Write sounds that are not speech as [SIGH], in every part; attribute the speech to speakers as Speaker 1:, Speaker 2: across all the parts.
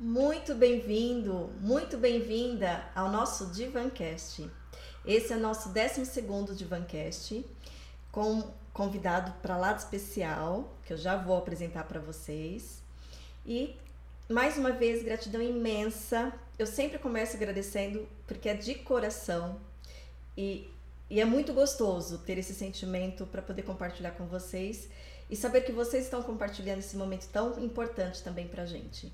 Speaker 1: Muito bem-vindo, muito bem-vinda ao nosso Divancast. Esse é o nosso 12 Divancast, com convidado para lá especial, que eu já vou apresentar para vocês. E mais uma vez, gratidão imensa. Eu sempre começo agradecendo porque é de coração e, e é muito gostoso ter esse sentimento para poder compartilhar com vocês e saber que vocês estão compartilhando esse momento tão importante também para a gente.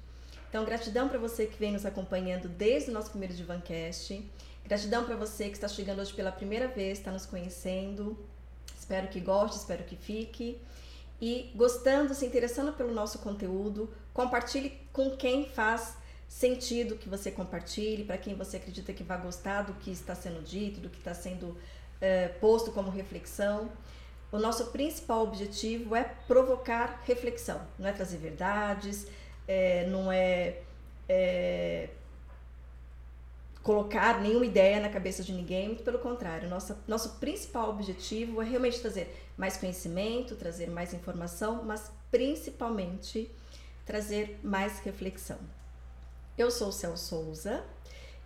Speaker 1: Então, gratidão para você que vem nos acompanhando desde o nosso primeiro Divancast. Gratidão para você que está chegando hoje pela primeira vez, está nos conhecendo. Espero que goste, espero que fique. E gostando, se interessando pelo nosso conteúdo, compartilhe com quem faz sentido que você compartilhe, para quem você acredita que vai gostar do que está sendo dito, do que está sendo é, posto como reflexão. O nosso principal objetivo é provocar reflexão, não é trazer verdades, é, não é, é, colocar nenhuma ideia na cabeça de ninguém, muito pelo contrário. Nossa, nosso principal objetivo é realmente trazer mais conhecimento, trazer mais informação, mas principalmente trazer mais reflexão. Eu sou o Cel Souza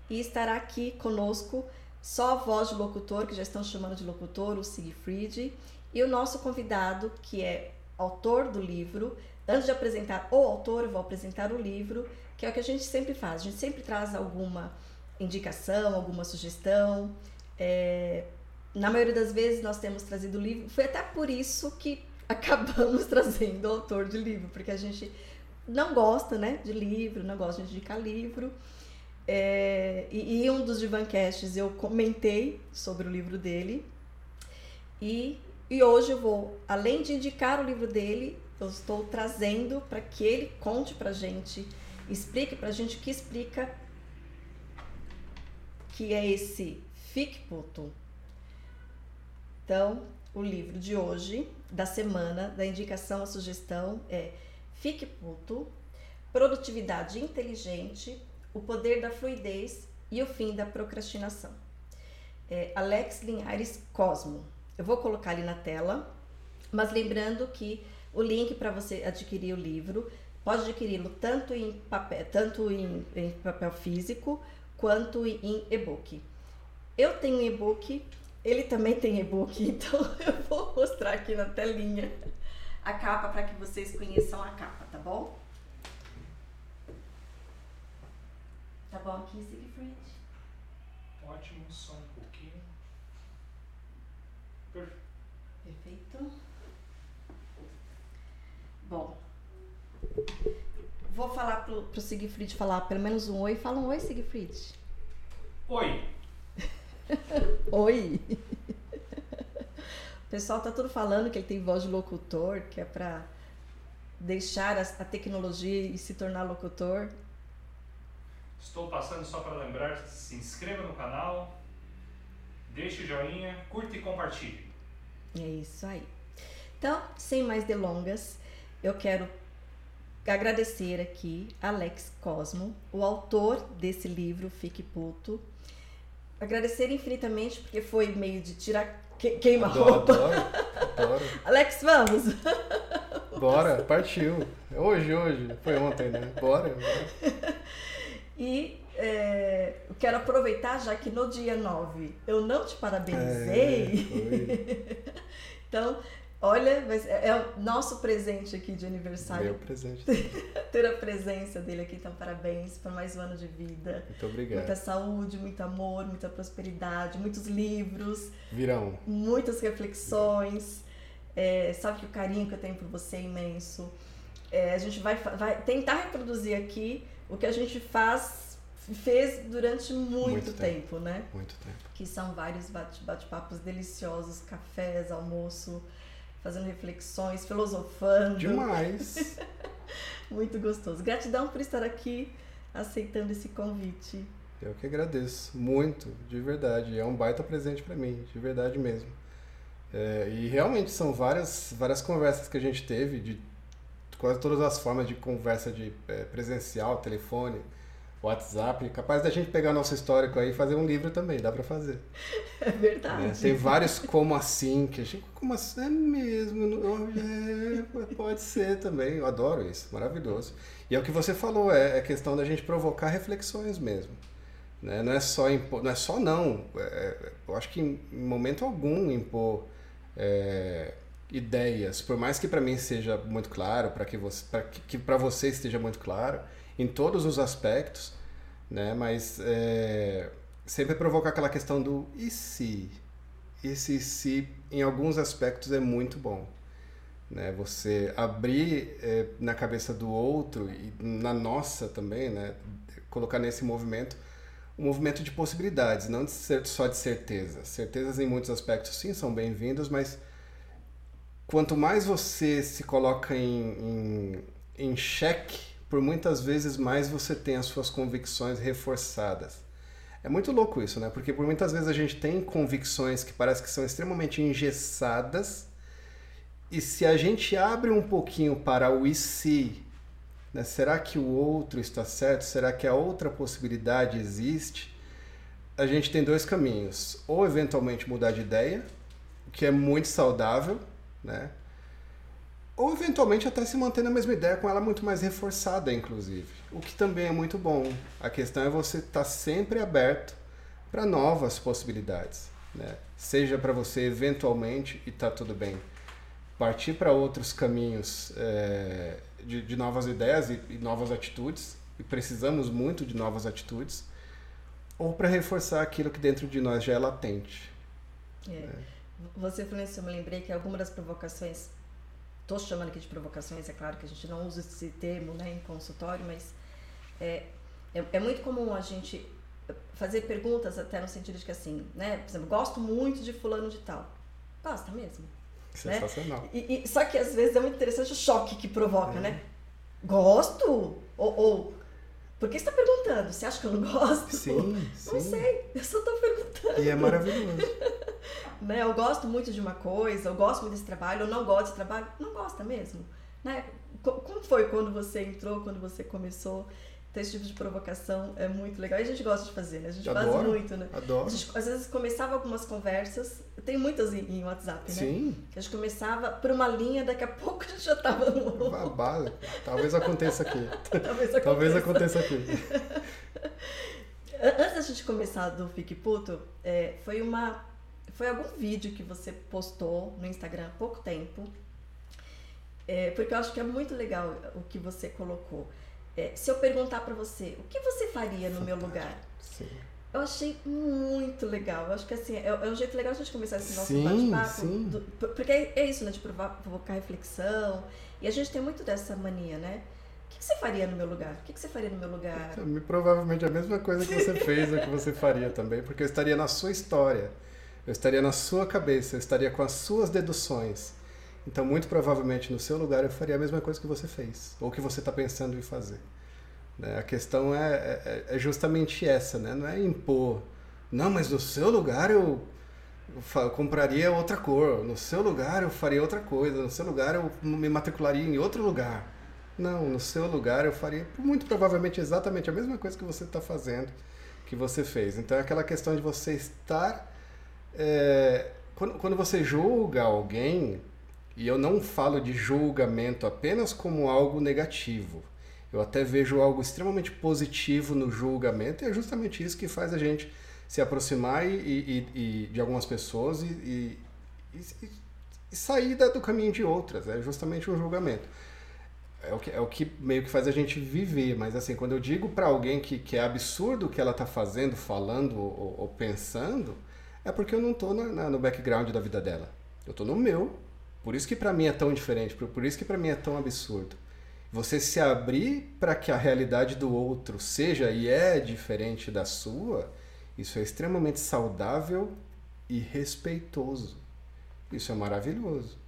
Speaker 1: e estará aqui conosco só a voz de locutor, que já estão chamando de locutor, o Siegfried, e o nosso convidado, que é autor do livro, Antes de apresentar o autor, eu vou apresentar o livro, que é o que a gente sempre faz. A gente sempre traz alguma indicação, alguma sugestão. É, na maioria das vezes nós temos trazido o livro. Foi até por isso que [LAUGHS] acabamos trazendo o autor de livro, porque a gente não gosta né, de livro, não gosta de indicar livro. É, e, e um dos Divancasts eu comentei sobre o livro dele. E, e hoje eu vou, além de indicar o livro dele, eu estou trazendo para que ele conte para gente, explique para gente o que explica que é esse Ficputo. Então, o livro de hoje, da semana, da indicação, a sugestão é Ficputo, Produtividade Inteligente, o Poder da Fluidez e o Fim da Procrastinação. É Alex Linhares Cosmo. Eu vou colocar ali na tela, mas lembrando que o link para você adquirir o livro. Pode adquiri-lo tanto em papel, tanto em, em papel físico quanto em e-book. Eu tenho e-book, ele também tem e-book, [LAUGHS] então eu vou mostrar aqui na telinha a capa para que vocês conheçam a capa, tá bom? Tá bom aqui, Siegfried?
Speaker 2: Ótimo, só um pouquinho.
Speaker 1: Perfeito. Perfeito. Bom, vou falar pro, pro Siegfried falar pelo menos um oi. Fala um oi, Siegfried.
Speaker 2: Oi. [LAUGHS]
Speaker 1: oi. O pessoal tá tudo falando que ele tem voz de locutor, que é para deixar a, a, tecnologia e se tornar locutor.
Speaker 2: Estou passando só para lembrar, se inscreva no canal, deixe o joinha, curta e compartilhe.
Speaker 1: É isso aí. Então, sem mais delongas, eu quero agradecer aqui Alex Cosmo, o autor desse livro Fique Puto. Agradecer infinitamente porque foi meio de tirar que, queima-roupa.
Speaker 3: Adoro, adoro. [LAUGHS]
Speaker 1: Alex, vamos! [LAUGHS]
Speaker 3: Bora, partiu. Hoje, hoje. Foi ontem, né? Bora. bora. [LAUGHS]
Speaker 1: E é, quero aproveitar, já que no dia 9 eu não te parabenizei.
Speaker 3: É,
Speaker 1: então, Olha, é, é o nosso presente aqui de aniversário.
Speaker 3: Meu presente. [LAUGHS]
Speaker 1: Ter a presença dele aqui, então parabéns por mais um ano de vida.
Speaker 3: Muito obrigado.
Speaker 1: Muita saúde, muito amor, muita prosperidade, muitos livros.
Speaker 3: Virão.
Speaker 1: Muitas reflexões. É, sabe que o carinho que eu tenho por você é imenso. É, a gente vai, vai tentar reproduzir aqui o que a gente faz, fez durante muito,
Speaker 3: muito tempo,
Speaker 1: tempo, né?
Speaker 3: Muito tempo.
Speaker 1: Que são vários bate-papos deliciosos, cafés, almoço fazendo reflexões, filosofando.
Speaker 3: Demais! [LAUGHS]
Speaker 1: Muito gostoso. Gratidão por estar aqui aceitando esse convite.
Speaker 3: Eu que agradeço, muito, de verdade. É um baita presente para mim, de verdade mesmo. É, e realmente são várias, várias conversas que a gente teve, de quase todas as formas de conversa de é, presencial, telefone, WhatsApp, capaz da gente pegar nosso histórico aí e fazer um livro também, dá para fazer. [LAUGHS]
Speaker 1: É verdade.
Speaker 3: Né? Tem vários como assim, que a gente, como assim, é mesmo, é, pode ser também, eu adoro isso, maravilhoso. E é o que você falou, é, é questão da gente provocar reflexões mesmo. Né? Não é só impor, não é só não, é, eu acho que em, momento algum impor é, ideias, por mais que para mim seja muito claro, para que você, para que para você esteja muito claro, em todos os aspectos, né? Mas é, sempre provocar aquela questão do e se? Esse se, em alguns aspectos, é muito bom. Né? Você abrir é, na cabeça do outro e na nossa também, né? Colocar nesse movimento um movimento de possibilidades, não de ser, só de certezas. Certezas em muitos aspectos sim são bem-vindas, mas quanto mais você se coloca em, em, em xeque por muitas vezes mais você tem as suas convicções reforçadas. É muito louco isso, né? Porque por muitas vezes a gente tem convicções que parece que são extremamente engessadas, e se a gente abre um pouquinho para o e se, né? será que o outro está certo? Será que a outra possibilidade existe? A gente tem dois caminhos: ou eventualmente mudar de ideia, o que é muito saudável, né? Ou eventualmente até se manter na mesma ideia com ela muito mais reforçada, inclusive. O que também é muito bom. A questão é você estar tá sempre aberto para novas possibilidades, né? Seja para você eventualmente e tá tudo bem partir para outros caminhos é, de, de, novas ideias e, e, novas atitudes e precisamos muito de novas atitudes ou para reforçar aquilo que dentro de nós já é latente.
Speaker 1: É. Né? Você falou isso, eu me lembrei que algumas das provocações estou chamando aqui de provocações, é claro que a gente não usa esse termo né, em consultório, mas é, é, é, muito comum a gente fazer perguntas até no sentido de que assim, né, por exemplo, gosto muito de fulano de tal. Gosta mesmo?
Speaker 3: Né? Sensacional. Né?
Speaker 1: E, e, só que às vezes é muito interessante o choque que provoca, é. né? Gosto? Ou, ou por que você está perguntando? Você acha que eu não gosto?
Speaker 3: Sim,
Speaker 1: Não sei, eu só estou perguntando.
Speaker 3: E é maravilhoso.
Speaker 1: Né? Eu gosto muito de uma coisa, eu gosto muito desse trabalho, eu não gosto desse trabalho. Não gosta mesmo. Né? Como foi quando você entrou, quando você começou? Então, esse tipo de provocação é muito legal. E a gente gosta de fazer, né? A gente
Speaker 3: Adoro,
Speaker 1: faz muito, né?
Speaker 3: Adoro.
Speaker 1: Gente, às vezes começava algumas conversas, tem muitas em, em WhatsApp, né?
Speaker 3: Sim.
Speaker 1: Que a gente começava por uma linha, daqui a pouco a gente já estava no
Speaker 3: outro. Talvez aconteça aqui. [LAUGHS]
Speaker 1: Talvez aconteça.
Speaker 3: Talvez aconteça aqui. [LAUGHS]
Speaker 1: Antes da gente começar do Fique Puto, é, foi uma foi algum vídeo que você postou no Instagram há pouco tempo, é, porque eu acho que é muito legal o que você colocou. É, se eu perguntar para você, o que você faria no meu lugar?
Speaker 3: Sim.
Speaker 1: Eu achei muito legal. Eu acho que assim, é, é um jeito legal a gente começar esse nosso bate-papo. Porque é, isso, né? De provocar reflexão. E a gente tem muito dessa mania, né? O que, que você faria no meu lugar? O que, que você faria no meu lugar?
Speaker 3: Provavelmente a mesma coisa que você fez, o que você faria também, porque eu estaria na sua história. Eu estaria na sua cabeça, eu estaria com as suas deduções. Então, muito provavelmente, no seu lugar, eu faria a mesma coisa que você fez, ou que você está pensando em fazer. Né? A questão é, é, é, justamente essa, né? não é impor. Não, mas no seu lugar eu compraria outra cor, no seu lugar eu faria outra coisa, no seu lugar eu me matricularia em outro lugar. Não, no seu lugar eu faria muito provavelmente exatamente a mesma coisa que você está fazendo, que você fez. Então é aquela questão de você estar é, quando, quando você julga alguém, e eu não falo de julgamento apenas como algo negativo, eu até vejo algo extremamente positivo no julgamento, e é justamente isso que faz a gente se aproximar e, e, e de algumas pessoas e, e, sair do caminho de outras. É justamente o julgamento. É o, que, é o que meio que faz a gente viver, mas assim, quando eu digo para alguém que, que é absurdo o que ela está fazendo, falando ou, ou pensando, é porque eu não estou no background da vida dela. Eu estou no meu. Por isso que para mim é tão diferente, por, isso que para mim é tão absurdo. Você se abrir para que a realidade do outro seja e é diferente da sua, isso é extremamente saudável e respeitoso. Isso é maravilhoso.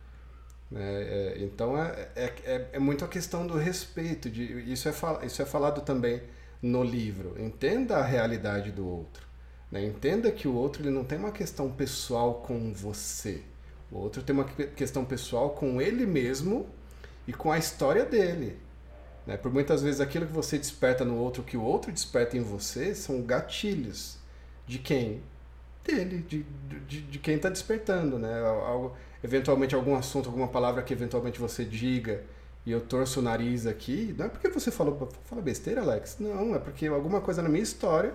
Speaker 3: Né? É, então é, é, é, é, muito a questão do respeito. De, isso, é, isso é falado também no livro. Entenda a realidade do outro. Né? Entenda que o outro ele não tem uma questão pessoal com você. O outro tem uma questão pessoal com ele mesmo e com a história dele. Né? Por muitas vezes aquilo que você desperta no outro, que o outro desperta em você, são gatilhos de quem? Dele, de, de, de quem está despertando, né? Algo, eventualmente algum assunto, alguma palavra que eventualmente você diga e eu torço o nariz aqui, não é porque você falou fala besteira, Alex. Não, é porque alguma coisa na minha história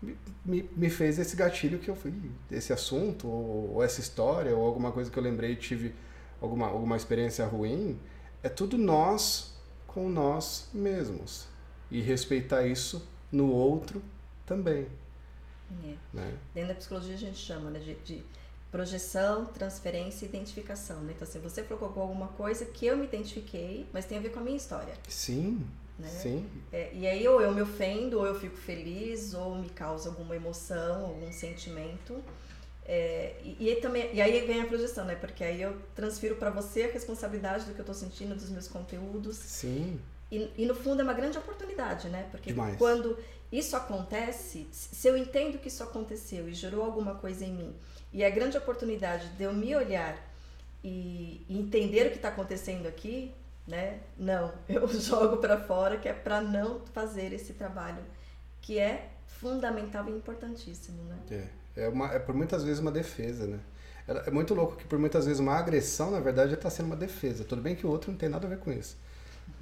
Speaker 3: me, me fez esse gatilho que eu fui, esse assunto, ou, ou, essa história, ou alguma coisa que eu lembrei tive alguma, alguma experiência ruim. É tudo nós com nós mesmos. E respeitar isso no outro também.
Speaker 1: É. Né? Dentro da psicologia a gente chama né, de, de projeção, transferência e identificação. Né? Então, se assim, você colocou alguma coisa que eu me identifiquei, mas tem a ver com a minha história.
Speaker 3: Sim. Né? Sim.
Speaker 1: É, e aí, ou eu me ofendo, ou eu fico feliz, ou me causa alguma emoção, algum sentimento. É, e, e, também, e aí vem a projeção, né? Porque aí eu transfiro para você a responsabilidade do que eu estou sentindo, dos meus conteúdos.
Speaker 3: Sim.
Speaker 1: E, e, no fundo é uma grande oportunidade, né? Porque
Speaker 3: Demais.
Speaker 1: quando isso acontece, se eu entendo que isso aconteceu e gerou alguma coisa em mim, e a grande oportunidade de eu me olhar e, e entender o que está acontecendo aqui, né? Não, [LAUGHS] eu jogo para fora que é para não fazer esse trabalho que é fundamental e importantíssimo, né?
Speaker 3: É, é, uma, é por muitas vezes uma defesa, né? É muito louco que por muitas vezes uma agressão, na verdade, está sendo uma defesa. Tudo bem que o outro não tem nada a ver com isso.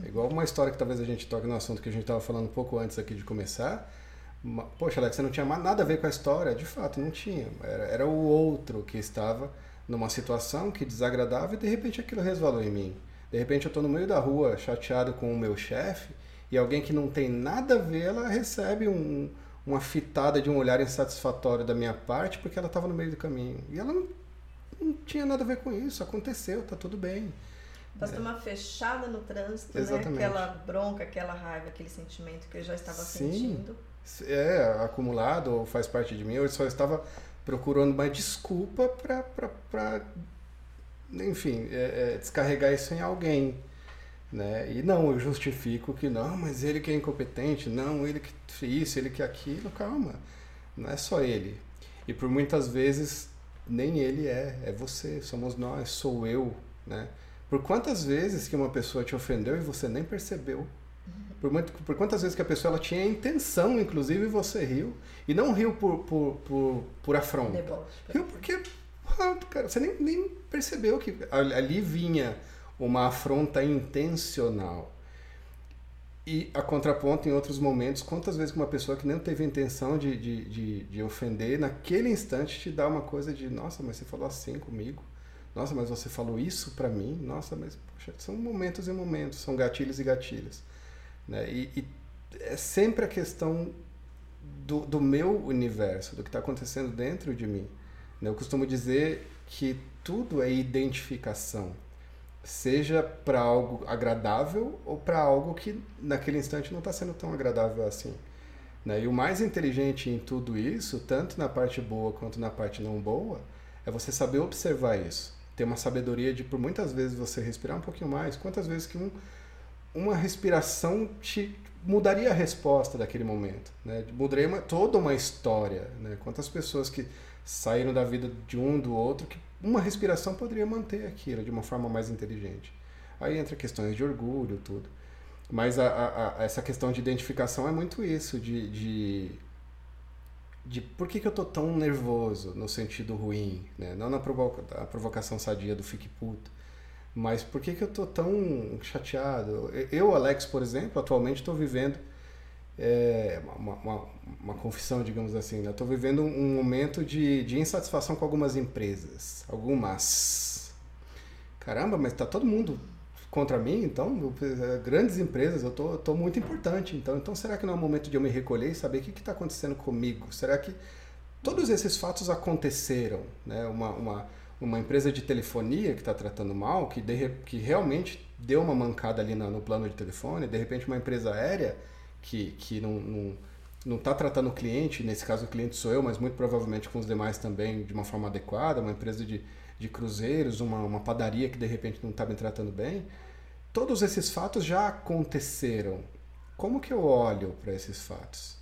Speaker 3: É igual uma história que talvez a gente toque no assunto que a gente estava falando um pouco antes aqui de começar. Poxa, Alex, você não tinha nada a ver com a história? De fato, não tinha. Era, era o outro que estava numa situação que desagradava e de repente aquilo resvalou em mim. De repente eu estou no meio da rua chateado com o meu chefe e alguém que não tem nada a ver, ela recebe um, uma fitada de um olhar insatisfatório da minha parte porque ela estava no meio do caminho. E ela não, não, tinha nada a ver com isso, aconteceu, tá tudo bem.
Speaker 1: Basta é. uma fechada no trânsito, Exatamente. né? Aquela bronca, aquela raiva, aquele sentimento que eu já estava Sim. sentindo.
Speaker 3: É, acumulado ou faz parte de mim, eu só estava procurando uma desculpa para enfim, é, é, descarregar isso em alguém. Né? E não, eu justifico que não, mas ele que é incompetente, não, ele que isso, ele que aquilo, calma. Não é só ele. E por muitas vezes nem ele é, é você, somos nós, sou eu, né? Por quantas vezes que uma pessoa te ofendeu e você nem percebeu? Por, muito, por quantas vezes que a pessoa ela tinha intenção, inclusive, e você riu. E não riu por, por, por, por afronta. Riu porque cara, você nem, nem percebeu que ali vinha uma afronta intencional. E a contraponto, em outros momentos, quantas vezes uma pessoa que nem teve intenção de, de, de, de, ofender, naquele instante te dá uma coisa de: nossa, mas você falou assim comigo? Nossa, mas você falou isso para mim? Nossa, mas poxa, são momentos e momentos, são gatilhos e gatilhos. Né? E, e é sempre a questão do, do meu universo, do que está acontecendo dentro de mim. Né? Eu costumo dizer que tudo é identificação, seja para algo agradável ou para algo que naquele instante não está sendo tão agradável assim. Né? E o mais inteligente em tudo isso, tanto na parte boa quanto na parte não boa, é você saber observar isso. Ter uma sabedoria de, por muitas vezes, você respirar um pouquinho mais. Quantas vezes que um, uma respiração te mudaria a resposta daquele momento, né? Mudaria uma, toda uma história, né? Quantas pessoas que saíram da vida de um do outro que uma respiração poderia manter aquilo de uma forma mais inteligente. Aí entra questões de orgulho, tudo. Mas a, a, a, essa questão de identificação é muito isso, de, de, de por que, que eu tô tão nervoso no sentido ruim, né? não na provoca, provocação sadia do fique puto, mas por que, que eu tô tão chateado? Eu, Alex, por exemplo, atualmente estou vivendo é, uma, uma, uma, confissão, digamos assim. Né? Estou vivendo um momento de, de insatisfação com algumas empresas. Algumas. Caramba, mas está todo mundo contra mim, então, é, grandes empresas, eu tô, tô muito importante. Então, então, será que não é o momento de eu me recolher e saber o que está acontecendo comigo? Será que todos esses fatos aconteceram? Né? Uma, uma, uma empresa de telefonia que está tratando mal, que, de, que realmente deu uma mancada ali no, no plano de telefone, de repente uma empresa aérea que, que não, não, não está tratando o cliente, nesse caso o cliente sou eu, mas muito provavelmente com os demais também de uma forma adequada, uma empresa de, de cruzeiros, uma, uma padaria que de repente não está me tratando bem. Todos esses fatos já aconteceram. Como que eu olho para esses fatos?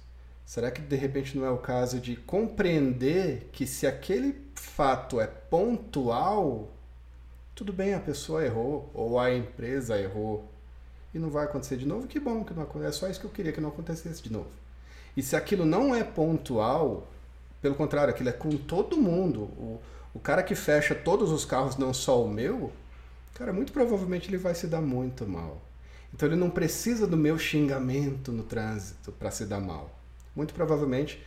Speaker 3: Será que de repente não é o caso de compreender que se aquele fato é pontual, tudo bem, a pessoa errou ou a empresa errou, e não vai acontecer de novo, que bom que não acontece. É só isso que eu queria que não acontecesse de novo. E se aquilo não é pontual, pelo contrário, aquilo é com todo mundo. O, o cara que fecha todos os carros, não só o meu, cara, muito provavelmente ele vai se dar muito mal. Então ele não precisa do meu xingamento no trânsito para se dar mal. Muito provavelmente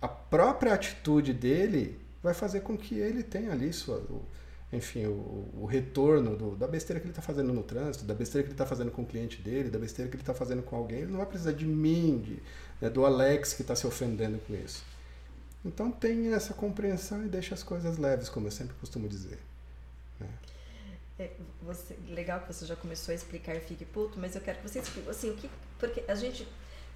Speaker 3: a própria atitude dele vai fazer com que ele tenha ali sua, enfim, o, o retorno do, da besteira que ele está fazendo no trânsito, da besteira que ele está fazendo com o cliente dele, da besteira que ele está fazendo com alguém. Ele não vai precisar de mim, de, né, do Alex que está se ofendendo com isso. Então tenha essa compreensão e deixe as coisas leves, como eu sempre costumo dizer. Né?
Speaker 1: É, você, legal que você já começou a explicar Fique Puto, mas eu quero que você explique assim, o que, porque a gente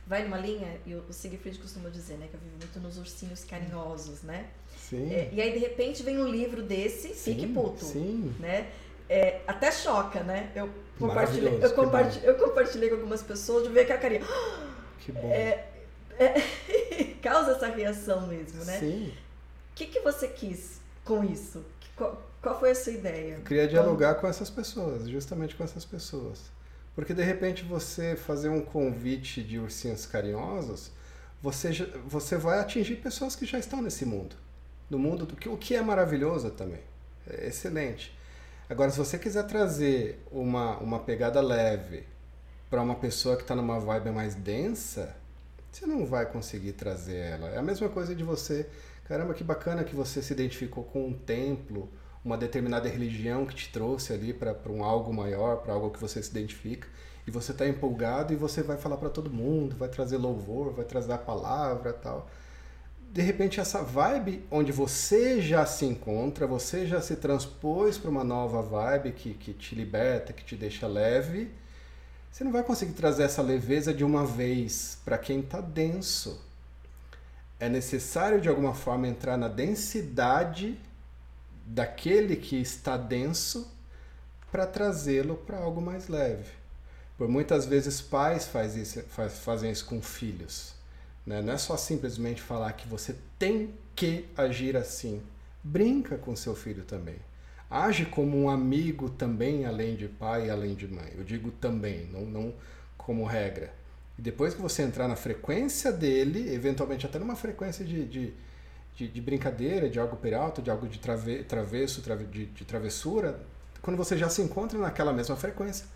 Speaker 1: vai numa linha, e o, o Siegfried costuma dizer, né, que eu vivo muito nos ursinhos carinhosos, né?
Speaker 3: Sim.
Speaker 1: É, e aí, de repente, vem um livro desse,
Speaker 3: sim,
Speaker 1: Fique Puto.
Speaker 3: Sim.
Speaker 1: Né? É, até choca, né? Eu compartilhei, eu, compartilhei, eu compartilhei com algumas pessoas de ver que a carinha.
Speaker 3: Que bom.
Speaker 1: É, é, [LAUGHS] causa essa reação mesmo, né?
Speaker 3: Sim.
Speaker 1: O que, que você quis com isso? Qual, qual foi a sua ideia?
Speaker 3: Eu queria dialogar com essas pessoas, justamente com essas pessoas. Porque de repente você fazer um convite de ursinhos carinhosos, você, já, você vai atingir pessoas que já estão nesse mundo. No mundo do que o que é maravilhoso também. É excelente. Agora, se você quiser trazer uma, uma pegada leve para uma pessoa que está numa vibe mais densa, você não vai conseguir trazer ela. É a mesma coisa de você, caramba, que bacana que você se identificou com um templo, uma determinada religião que te trouxe ali para um algo maior, para algo que você se identifica, e você está empolgado e você vai falar para todo mundo, vai trazer louvor, vai trazer a palavra tal. De repente, essa vibe onde você já se encontra, você já se transpôs para uma nova vibe que, que te liberta, que te deixa leve, você não vai conseguir trazer essa leveza de uma vez para quem está denso. É necessário, de alguma forma, entrar na densidade daquele que está denso para trazê-lo para algo mais leve. Por muitas vezes pais faz isso, faz, fazem isso com filhos. Né? Não é só simplesmente falar que você tem que agir assim. Brinca com seu filho também. Age como um amigo também, além de pai e além de mãe. Eu digo também, não, não como regra. Depois que você entrar na frequência dele, eventualmente até numa frequência de, de de, de, brincadeira, de algo peralto, de algo de trave, travesso, trave, de, de, travessura, quando você já se encontra naquela mesma frequência,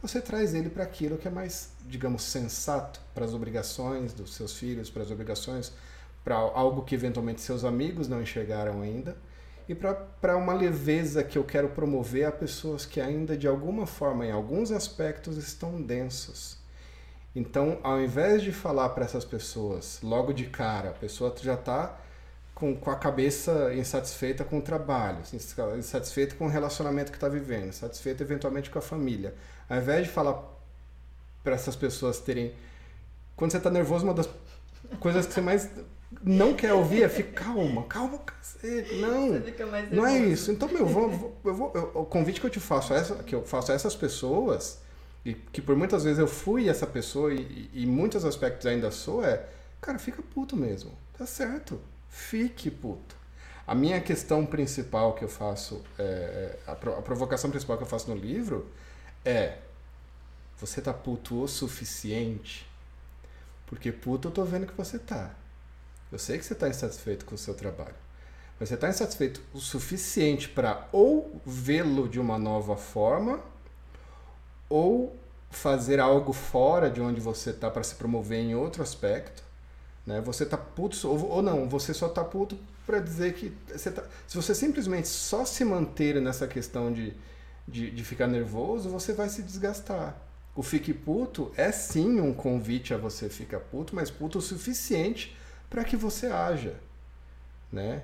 Speaker 3: você traz ele para aquilo que é mais, digamos, sensato para as obrigações dos seus filhos, para as obrigações, para algo que eventualmente seus amigos não enxergaram ainda, e para uma leveza que eu quero promover a pessoas que ainda, de alguma forma, em alguns aspectos, estão densos. Então, ao invés de falar para essas pessoas logo de cara, a pessoa já está com, com a cabeça insatisfeita com o trabalho, insatisfeita com o relacionamento que está vivendo, insatisfeita eventualmente com a família. Ao invés de falar para essas pessoas terem. Quando você está nervoso, uma das coisas que você mais não quer ouvir é ficar calma, calma, cacete. Não, não é isso. Então, meu, vou, eu vou, eu, o convite que eu te faço, a essa, que eu faço a essas pessoas, e que por muitas vezes eu fui essa pessoa e, e em muitos aspectos ainda sou, é, cara, fica puto mesmo. Tá certo fique puto. A minha questão principal que eu faço, é, é a, provocação principal que eu faço no livro é: você tá puto o suficiente? Porque puto eu tô vendo que você tá. Eu sei que você tá insatisfeito com o seu trabalho. Mas você tá insatisfeito o suficiente para ou vê-lo de uma nova forma ou fazer algo fora de onde você tá para se promover em outro aspecto né? Você tá puto, ou, ou não, você só tá puto para dizer que. Você tá, se você simplesmente só se manter nessa questão de, de, de ficar nervoso, você vai se desgastar. O fique puto é sim um convite a você ficar puto, mas puto o suficiente para que você haja. Né?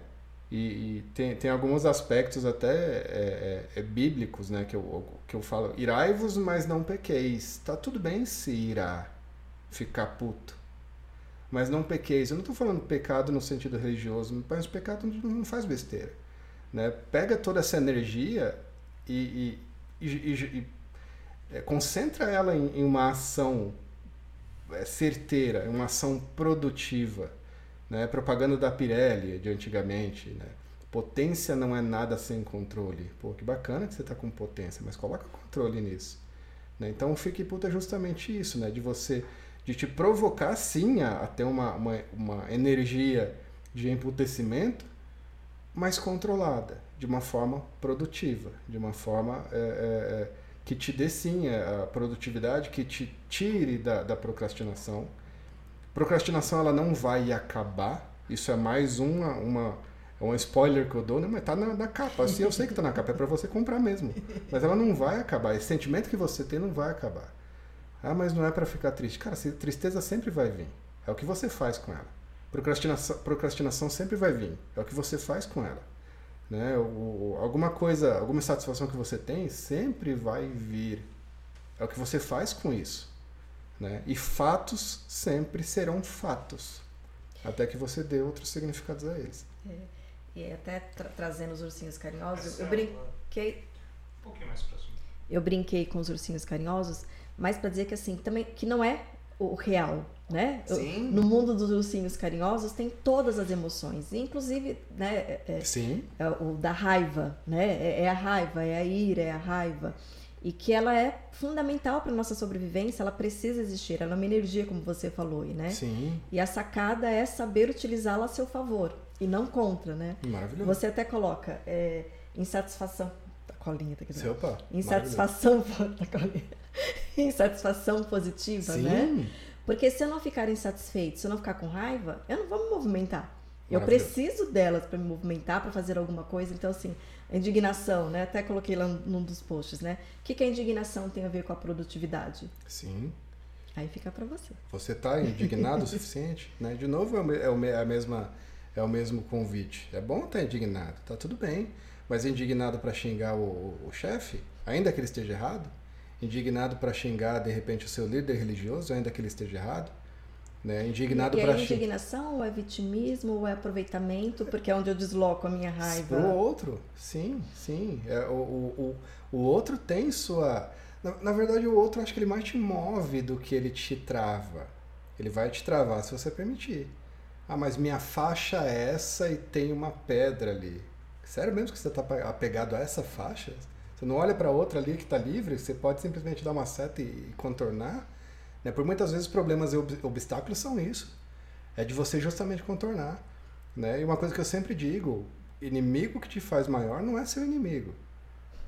Speaker 3: E, e, tem, tem alguns aspectos até é, é, é, bíblicos né, que, eu, que eu falo: irai-vos, mas não pequeis. Tá tudo bem se irar, ficar puto mas não pequeis. Eu não estou falando pecado no sentido religioso, mas pecado não faz besteira. Né? Pega toda essa energia e, e, e, é, concentra ela em, em uma ação é, certeira, uma ação produtiva. Né? Propaganda da Pirelli de antigamente. Né? Potência não é nada sem controle. Pô, que bacana que você está com potência, mas coloca controle nisso. Né? Então, o fique puta é justamente isso, né? De você, de te provocar sim a, a ter uma, uma, uma energia de emputecimento, mas controlada, de uma forma produtiva, de uma forma é, é, é que te dê sim a produtividade, que te tire da, da procrastinação. Procrastinação ela não vai acabar, isso é mais uma, uma, é um spoiler que eu dou, né? mas tá na, na capa. Assim, eu sei que tá na capa, é para você comprar mesmo. Mas ela não vai acabar. Esse sentimento que você tem não vai acabar. Ah, mas não é para ficar triste. Cara, tristeza sempre vai vir. É o que você faz com ela. Procrastinação, procrastinação sempre vai vir. É o que você faz com ela. Né? O, alguma coisa, alguma satisfação que você tem sempre vai vir. É o que você faz com isso. Né? E fatos sempre serão fatos. Até que você dê outros significados a eles.
Speaker 1: É. E até tra trazendo os ursinhos carinhosos, eu brinquei.
Speaker 2: Um pouquinho mais próximo.
Speaker 1: Eu brinquei com os ursinhos carinhosos, mas para dizer que assim, também que não é o real, né?
Speaker 3: Sim.
Speaker 1: No mundo dos ursinhos carinhosos tem todas as emoções, inclusive, né? É,
Speaker 3: é Sim.
Speaker 1: É o da raiva, né? É, é, a raiva, é a ira, é a raiva. E que ela é fundamental para nossa sobrevivência, ela precisa existir, ela é uma energia, como você falou, né?
Speaker 3: Sim.
Speaker 1: E a sacada é saber utilizá-la a seu favor e não contra, né?
Speaker 3: Maravilhoso.
Speaker 1: Você até coloca é, insatisfação. A colinha tá aqui.
Speaker 3: Pá.
Speaker 1: Insatisfação. [LAUGHS] Colinha. insatisfação positiva,
Speaker 3: Sim.
Speaker 1: né? Porque se eu não ficar insatisfeito, se eu não ficar com raiva, eu não vou me movimentar. Eu preciso delas para me movimentar, para fazer alguma coisa. Então, assim, indignação, né? Até coloquei lá num dos posts, né? O que, que a indignação tem a ver com a produtividade?
Speaker 3: Sim.
Speaker 1: Aí fica para você.
Speaker 3: Você está indignado o [LAUGHS] suficiente? Né? De novo, é, é a mesma é o mesmo convite. É bom estar indignado, tá tudo bem. Mas indignado para xingar o, o, o chefe, ainda que ele esteja errado, indignado para xingar de repente o seu líder religioso, ainda que ele esteja errado, né? Indignado para
Speaker 1: é indignação ou é vitimismo ou é aproveitamento, porque é onde eu desloco a minha raiva.
Speaker 3: O outro, sim, sim. É, o, o, o outro tem sua. Na, na verdade, o outro acho que ele mais te move do que ele te trava. Ele vai te travar se você permitir. Ah, mas minha faixa é essa e tem uma pedra ali. Sério mesmo que você está apegado a essa faixa? Você não olha para outra ali que está livre? Você pode simplesmente dar uma seta e, contornar? Né? Por muitas vezes problemas e obstáculos são isso. É de você justamente contornar. Né? E uma coisa que eu sempre digo, inimigo que te faz maior não é seu inimigo.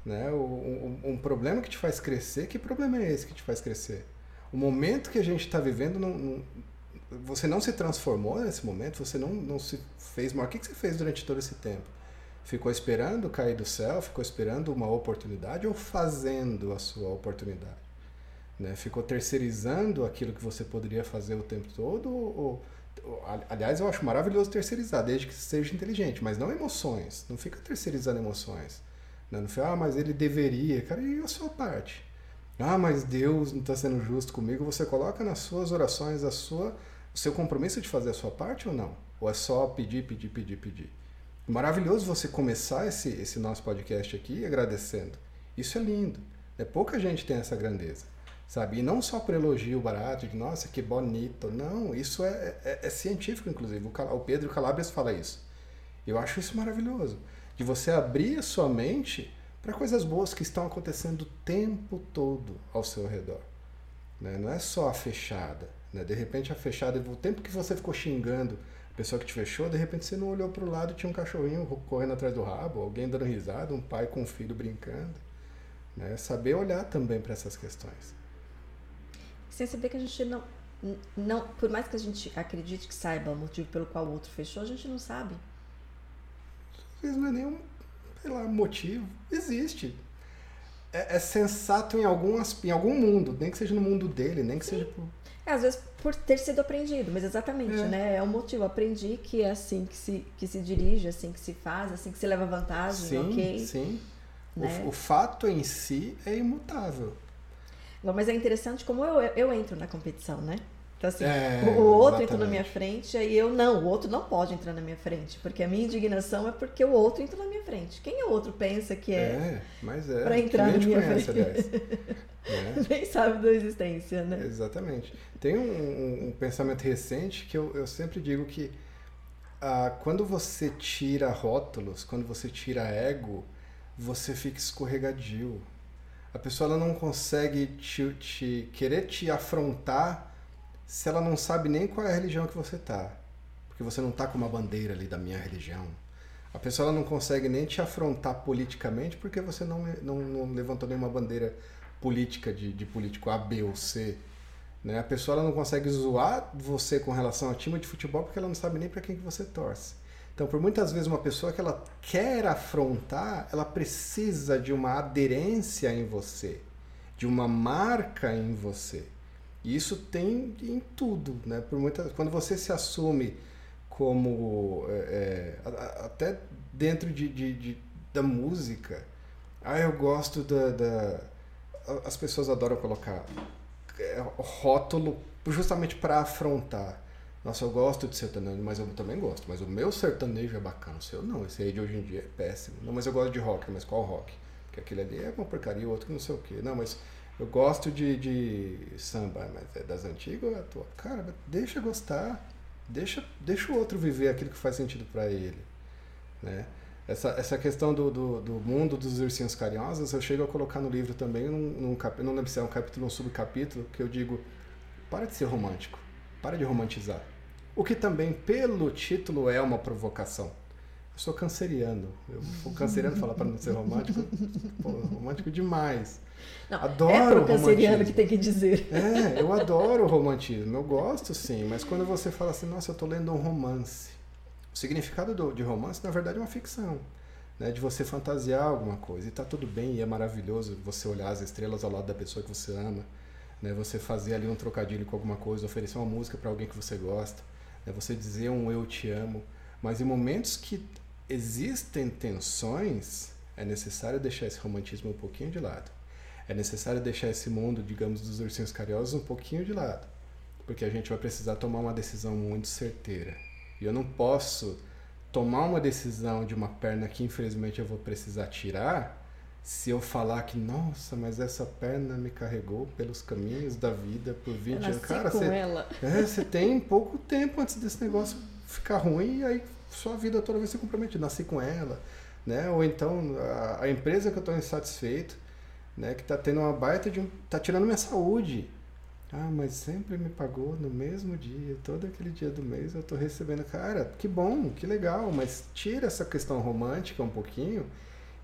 Speaker 3: Né? O, um, um, problema que te faz crescer, que problema é esse que te faz crescer? O momento que a gente está vivendo não, não, você não se transformou nesse momento, você não, não se fez maior. O que, que você fez durante todo esse tempo? Ficou esperando cair do céu? Ficou esperando uma oportunidade ou fazendo a sua oportunidade? Né? Ficou terceirizando aquilo que você poderia fazer o tempo todo? Ou, ou, aliás, eu acho maravilhoso terceirizar, desde que seja inteligente, mas não emoções. Não fica terceirizando emoções. Né? Não fica, ah, mas ele deveria. Cara, e a sua parte? Ah, mas Deus não está sendo justo comigo. Você coloca nas suas orações a sua o seu compromisso de fazer a sua parte ou não? Ou é só pedir, pedir, pedir, pedir? Maravilhoso você começar esse, esse nosso podcast aqui agradecendo. Isso é lindo. É pouca gente tem essa grandeza, sabe? E não só por elogio barato, de nossa, que bonito. Não, isso é, é, é científico, inclusive. O, Pedro Calabres fala isso. Eu acho isso maravilhoso. De você abrir a sua mente para coisas boas que estão acontecendo o tempo todo ao seu redor. Né? Não é só a fechada. Né? De repente a fechada, o tempo que você ficou xingando a pessoa que te fechou, de repente você não olhou para o lado tinha um cachorrinho correndo atrás do rabo, alguém dando risada, um pai com um filho brincando. Né? Saber olhar também para essas questões.
Speaker 1: Sem saber que a gente não, não. Por mais que a gente acredite que saiba o motivo pelo qual o outro fechou, a gente não sabe.
Speaker 3: Às vezes não é nenhum, sei lá, motivo. Existe. É, é sensato em, algum, em algum mundo, nem que seja no mundo dele, nem que Sim. seja por
Speaker 1: é, às vezes por ter sido aprendido, mas exatamente, é. né? É o motivo. Aprendi que é assim que se, que se dirige, assim que se faz, assim que se leva vantagem,
Speaker 3: sim,
Speaker 1: ok?
Speaker 3: Sim, né? o, o, fato em si é imutável.
Speaker 1: Mas é interessante como eu, eu entro na competição, né? Então, assim,
Speaker 3: é,
Speaker 1: o outro entra na minha frente, aí eu não, o outro não pode entrar na minha frente, porque a minha indignação é porque o outro entra na minha frente. Quem o outro pensa que é?
Speaker 3: É, mas é.
Speaker 1: Pra entrar na minha conhece, frente. [LAUGHS] é. Nem sabe da existência, né?
Speaker 3: Exatamente. Tem um, um, pensamento recente que eu, eu sempre digo que ah, quando você tira rótulos, quando você tira ego, você fica escorregadio. A pessoa ela não consegue te, te querer te afrontar se ela não sabe nem qual é a religião que você tá. Porque você não tá com uma bandeira ali da minha religião. A pessoa ela não consegue nem te afrontar politicamente porque você não, não, não levantou nenhuma bandeira política de, de político A, B ou C. Né? A pessoa ela não consegue zoar você com relação ao time de futebol porque ela não sabe nem para quem que você torce. Então, por muitas vezes, uma pessoa que ela quer afrontar, ela precisa de uma aderência em você, de uma marca em você. E isso tem em tudo, né? Por muitas, quando você se assume como é, é até dentro de, de, de, da música, ah, eu gosto da, da as pessoas adoram colocar é, rótulo justamente para afrontar. Nossa, eu gosto de sertanejo, mas eu também gosto. Mas o meu sertanejo é bacana. O seu não, esse aí de hoje em dia é péssimo. Não, mas eu gosto de rock, mas qual rock? Porque aquele ali é uma porcaria, o outro que não sei o quê. Não, mas eu gosto de, de samba, mas é das antigas ou é tua? Cara, deixa gostar. Deixa, deixa o outro viver aquilo que faz sentido para ele. Né? Essa, essa questão do, do, do, mundo dos ursinhos carinhosos, eu chego a colocar no livro também, num, num cap, não lembro se é um capítulo ou um subcapítulo, que eu digo, para de ser romântico, para de romantizar. O que também, pelo título, é uma provocação. Eu sou canceriano. Eu, o canceriano fala para não ser romântico. Pô, romântico demais.
Speaker 1: Não, adoro é pro canceriano que tem que dizer.
Speaker 3: É, eu adoro o romantismo. Eu gosto sim, mas quando você fala assim, nossa, eu estou lendo um romance. O significado do, de romance, na verdade, é uma ficção. Né, de você fantasiar alguma coisa. E está tudo bem, e é maravilhoso você olhar as estrelas ao lado da pessoa que você ama. Né, você fazer ali um trocadilho com alguma coisa, oferecer uma música para alguém que você gosta. Né, você dizer um eu te amo. Mas em momentos que existem tensões, é necessário deixar esse romantismo um pouquinho de lado. É necessário deixar esse mundo, digamos, dos ursinhos carinhosos um pouquinho de lado. Porque a gente vai precisar tomar uma decisão muito certeira. E eu não posso tomar uma decisão de uma perna que infelizmente eu vou precisar tirar se eu falar que, nossa, mas essa perna me carregou pelos caminhos da vida por 20 anos. Cara,
Speaker 1: você,
Speaker 3: é, você tem pouco tempo antes desse negócio ficar ruim e aí sua vida toda vai ser comprometida. Nasci com ela, né? Ou então a, a empresa que eu estou insatisfeito, né? Que está tendo uma baita de um, tá tirando minha saúde. Ah, mas sempre me pagou no mesmo dia, todo aquele dia do mês eu estou recebendo. Cara, que bom, que legal, mas tira essa questão romântica um pouquinho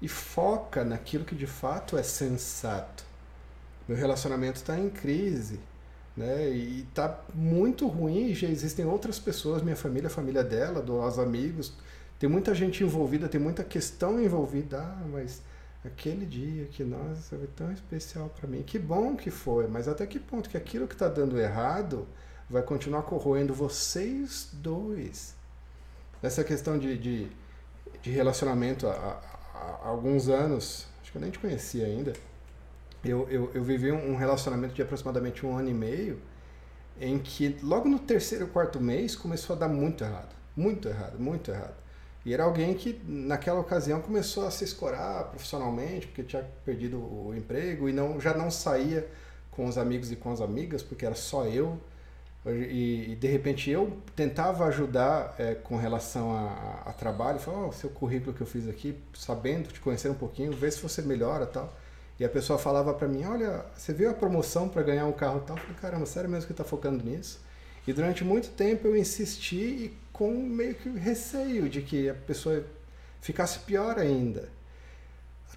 Speaker 3: e foca naquilo que de fato é sensato. Meu relacionamento está em crise, né? E está muito ruim. Já existem outras pessoas, minha família, a família dela, dos amigos. Tem muita gente envolvida, tem muita questão envolvida. Ah, mas aquele dia que nossa foi tão especial para mim. Que bom que foi, mas até que ponto que aquilo que está dando errado vai continuar corroendo vocês dois? Essa questão de, de, de relacionamento há, há, alguns anos, acho que eu nem te conhecia ainda, eu, eu, eu vivi um relacionamento de aproximadamente um ano e meio em que logo no terceiro, quarto mês começou a dar muito errado. Muito errado, muito errado. E era alguém que, naquela ocasião, começou a se escorar profissionalmente, porque tinha perdido o emprego e não, já não saía com os amigos e com as amigas, porque era só eu. E, e de repente eu tentava ajudar é, com relação a, a, trabalho, falava, oh, seu currículo que eu fiz aqui, sabendo, te conhecer um pouquinho, ver se você melhora tal. E a pessoa falava para mim, olha, você viu a promoção para ganhar um carro tal? Eu falei, caramba, sério mesmo que está focando nisso? E durante muito tempo eu insisti e com meio que receio de que a pessoa ficasse pior ainda.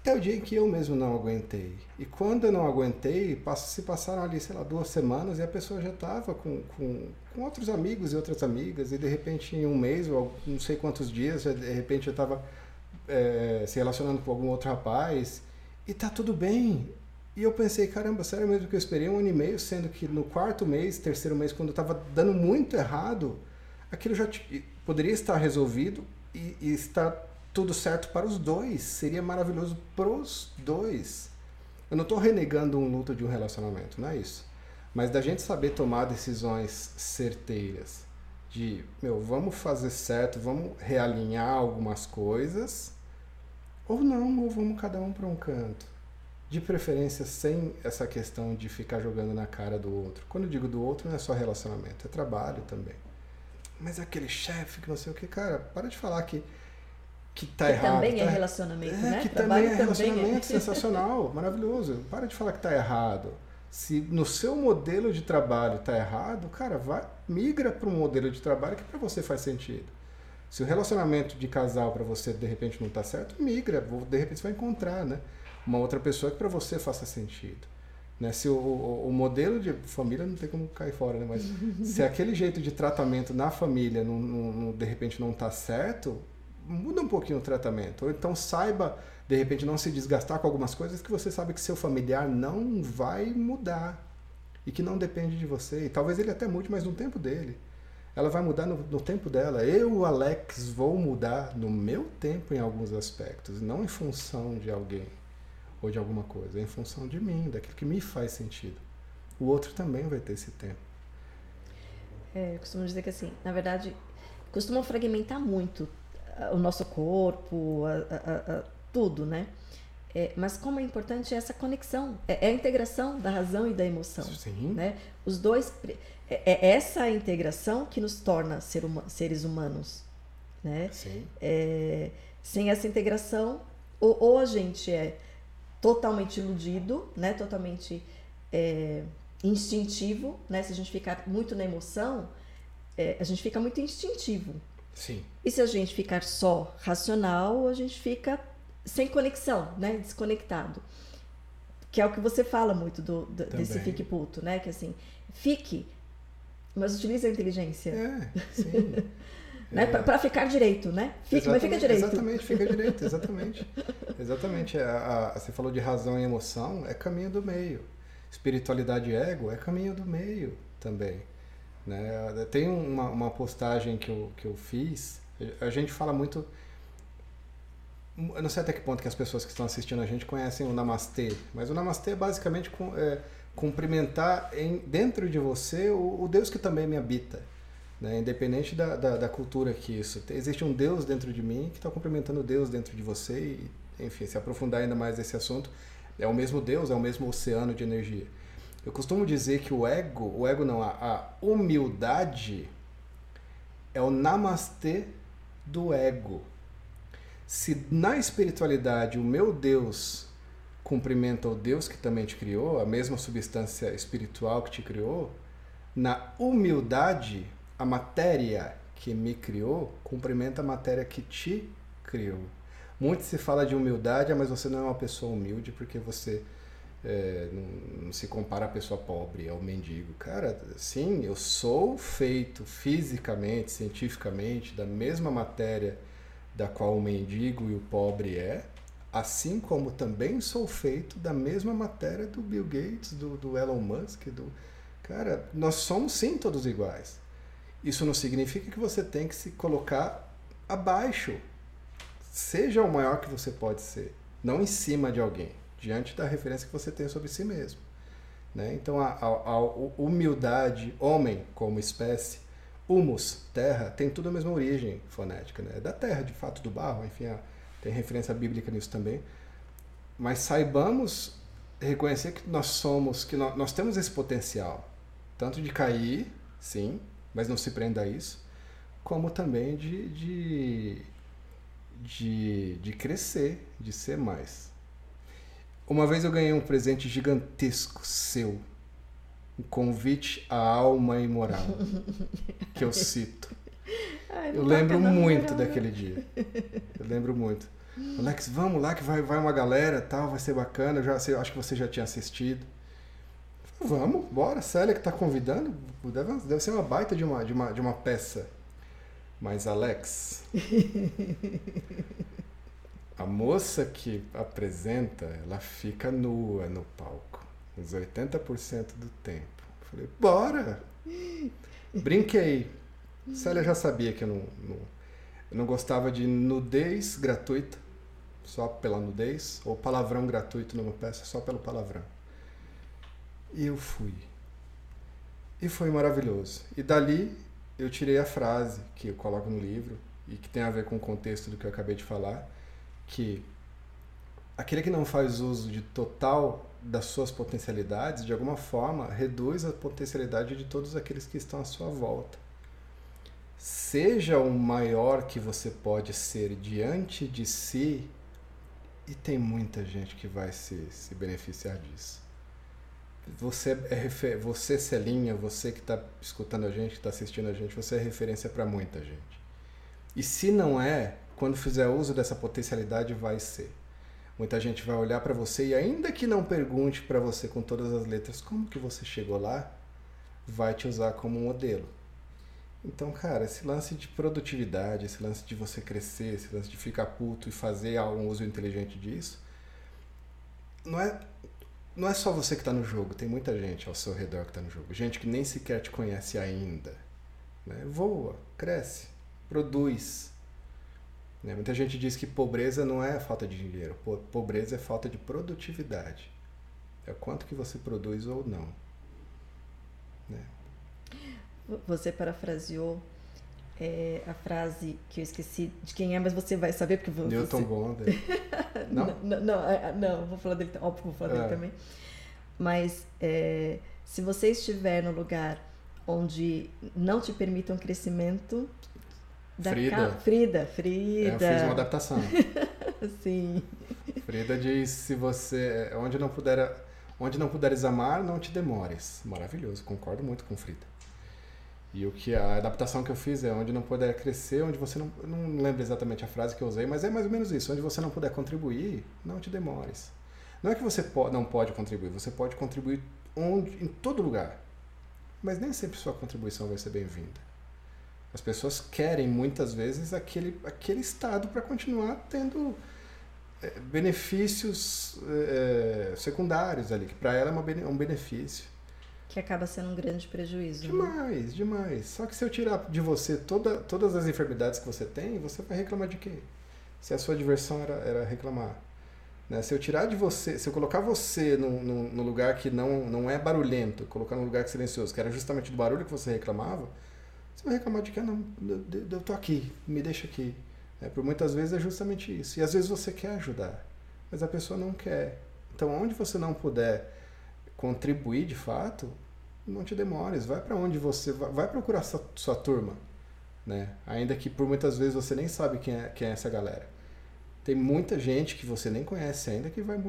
Speaker 3: Até o dia em que eu mesmo não aguentei. E quando eu não aguentei, se passaram ali, sei lá, duas semanas e a pessoa já estava com, com, com outros amigos e outras amigas, e de repente em um mês, ou não sei quantos dias, de repente eu estava é, se relacionando com algum outro rapaz, e tá tudo bem. E eu pensei, caramba, sério mesmo que eu esperei um ano e meio, sendo que no quarto mês, terceiro mês, quando estava dando muito errado, aquilo já poderia estar resolvido e, e estar tudo certo para os dois. Seria maravilhoso pros dois. Eu não estou renegando um luto de um relacionamento, não é isso. Mas da gente saber tomar decisões certeiras, de, meu, vamos fazer certo, vamos realinhar algumas coisas, ou não, ou vamos cada um para um canto de preferência sem essa questão de ficar jogando na cara do outro. Quando eu digo do outro, não é só relacionamento, é trabalho também. Mas aquele chefe que não sei o que, cara, para de falar que que tá
Speaker 1: que
Speaker 3: errado.
Speaker 1: também
Speaker 3: tá...
Speaker 1: é relacionamento,
Speaker 3: é,
Speaker 1: né?
Speaker 3: Que
Speaker 1: Trabalho
Speaker 3: também é
Speaker 1: também
Speaker 3: relacionamento
Speaker 1: é. [LAUGHS]
Speaker 3: sensacional, maravilhoso. Para de falar que tá errado. Se no seu modelo de trabalho tá errado, cara, vai, migra para um modelo de trabalho que para você faz sentido. Se o relacionamento de casal para você de repente não tá certo, migra, de repente você vai encontrar, né? Uma outra pessoa que para você faça sentido. Né? Se o, o, o, modelo de família não tem como cair fora, né? Mas [LAUGHS] se aquele jeito de tratamento na família não, não, não, de repente não tá certo, muda um pouquinho o tratamento. Ou então saiba, de repente, não se desgastar com algumas coisas que você sabe que seu familiar não vai mudar. E que não depende de você. E talvez ele até mude, mas no tempo dele. Ela vai mudar no, no tempo dela. Eu, Alex, vou mudar no meu tempo em alguns aspectos, não em função de alguém ou de alguma coisa, em função de mim, daquilo que me faz sentido. O outro também vai ter esse tempo.
Speaker 1: É, eu costumo dizer que assim, na verdade, costumam fragmentar muito o nosso corpo, a, a, a, tudo, né? É, mas como é importante essa conexão, é, é, a integração da razão e da emoção.
Speaker 3: Sim.
Speaker 1: Né? Os dois, é, é essa integração que nos torna ser uma, seres humanos, né?
Speaker 3: Sim.
Speaker 1: É, sem essa integração, ou, ou, a gente é totalmente iludido, né? Totalmente é, instintivo, né? Se a gente ficar muito na emoção, é, a gente fica muito instintivo.
Speaker 3: Sim.
Speaker 1: E se a gente ficar só racional, a gente fica sem conexão, né? Desconectado. Que é o que você fala muito do, do desse fique puto, né? Que assim, fique, mas utilize a inteligência.
Speaker 3: É, sim. [LAUGHS]
Speaker 1: né? É. Para ficar direito, né? Fique, mas fica direito.
Speaker 3: Exatamente, fica direito, [LAUGHS] exatamente. exatamente. A, a, você falou de razão e emoção, é caminho do meio. Espiritualidade e ego é caminho do meio também. Né? Tem uma, uma postagem que eu, que eu fiz, a gente fala muito. Eu não sei até que ponto que as pessoas que estão assistindo a gente conhecem o Namastê, mas o Namastê é basicamente é, cumprimentar em, dentro de você o, o, Deus que também me habita. Né? Independente da, da, da, cultura que isso. Existe um Deus dentro de mim que está cumprimentando Deus dentro de você e, enfim, se aprofundar ainda mais nesse assunto, é o mesmo Deus, é o mesmo oceano de energia. Eu costumo dizer que o ego, o ego não, a, a humildade é o namastê do ego. Se na espiritualidade o meu Deus cumprimenta o Deus que também te criou, a mesma substância espiritual que te criou, na humildade, a matéria que me criou cumprimenta a matéria que te criou. Muito se fala de humildade, mas você não é uma pessoa humilde porque você é, não, não, se compara a pessoa pobre ao mendigo. Cara, sim, eu sou feito fisicamente, cientificamente, da mesma matéria da qual o mendigo e o pobre é, assim como também sou feito da mesma matéria do Bill Gates, do, do Elon Musk, do. Cara, nós somos sim todos iguais. Isso não significa que você tem que se colocar abaixo. Seja o maior que você pode ser, não em cima de alguém diante da referência que você tem sobre si mesmo. Né? Então, a, a, a, humildade, homem como espécie, humus, terra, tem tudo a mesma origem fonética. Né? É da terra, de fato, do barro, enfim, tem referência bíblica nisso também. Mas saibamos reconhecer que nós somos, que nós, nós temos esse potencial, tanto de cair, sim, mas não se prenda a isso, como também de, de, de, de crescer, de ser mais. Uma vez eu ganhei um presente gigantesco seu. Um convite à alma imoral. [LAUGHS] que eu cito.
Speaker 1: Ai,
Speaker 3: eu lembro muito daquele dia. [LAUGHS] Eu lembro muito. Alex, vamos lá que vai, vai uma galera tal, vai ser bacana. Eu já sei, acho que você já tinha assistido. Vamos, bora. Célia que tá convidando. Deve, deve ser uma baita de uma, de uma, de uma peça. Mas, Alex. [LAUGHS] A moça que apresenta, ela fica nua no palco, uns 80% do tempo. Falei, bora! [LAUGHS] Brinquei. Célia já sabia que eu não, não, eu não gostava de nudez gratuita, só pela nudez, ou palavrão gratuito numa peça, só pelo palavrão. E eu fui. E foi maravilhoso. E dali eu tirei a frase que eu coloco no livro e que tem a ver com o contexto do que eu acabei de falar que aquele que não faz uso de total das suas potencialidades, de alguma forma, reduz a potencialidade de todos aqueles que estão à sua volta. seja o maior que você pode ser diante de si, e tem muita gente que vai se, se beneficiar disso. Você é você Celinha, você que está escutando a gente, que está assistindo a gente, você é referência para muita gente. E se não é, quando fizer uso dessa potencialidade, vai ser. Muita gente vai olhar para você e ainda que não pergunte para você com todas as letras como que você chegou lá, vai te usar como modelo. Então, cara, esse lance de produtividade, esse lance de você crescer, esse lance de ficar puto e fazer um uso inteligente disso, não é, não é só você que está no jogo, tem muita gente ao seu redor que está no jogo. Gente que nem sequer te conhece ainda. Né? Voa, cresce, produz. Né? Muita gente diz que pobreza não é falta de dinheiro, pobreza é falta de produtividade. É o quanto que você produz ou não. Né?
Speaker 1: Você parafraseou é, a frase que eu esqueci de quem é, mas você vai saber porque você...
Speaker 3: Newton Bonder. [LAUGHS] não?
Speaker 1: não? Não, é, é, não, vou falar dele, óbvio, vou falar é. dele também. Mas é, se você estiver no lugar onde não te permitam crescimento da
Speaker 3: Frida.
Speaker 1: Ca... Frida, Frida.
Speaker 3: É, eu fiz uma adaptação. [LAUGHS]
Speaker 1: Sim.
Speaker 3: Frida diz se você onde não puder onde não puderes amar, não te demores. Maravilhoso, concordo muito com Frida. E o que a adaptação que eu fiz é onde não puder crescer, onde você não. Não lembro exatamente a frase que eu usei, mas é mais ou menos isso. Onde você não puder contribuir, não te demores. Não é que você não pode contribuir, você pode contribuir onde, em todo lugar. Mas nem sempre sua contribuição vai ser bem-vinda. As pessoas querem muitas vezes aquele, aquele estado para continuar tendo é, benefícios é, secundários ali, que para ela é um benefício.
Speaker 1: Que acaba sendo um grande prejuízo.
Speaker 3: Né? Demais, né? demais. Só que se eu tirar de você toda, todas as enfermidades que você tem, você vai reclamar de quê? Se a sua diversão era, era reclamar. Né? Se eu tirar de você, se eu colocar você no, lugar que não, não é barulhento, colocar num lugar silencioso, que era justamente do barulho que você reclamava, você vai reclamar de que, ah, não, eu, eu tô aqui, me deixa aqui. É, por muitas vezes é justamente isso. E às vezes você quer ajudar, mas a pessoa não quer. Então, onde você não puder contribuir de fato, não te demores, vai para onde você vai, vai procurar sua, sua turma, né? Ainda que por muitas vezes você nem sabe quem é, quem é essa galera. Tem muita gente que você nem conhece ainda que vai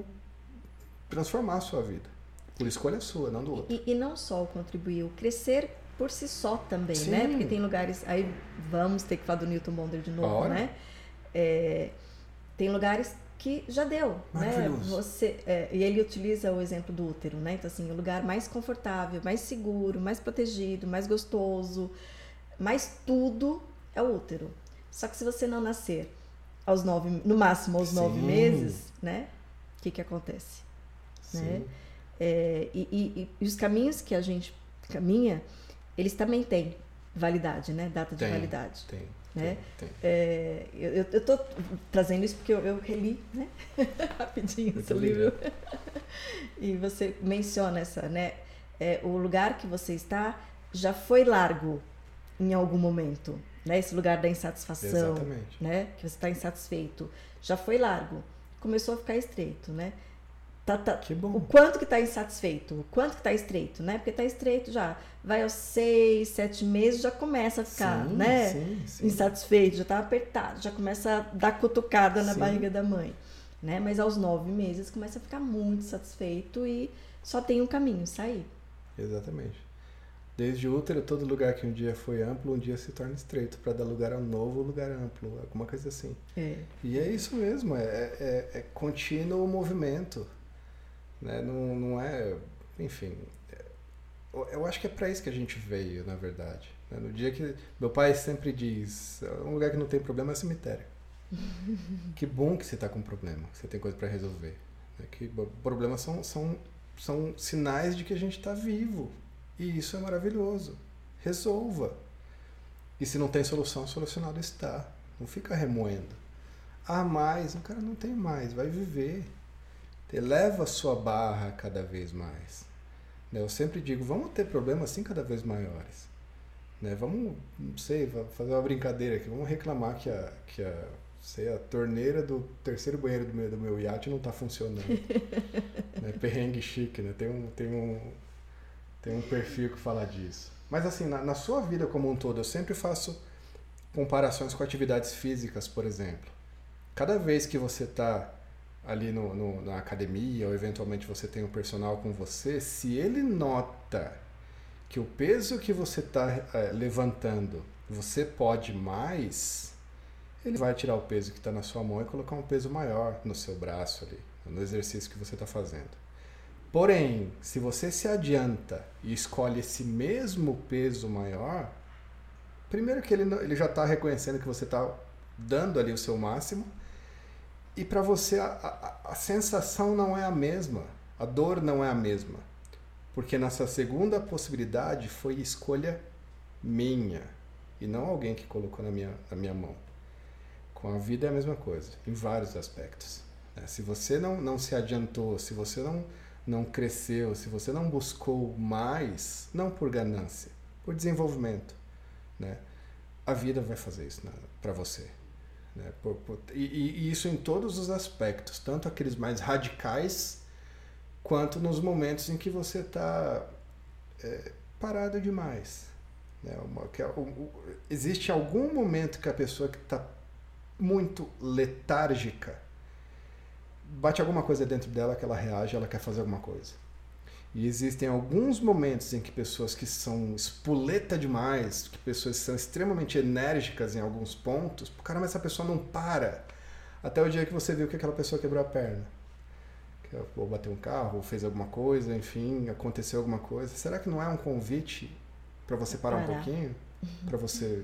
Speaker 3: transformar a sua vida. Por escolha sua, não do outro.
Speaker 1: E, e não só o contribuir, o crescer por si só também, Sim. né? Porque tem lugares. Aí vamos ter que falar do Newton Bonder de novo, Bora. né? É, tem lugares que já deu, né? Você é, e ele utiliza o exemplo do útero, né? Então assim, o lugar mais confortável, mais seguro, mais protegido, mais gostoso, mais tudo é o útero. Só que se você não nascer aos nove, no máximo aos Sim. nove meses, né? O que que acontece? Né? É, e, e, e, os caminhos que a gente caminha, eles também têm validade, né? Data de
Speaker 3: tem,
Speaker 1: validade.
Speaker 3: Tem.
Speaker 1: Né?
Speaker 3: Tem, tem.
Speaker 1: É, eu estou trazendo isso porque eu, eu reli né? [LAUGHS] rapidinho seu livro. e você menciona essa, né? É, o lugar que você está já foi largo em algum momento. Né? Esse lugar da insatisfação,
Speaker 3: Exatamente.
Speaker 1: né? que você está insatisfeito, já foi largo. Começou a ficar estreito, né? Tá, tá,
Speaker 3: que bom.
Speaker 1: O quanto que está insatisfeito, o quanto que está estreito, né? Porque está estreito já. Vai aos seis, sete meses, já começa a ficar,
Speaker 3: sim,
Speaker 1: né?
Speaker 3: Sim, sim.
Speaker 1: Insatisfeito, já está apertado, já começa a dar cutucada na barriga da mãe. Né? Mas aos nove meses começa a ficar muito satisfeito e só tem um caminho, sair.
Speaker 3: Exatamente. Desde o útero, todo lugar que um dia foi amplo, um dia se torna estreito, para dar lugar a um novo lugar amplo, alguma coisa assim.
Speaker 1: É.
Speaker 3: E é isso mesmo, é, é, é contínuo movimento. Né? Não, não é. Enfim. Eu acho que é para isso que a gente veio, na verdade. Né? No dia que. Meu pai sempre diz: um lugar que não tem problema é cemitério. [LAUGHS] que bom que você está com problema, que você tem coisa para resolver. Né? Que problemas são, são, são sinais de que a gente está vivo. E isso é maravilhoso. Resolva. E se não tem solução, solucionado está. Não fica remoendo. Ah, mais, o cara não tem mais, vai viver eleva a sua barra cada vez mais. Né? Eu sempre digo, vamos ter problemas assim cada vez maiores. Né? Vamos, não sei, fazer uma brincadeira aqui, vamos reclamar que a, que a, sei, a torneira do terceiro banheiro do meu, do meu iate não está funcionando. [LAUGHS] né? Perrengue chique, né? Tem um, tem, um, tem um perfil que fala disso. Mas assim, na, na sua vida como um todo, eu sempre faço comparações com atividades físicas, por exemplo. Cada vez que você está ali no, no, na academia ou eventualmente você tem um personal com você, se ele nota que o peso que você está é, levantando você pode mais, ele vai tirar o peso que está na sua mão e colocar um peso maior no seu braço ali, no exercício que você está fazendo. Porém, se você se adianta e escolhe esse mesmo peso maior, primeiro que ele, ele já está reconhecendo que você está dando ali o seu máximo, e para você a, a, a sensação não é a mesma, a dor não é a mesma. Porque nessa segunda possibilidade foi escolha minha e não alguém que colocou na minha, na minha mão. Com a vida é a mesma coisa, em vários aspectos. Né? Se você não, não se adiantou, se você não, não cresceu, se você não buscou mais, não por ganância, por desenvolvimento, né? a vida vai fazer isso para você. Né? Por, por, e, e, isso em todos os aspectos, tanto aqueles mais radicais, quanto nos momentos em que você está é, parado demais. Né? Uma, que, é um, existe algum momento que a pessoa que está muito letárgica bate alguma coisa dentro dela que ela reage, ela quer fazer alguma coisa. E existem alguns momentos em que pessoas que são espoleta demais, que pessoas que são extremamente enérgicas em alguns pontos, caramba, essa pessoa não para. Até o dia que você viu que aquela pessoa quebrou a perna. Ou bateu um carro, ou fez alguma coisa, enfim, aconteceu alguma coisa. Será que não é um convite para você parar, parar, um pouquinho? [LAUGHS] Para você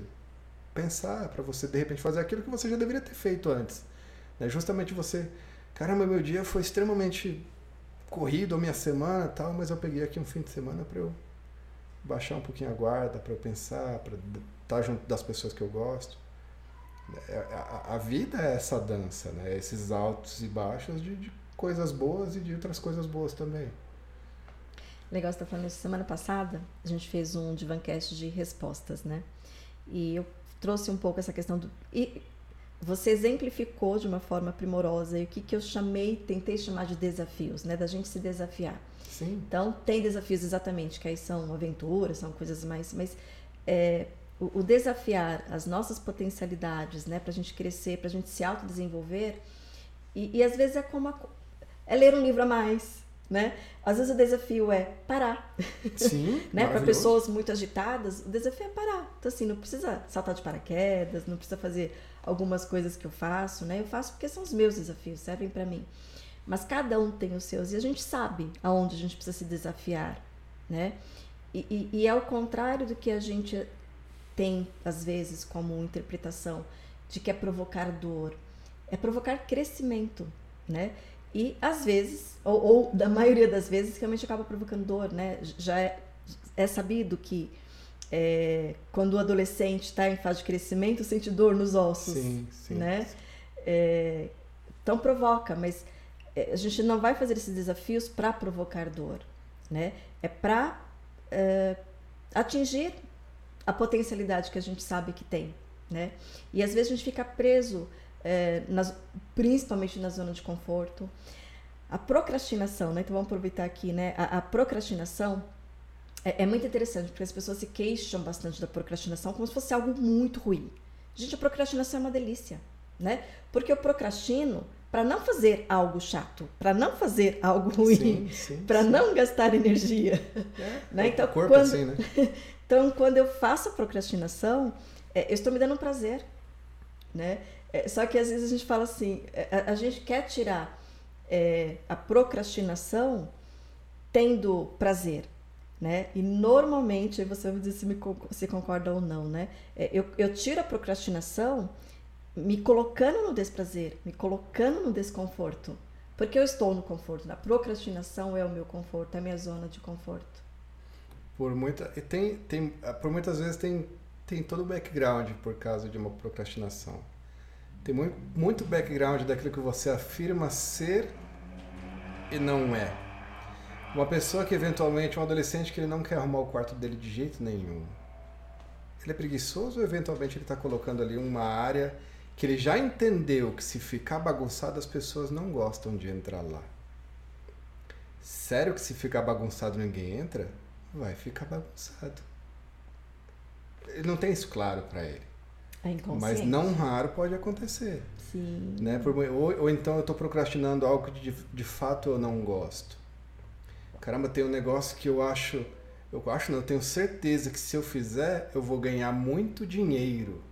Speaker 3: pensar, para você de repente fazer aquilo que você já deveria ter feito antes. Né? Justamente você, caramba, meu dia foi extremamente corrido a minha semana tal, mas eu peguei aqui um fim de semana para eu baixar um pouquinho a guarda, para eu pensar, para estar tá junto das pessoas que eu gosto. É, a, a, vida é essa dança, né? Esses altos e baixos de, de, coisas boas e de outras coisas boas também.
Speaker 1: Legal, você está falando isso. Semana passada a gente fez um Divancast de respostas, né? E eu trouxe um pouco essa questão do. E você exemplificou de uma forma primorosa e o que, que eu chamei, tentei chamar de desafios, né? Da gente se desafiar.
Speaker 3: Sim.
Speaker 1: Então, tem desafios exatamente, que aí são aventuras, são coisas mais. Mas é, o, o, desafiar as nossas potencialidades, né? Pra gente crescer, pra gente se autodesenvolver. E, e às vezes é como. A, é ler um livro a mais, né? Às vezes o desafio é parar.
Speaker 3: Sim. [LAUGHS]
Speaker 1: né? Para pessoas muito agitadas, o desafio é parar. Então, assim, não precisa saltar de paraquedas, não precisa fazer algumas coisas que eu faço, né? Eu faço porque são os meus desafios, servem para mim. Mas cada um tem os seus e a gente sabe aonde a gente precisa se desafiar, né? E, e, e é o contrário do que a gente tem, às vezes, como interpretação de que é provocar dor. É provocar crescimento, né? E às vezes, ou, ou, da maioria das vezes, realmente acaba provocando dor, né? Já é, é sabido que é, quando o adolescente está em fase de crescimento, sente dor nos ossos,
Speaker 3: sim, sim,
Speaker 1: né? É, então provoca, mas é, a gente não vai fazer esses desafios para provocar dor, né? É para é, atingir a potencialidade que a gente sabe que tem, né? E às vezes a gente fica preso é, nas, principalmente na zona de conforto. A procrastinação, né? Então vamos aproveitar aqui, né? A, a procrastinação é, é, muito interessante, porque as pessoas se queixam bastante da procrastinação como se fosse algo muito ruim. Gente, a procrastinação é uma delícia, né? Porque eu procrastino para não fazer algo chato, para não fazer algo ruim, [LAUGHS] para não gastar energia. É, [LAUGHS] né? Então,
Speaker 3: corpo
Speaker 1: quando,
Speaker 3: assim, né? [LAUGHS]
Speaker 1: então, quando eu faço a procrastinação, é, eu estou me dando um prazer, né? É, só que às vezes a gente fala assim, é, a, a gente quer tirar é, a procrastinação tendo prazer, né? E normalmente, você vai dizer se, me, se concorda ou não, né? É, eu, eu tiro a procrastinação me colocando no desprazer, me colocando no desconforto. Porque eu estou no conforto. A procrastinação é o meu conforto, é a minha zona de conforto.
Speaker 3: Por, muita, e tem, tem, por muitas vezes tem, tem todo o background por causa de uma procrastinação. Tem muito, muito background daquilo que você afirma ser e não é. Uma pessoa que eventualmente, um adolescente que ele não quer arrumar o quarto dele de jeito nenhum. Ele é preguiçoso ou eventualmente ele está colocando ali uma área que ele já entendeu que se ficar bagunçado as pessoas não gostam de entrar lá. Sério que se ficar bagunçado ninguém entra? Vai ficar bagunçado. Ele não tem isso claro para ele.
Speaker 1: É.
Speaker 3: Mas não raro pode acontecer.
Speaker 1: Sim.
Speaker 3: Né? Por- ou, ou então eu estou procrastinando algo que de, de fato eu não gosto. Caramba, tem um negócio que eu acho. Eu acho, não, eu tenho certeza que se eu fizer, eu vou ganhar muito dinheiro.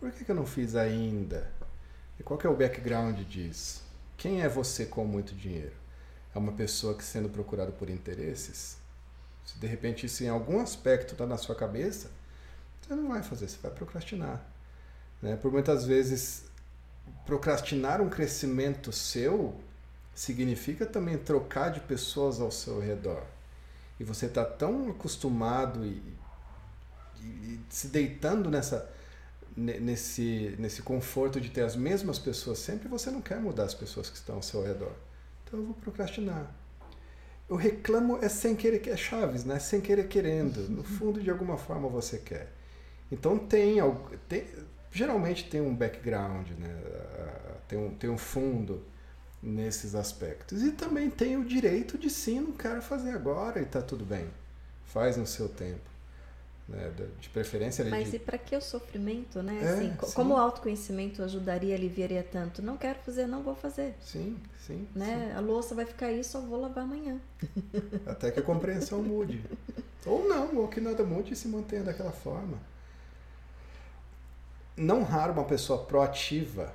Speaker 3: Por que, que eu não fiz ainda? E qual é o background disso? Quem é você com muito dinheiro? É uma pessoa que sendo procurada por interesses? Se de repente isso em algum aspecto está na sua cabeça, você não vai fazer, você vai procrastinar. Né? Por muitas vezes procrastinar um crescimento seu significa também trocar de pessoas ao seu redor. E você está tão acostumado e, e- e se deitando nessa, ne- nesse, nesse conforto de ter as mesmas pessoas sempre, você não quer mudar as pessoas que estão ao seu redor. Então eu vou procrastinar. Eu reclamo é sem querer, que é Chaves, né? Sem querer querendo. [LAUGHS] No fundo, de alguma forma você quer. Então tem, tem geralmente tem um background, né? Ah, Tem um, tem um fundo nesses aspectos. E também tem o direito de sim, não quero fazer agora e tá tudo bem. Faz no seu tempo. Né? De- preferência
Speaker 1: Mas
Speaker 3: de...
Speaker 1: e para que o sofrimento, né?
Speaker 3: É,
Speaker 1: assim, co-
Speaker 3: sim.
Speaker 1: como o autoconhecimento ajudaria, aliviaria tanto? Não quero fazer, não vou fazer.
Speaker 3: Sim, sim,
Speaker 1: Né? A louça vai ficar aí, só vou lavar amanhã.
Speaker 3: sim. [LAUGHS] Até que a compreensão mude. Ou não, ou que nada mude e se mantenha daquela forma. Não raro uma pessoa proativa,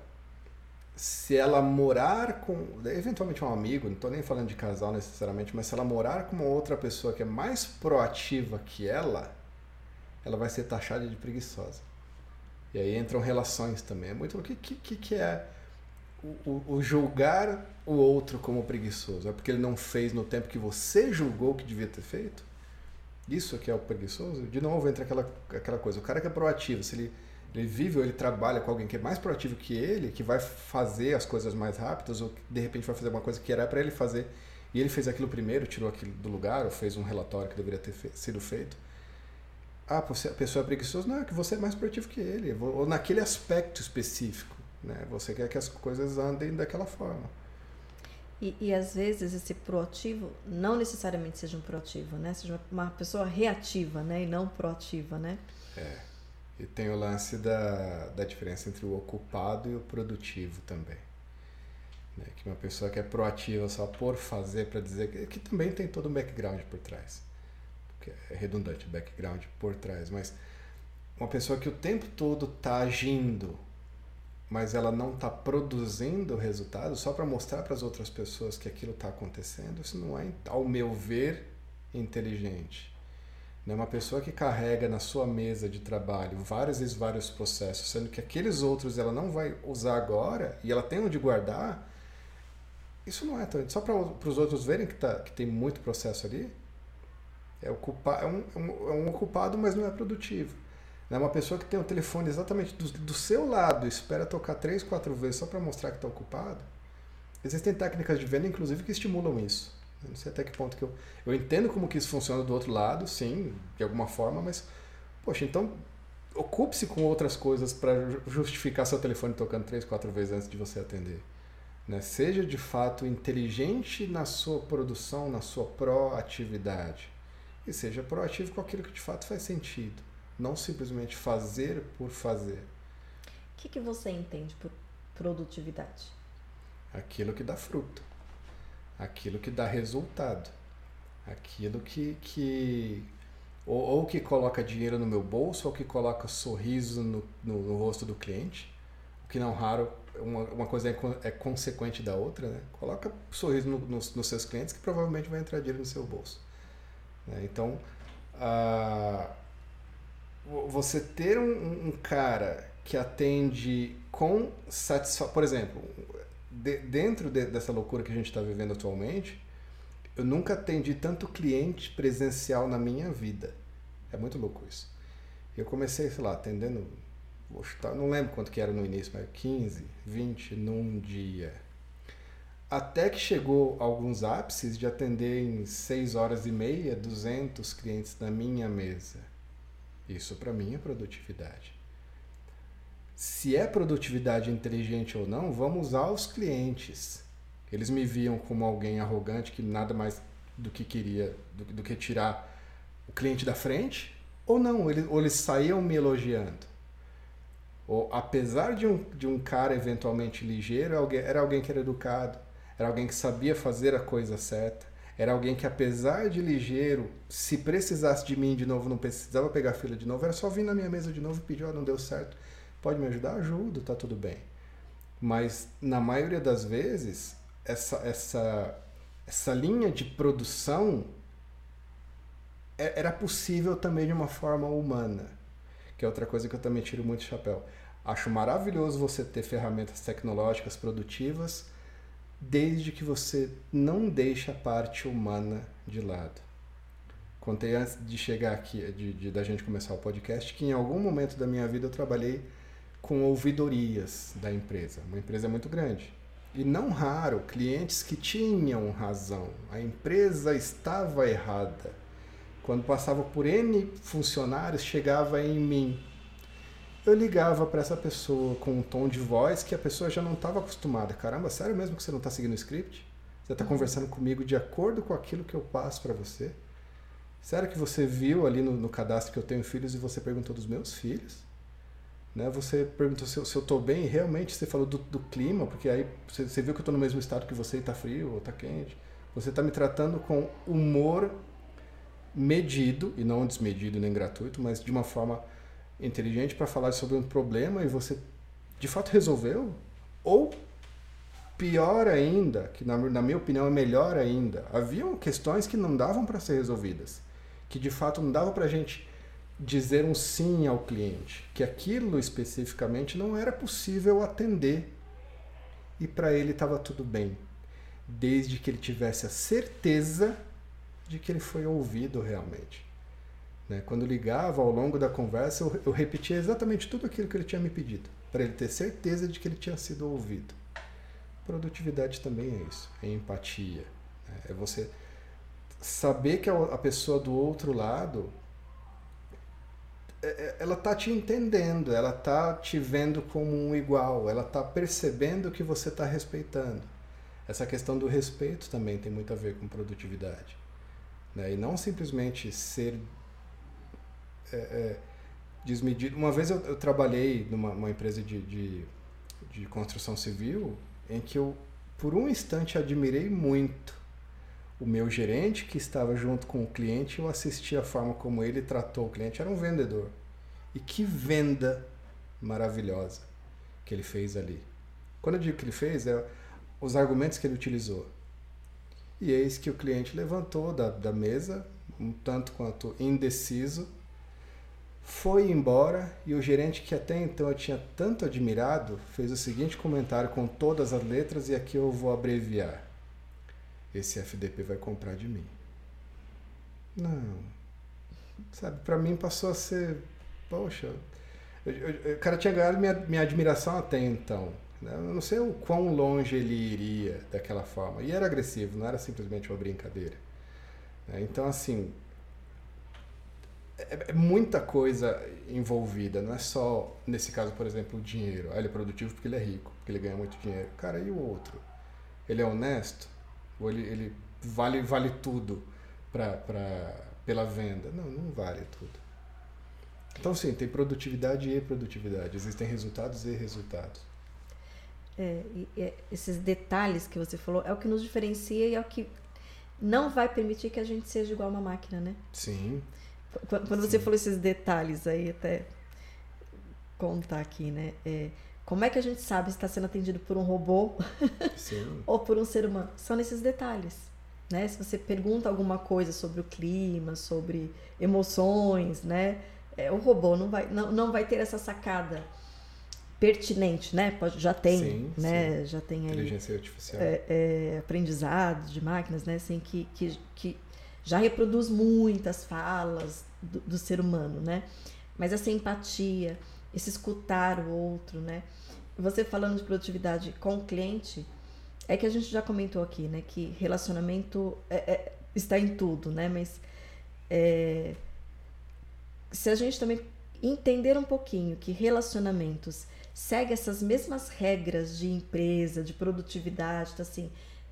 Speaker 3: se ela morar com, eventualmente um amigo, não estou nem falando de casal necessariamente, mas se ela morar com uma outra pessoa que é mais proativa que ela, ela vai ser taxada de preguiçosa. E aí entram relações também. É muito o que, que, que é o, o- o julgar o outro como preguiçoso? É porque ele não fez no tempo que você julgou que devia ter feito? Isso que é o preguiçoso? De novo, entra aquela, aquela coisa. O cara que é proativo, se ele, ele vive ou ele trabalha com alguém que é mais proativo que ele, que vai fazer as coisas mais rápidas, ou de repente vai fazer uma coisa que era para ele fazer, e ele fez aquilo primeiro, tirou aquilo do lugar, ou fez um relatório que deveria ter fe- sido feito. Ah, a pessoa é preguiçosa? Não, é que você é mais proativo que ele, ou naquele aspecto específico. Né? Você quer que as coisas andem daquela forma.
Speaker 1: E, e às vezes esse proativo não necessariamente seja um proativo, né? Seja uma uma pessoa reativa, né? E não proativa, né?
Speaker 3: É. E tem o lance da, da diferença entre o ocupado e o produtivo também. Né? Que uma pessoa que é proativa só por fazer, para dizer que, que também tem todo um background por trás. É redundante o background por trás, mas uma pessoa que o tempo todo está agindo, mas ela não está produzindo resultado só para mostrar para as outras pessoas que aquilo está acontecendo, isso não é, ao meu ver, inteligente. Né? Uma pessoa que carrega na sua mesa de trabalho vários e vários processos, sendo que aqueles outros ela não vai usar agora e ela tem onde guardar, isso não é tão. Só para os outros verem que, tá, que tem muito processo ali, é, ocupar, é, um, é, um, é um ocupado, mas não é produtivo. Né? Uma pessoa que tem o telefone exatamente do, do seu lado espera tocar três, quatro vezes só para mostrar que está ocupado. Existem técnicas de venda, inclusive, que estimulam isso. Eu não sei até que ponto que eu. Eu entendo como que isso funciona do outro lado, sim, de alguma forma, mas. Poxa, então ocupe-se com outras coisas para justificar seu telefone tocando três, quatro vezes antes de você atender. Né? Seja de fato inteligente na sua produção, na sua proatividade. E seja proativo com aquilo que de fato faz sentido. Não simplesmente fazer por fazer.
Speaker 1: O que, que você entende por produtividade?
Speaker 3: Aquilo que dá fruto. Aquilo que dá resultado. Aquilo que. que ou, ou que coloca dinheiro no meu bolso, ou que coloca sorriso no, no, no rosto do cliente. O que não raro, uma, uma coisa é, é consequente da outra, né? Coloca sorriso no- nos, nos seus clientes que provavelmente vai entrar dinheiro no seu bolso. né? Então, vo- você ter um, um cara que atende com satisfação. Por exemplo, de- dentro de- dessa loucura que a gente está vivendo atualmente, eu nunca atendi tanto cliente presencial na minha vida. É muito louco isso. Eu comecei, sei lá, atendendo, chutar, não lembro quanto que era no início, mas 15, 20 num dia. Até que chegou alguns ápices de atender em 6 horas e meia 200 clientes na minha mesa. Isso para mim é produtividade. Se é produtividade inteligente ou não, vamos usar os clientes. Eles me viam como alguém arrogante que nada mais do que queria, do, do que tirar o cliente da frente, ou não, eles, ou eles saíam me elogiando. Ou apesar de um, de um cara eventualmente ligeiro, era alguém que era educado, era alguém que sabia fazer a coisa certa, era alguém que apesar de ligeiro, se precisasse de mim de novo, não precisava pegar fila de novo, era só vir na minha mesa de novo e pedir, oh, não deu certo, pode me ajudar? Ajudo, tá tudo bem. Mas na maioria das vezes, essa, essa, essa linha de produção é, era possível também de uma forma humana, que é outra coisa que eu também tiro muito chapéu. Acho maravilhoso você ter ferramentas tecnológicas produtivas, desde que você não deixe a parte humana de lado. Contei antes de chegar aqui, de, de, da gente começar o podcast, que em algum momento da minha vida eu trabalhei com ouvidorias da empresa. Uma empresa muito grande. E não raro, clientes que tinham razão. A empresa estava errada quando passava por N funcionários, chegava em mim. Eu ligava para essa pessoa com um tom de voz que a pessoa já não estava acostumada. Caramba, sério mesmo que você não está seguindo o script? Você está uhum. conversando comigo de acordo com aquilo que eu passo para você? Sério que você viu ali no, no, cadastro que eu tenho filhos e você perguntou dos meus filhos? Né? Você perguntou se eu, estou bem e realmente você falou do, do clima, porque aí você, você, viu que eu estou no mesmo estado que você e está frio ou está quente. Você está me tratando com humor medido, e não desmedido nem gratuito, mas de uma forma inteligente para falar sobre um problema e você de fato resolveu? Ou pior ainda, que na, na minha opinião é melhor ainda, haviam questões que não davam para ser resolvidas, que de fato não dava para a gente dizer um sim ao cliente, que aquilo especificamente não era possível atender e para ele estava tudo bem, desde que ele tivesse a certeza de que ele foi ouvido realmente. Né? Quando ligava ao longo da conversa, eu, eu repetia exatamente tudo aquilo que ele tinha me pedido, para ele ter certeza de que ele tinha sido ouvido. Produtividade também é isso, é empatia. Né? É você saber que a pessoa do outro lado ela tá te entendendo, ela tá te vendo como um igual, ela tá percebendo que você está respeitando. Essa questão do respeito também tem muito a ver com produtividade. Né? E não simplesmente ser é, é, desmedido. Uma vez eu, eu trabalhei numa empresa de, de, de, construção civil em que eu, por um instante, admirei muito o meu gerente que estava junto com o cliente. Eu assisti a forma como ele tratou o cliente. Era um vendedor. E que venda maravilhosa que ele fez ali. Quando eu digo que ele fez, é os argumentos que ele utilizou. E eis que o cliente levantou da, da mesa, um tanto quanto indeciso, foi embora e o gerente, que até então eu tinha tanto admirado, fez o seguinte comentário com todas as letras, e aqui eu vou abreviar: Esse FDP vai comprar de mim. Não. Sabe, para mim passou a ser. Poxa, o cara tinha ganhado minha, minha admiração até então. Né? Eu não sei o quão longe ele iria daquela forma. E era agressivo, não era simplesmente uma brincadeira. Né? Então, assim, é, é muita coisa envolvida. Não é só, nesse caso, por exemplo, o dinheiro. Ah, ele é produtivo porque ele é rico, porque ele ganha muito dinheiro. Cara, e o outro? Ele é honesto? Ou ele, ele vale, vale tudo pra, pra, pela venda? Não, não vale tudo. Então, sim, tem produtividade e produtividade. Existem resultados e resultados.
Speaker 1: É, é, esses detalhes que você falou é o que nos diferencia e é o que não vai permitir que a gente seja igual uma máquina, né?
Speaker 3: Sim.
Speaker 1: Quando, quando Sim. você falou esses detalhes aí, até contar aqui, né? É, como é que a gente sabe se está sendo atendido por um robô [LAUGHS] ou por um ser humano? São nesses detalhes. Né? Se você pergunta alguma coisa sobre o clima, sobre emoções, né? É, o robô não vai, não, não vai ter essa sacada pertinente, né? Pode, já tem, sim, né? Sim. Já tem aí,
Speaker 3: inteligência artificial,
Speaker 1: é, é, aprendizado de máquinas, né? Assim que, que, que já reproduz muitas falas do, do, ser humano, né? Mas essa empatia, esse escutar o outro, né? Você falando de produtividade com o cliente, é que a gente já comentou aqui, né? Que relacionamento é, é, está em tudo, né? Mas é, se a gente também entender um pouquinho que relacionamentos segue essas mesmas regras de empresa, de produtividade, então, assim,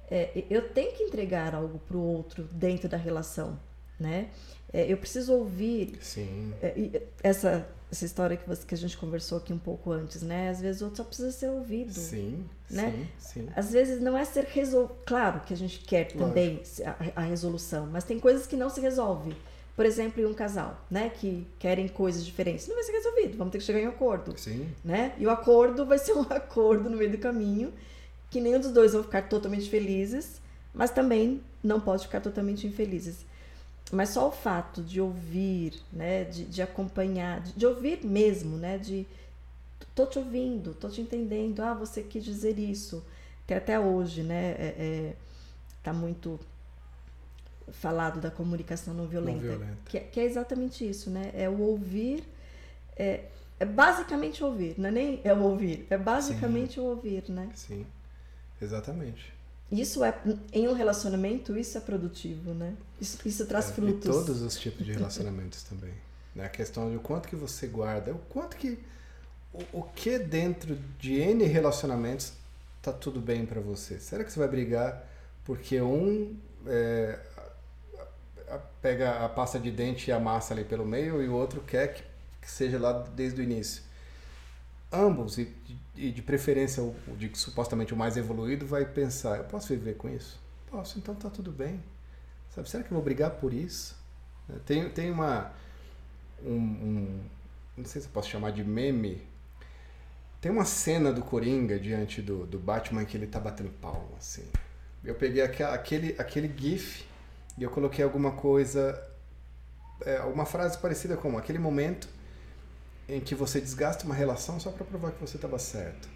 Speaker 1: é, eu tenho que entregar algo para o outro dentro da relação, né? É, eu preciso ouvir.
Speaker 3: Sim.
Speaker 1: É, essa, essa história que, você, que a gente conversou aqui um pouco antes, né? Às vezes o outro só precisa ser ouvido.
Speaker 3: Sim,
Speaker 1: né?
Speaker 3: sim, sim.
Speaker 1: Às vezes não é ser resolvido. Claro que a gente quer também a, a, resolução, mas tem coisas que não se resolve. Por exemplo, em um casal, né? Que querem coisas diferentes. Não vai ser resolvido, vamos ter que chegar em acordo.
Speaker 3: Sim.
Speaker 1: Né? E o acordo vai ser [LAUGHS] um acordo no meio do caminho, que nenhum dos dois vão ficar totalmente felizes, mas também não pode ficar totalmente infelizes. Mas só o fato de ouvir, né, de, de acompanhar, de, de, ouvir mesmo, né, de tô te ouvindo, tô te entendendo, ah, você quis dizer isso, que até hoje, né, é, é, tá muito falado da comunicação não violenta,
Speaker 3: não violenta.
Speaker 1: Que, é, que, é exatamente isso, né, é o ouvir, é, é basicamente ouvir, não é nem é o ouvir, é basicamente Sim. o ouvir, né?
Speaker 3: Sim, exatamente.
Speaker 1: Isso é, em um relacionamento, isso é produtivo, né? Isso, isso traz
Speaker 3: é,
Speaker 1: frutos.
Speaker 3: E todos os tipos de relacionamentos também. Né? A questão de o quanto que você guarda, o quanto que. O, o que dentro de N relacionamentos tá tudo bem para você? Será que você vai brigar porque um é, pega a pasta de dente e amassa ali pelo meio e o outro quer que, que seja lá desde o início? Ambos, e e de preferência o, de supostamente o mais evoluído vai pensar, eu posso viver com isso? Posso, então tá tudo bem. Sabe, será que eu vou brigar por isso? É, tem, tem uma um, um, não sei se eu posso chamar de meme. Tem uma cena do Coringa diante do, do Batman que ele tá batendo palma, assim. Eu peguei aquele, aquele gif e eu coloquei alguma coisa, é, uma frase parecida como aquele momento em que você desgasta uma relação só para provar que você estava certo.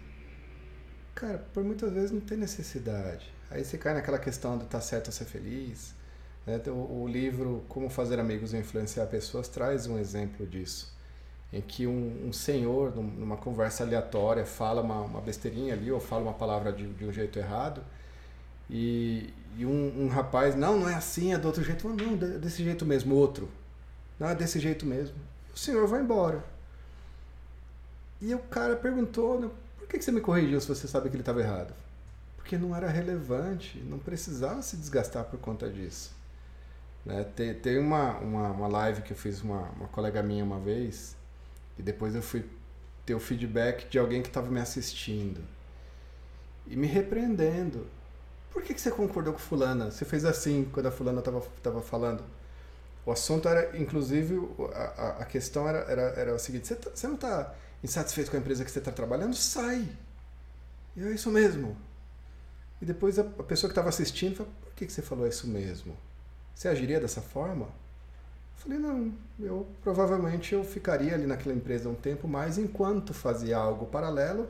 Speaker 3: Cara, por muitas vezes não tem necessidade. Aí você cai naquela questão de estar tá certo ou ser feliz. Né? O, o, livro Como Fazer Amigos e Influenciar Pessoas traz um exemplo disso. Em que um, um senhor, numa conversa aleatória, fala uma, uma, besteirinha ali ou fala uma palavra de, de um jeito errado. E, e um, um, rapaz, não, não é assim, é do outro jeito. Não, desse jeito mesmo, outro. Não, é desse jeito mesmo. O senhor vai embora. E o cara perguntou, né, por que você me corrigiu se você sabe que ele estava errado? Porque não era relevante, não precisava se desgastar por conta disso. Né? Tem, tem uma, uma, uma live que eu fiz uma, uma colega minha uma vez, e depois eu fui ter o feedback de alguém que estava me assistindo e me repreendendo. Por que, que você concordou com fulana? Você fez assim quando a fulana estava tava falando. O assunto era, inclusive, a, a questão era, era, era o seguinte: você, tá, você não está insatisfeito com a empresa que você está trabalhando, sai. E é isso mesmo. E depois a, pessoa que estava assistindo falou, por que, você falou isso mesmo? Você agiria dessa forma? Eu falei, não, eu provavelmente eu ficaria ali naquela empresa um tempo mais enquanto fazia algo paralelo,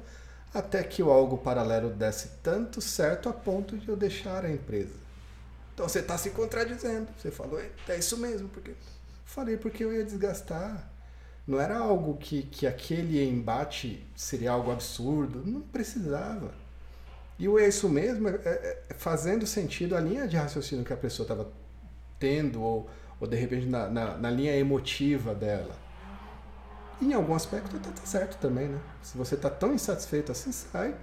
Speaker 3: até que o algo paralelo desse tanto certo a ponto de eu deixar a empresa. Então você está se contradizendo. Você falou, é isso mesmo, porque falei porque eu ia desgastar. Não era algo que, que aquele embate seria algo absurdo, não precisava. E o é isso mesmo, é, é, é fazendo sentido a linha de raciocínio que a pessoa estava tendo, ou, ou de repente na, na, na, linha emotiva dela. em algum aspecto está tá certo também, né? Se você está tão insatisfeito assim, sai.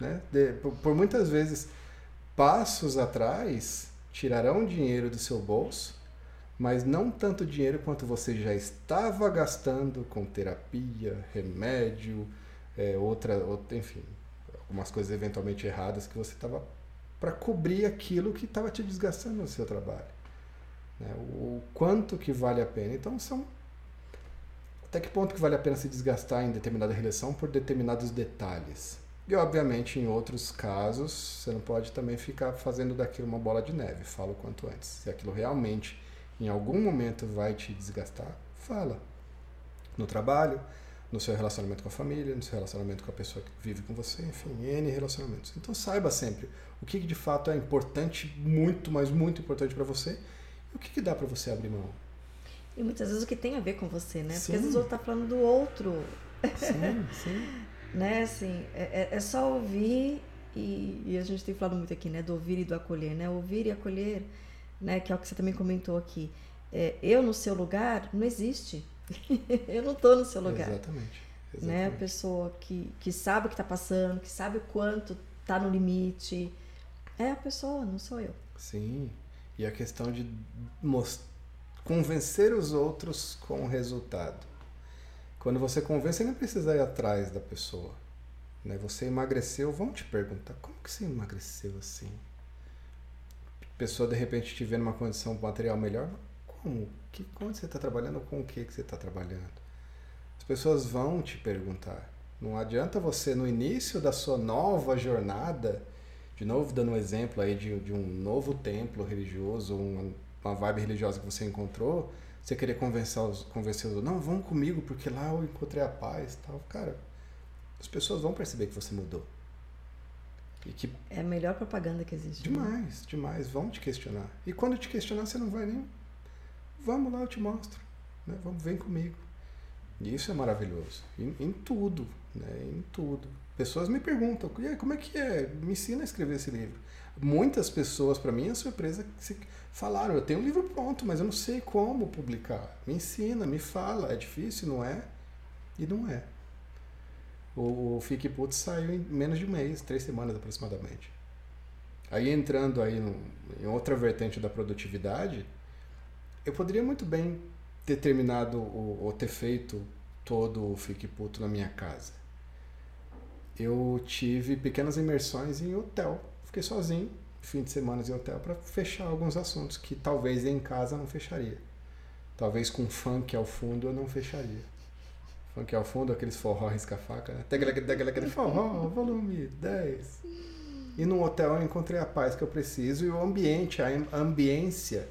Speaker 3: Né? De, por, por muitas vezes, passos atrás tirarão dinheiro do seu bolso mas não tanto dinheiro quanto você já estava gastando com terapia, remédio, é, outra, outra, enfim, algumas coisas eventualmente erradas que você estava para cobrir aquilo que estava te desgastando no seu trabalho. Né? O quanto que vale a pena. Então são até que ponto que vale a pena se desgastar em determinada relação por determinados detalhes. E obviamente em outros casos você não pode também ficar fazendo daquilo uma bola de neve. Falo quanto antes. Se aquilo realmente em algum momento vai te desgastar, fala. No trabalho, no seu relacionamento com a família, no seu relacionamento com a pessoa que vive com você, enfim, N relacionamentos. Então saiba sempre o que de fato é importante, muito, mas muito importante para você, e o que, que dá para você abrir mão.
Speaker 1: E muitas vezes o que tem a ver com você, né? Sim. Porque às vezes o outro tá falando do outro.
Speaker 3: Sim, sim. [LAUGHS]
Speaker 1: né, assim, é, é, é só ouvir e, e, a gente tem falado muito aqui, né, do ouvir e do acolher, né? Ouvir e acolher né? Que é o que você também comentou aqui. É, eu no seu lugar não existe. [LAUGHS] eu não estou no seu lugar.
Speaker 3: Exatamente. Exatamente.
Speaker 1: Né? A pessoa que, que sabe o que está passando, que sabe o quanto está no limite. É a pessoa, não sou eu.
Speaker 3: Sim. E a questão de convencer os outros com o resultado. Quando você convence, você não precisa ir atrás da pessoa. Né? Você emagreceu, vão te perguntar, como que você emagreceu assim? Pessoa de repente te vê numa condição material melhor, como? Que, como você está trabalhando? Com o que, que você está trabalhando? As pessoas vão te perguntar. Não adianta você, no início da sua nova jornada, de novo dando um exemplo aí de, de um novo templo religioso, uma, uma vibe religiosa que você encontrou, você querer convencer os, convencer os não, vão comigo, porque lá eu encontrei a paz tal. Cara, as pessoas vão perceber que você mudou.
Speaker 1: E que é a melhor propaganda que existe.
Speaker 3: Né? Demais, né? demais. Vão te questionar. E quando te questionar, você não vai nem. Vamos lá, eu te mostro. Né? Vamos, vem comigo. E isso é maravilhoso. Em, em tudo, né? Em tudo. Pessoas me perguntam, e aí, como é que é? Me ensina a escrever esse livro. Muitas pessoas, para mim, é surpresa, se falaram, eu tenho um livro pronto, mas eu não sei como publicar. Me ensina, me fala. É difícil, não é? E não é. O, o Fique Putz saiu em menos de um mês, três semanas aproximadamente. Aí entrando aí no, em outra vertente da produtividade, eu poderia muito bem ter terminado ou, ter feito todo o Fique Puto na minha casa. Eu tive pequenas imersões em hotel. Fiquei sozinho, fim de semana em hotel para fechar alguns assuntos que talvez em casa não fecharia. Talvez com funk ao fundo eu não fecharia. Funk ao fundo, aqueles forró risca-faca, né? Aquele forró, volume 10. E no hotel eu encontrei a paz que eu preciso e o ambiente, a ambiência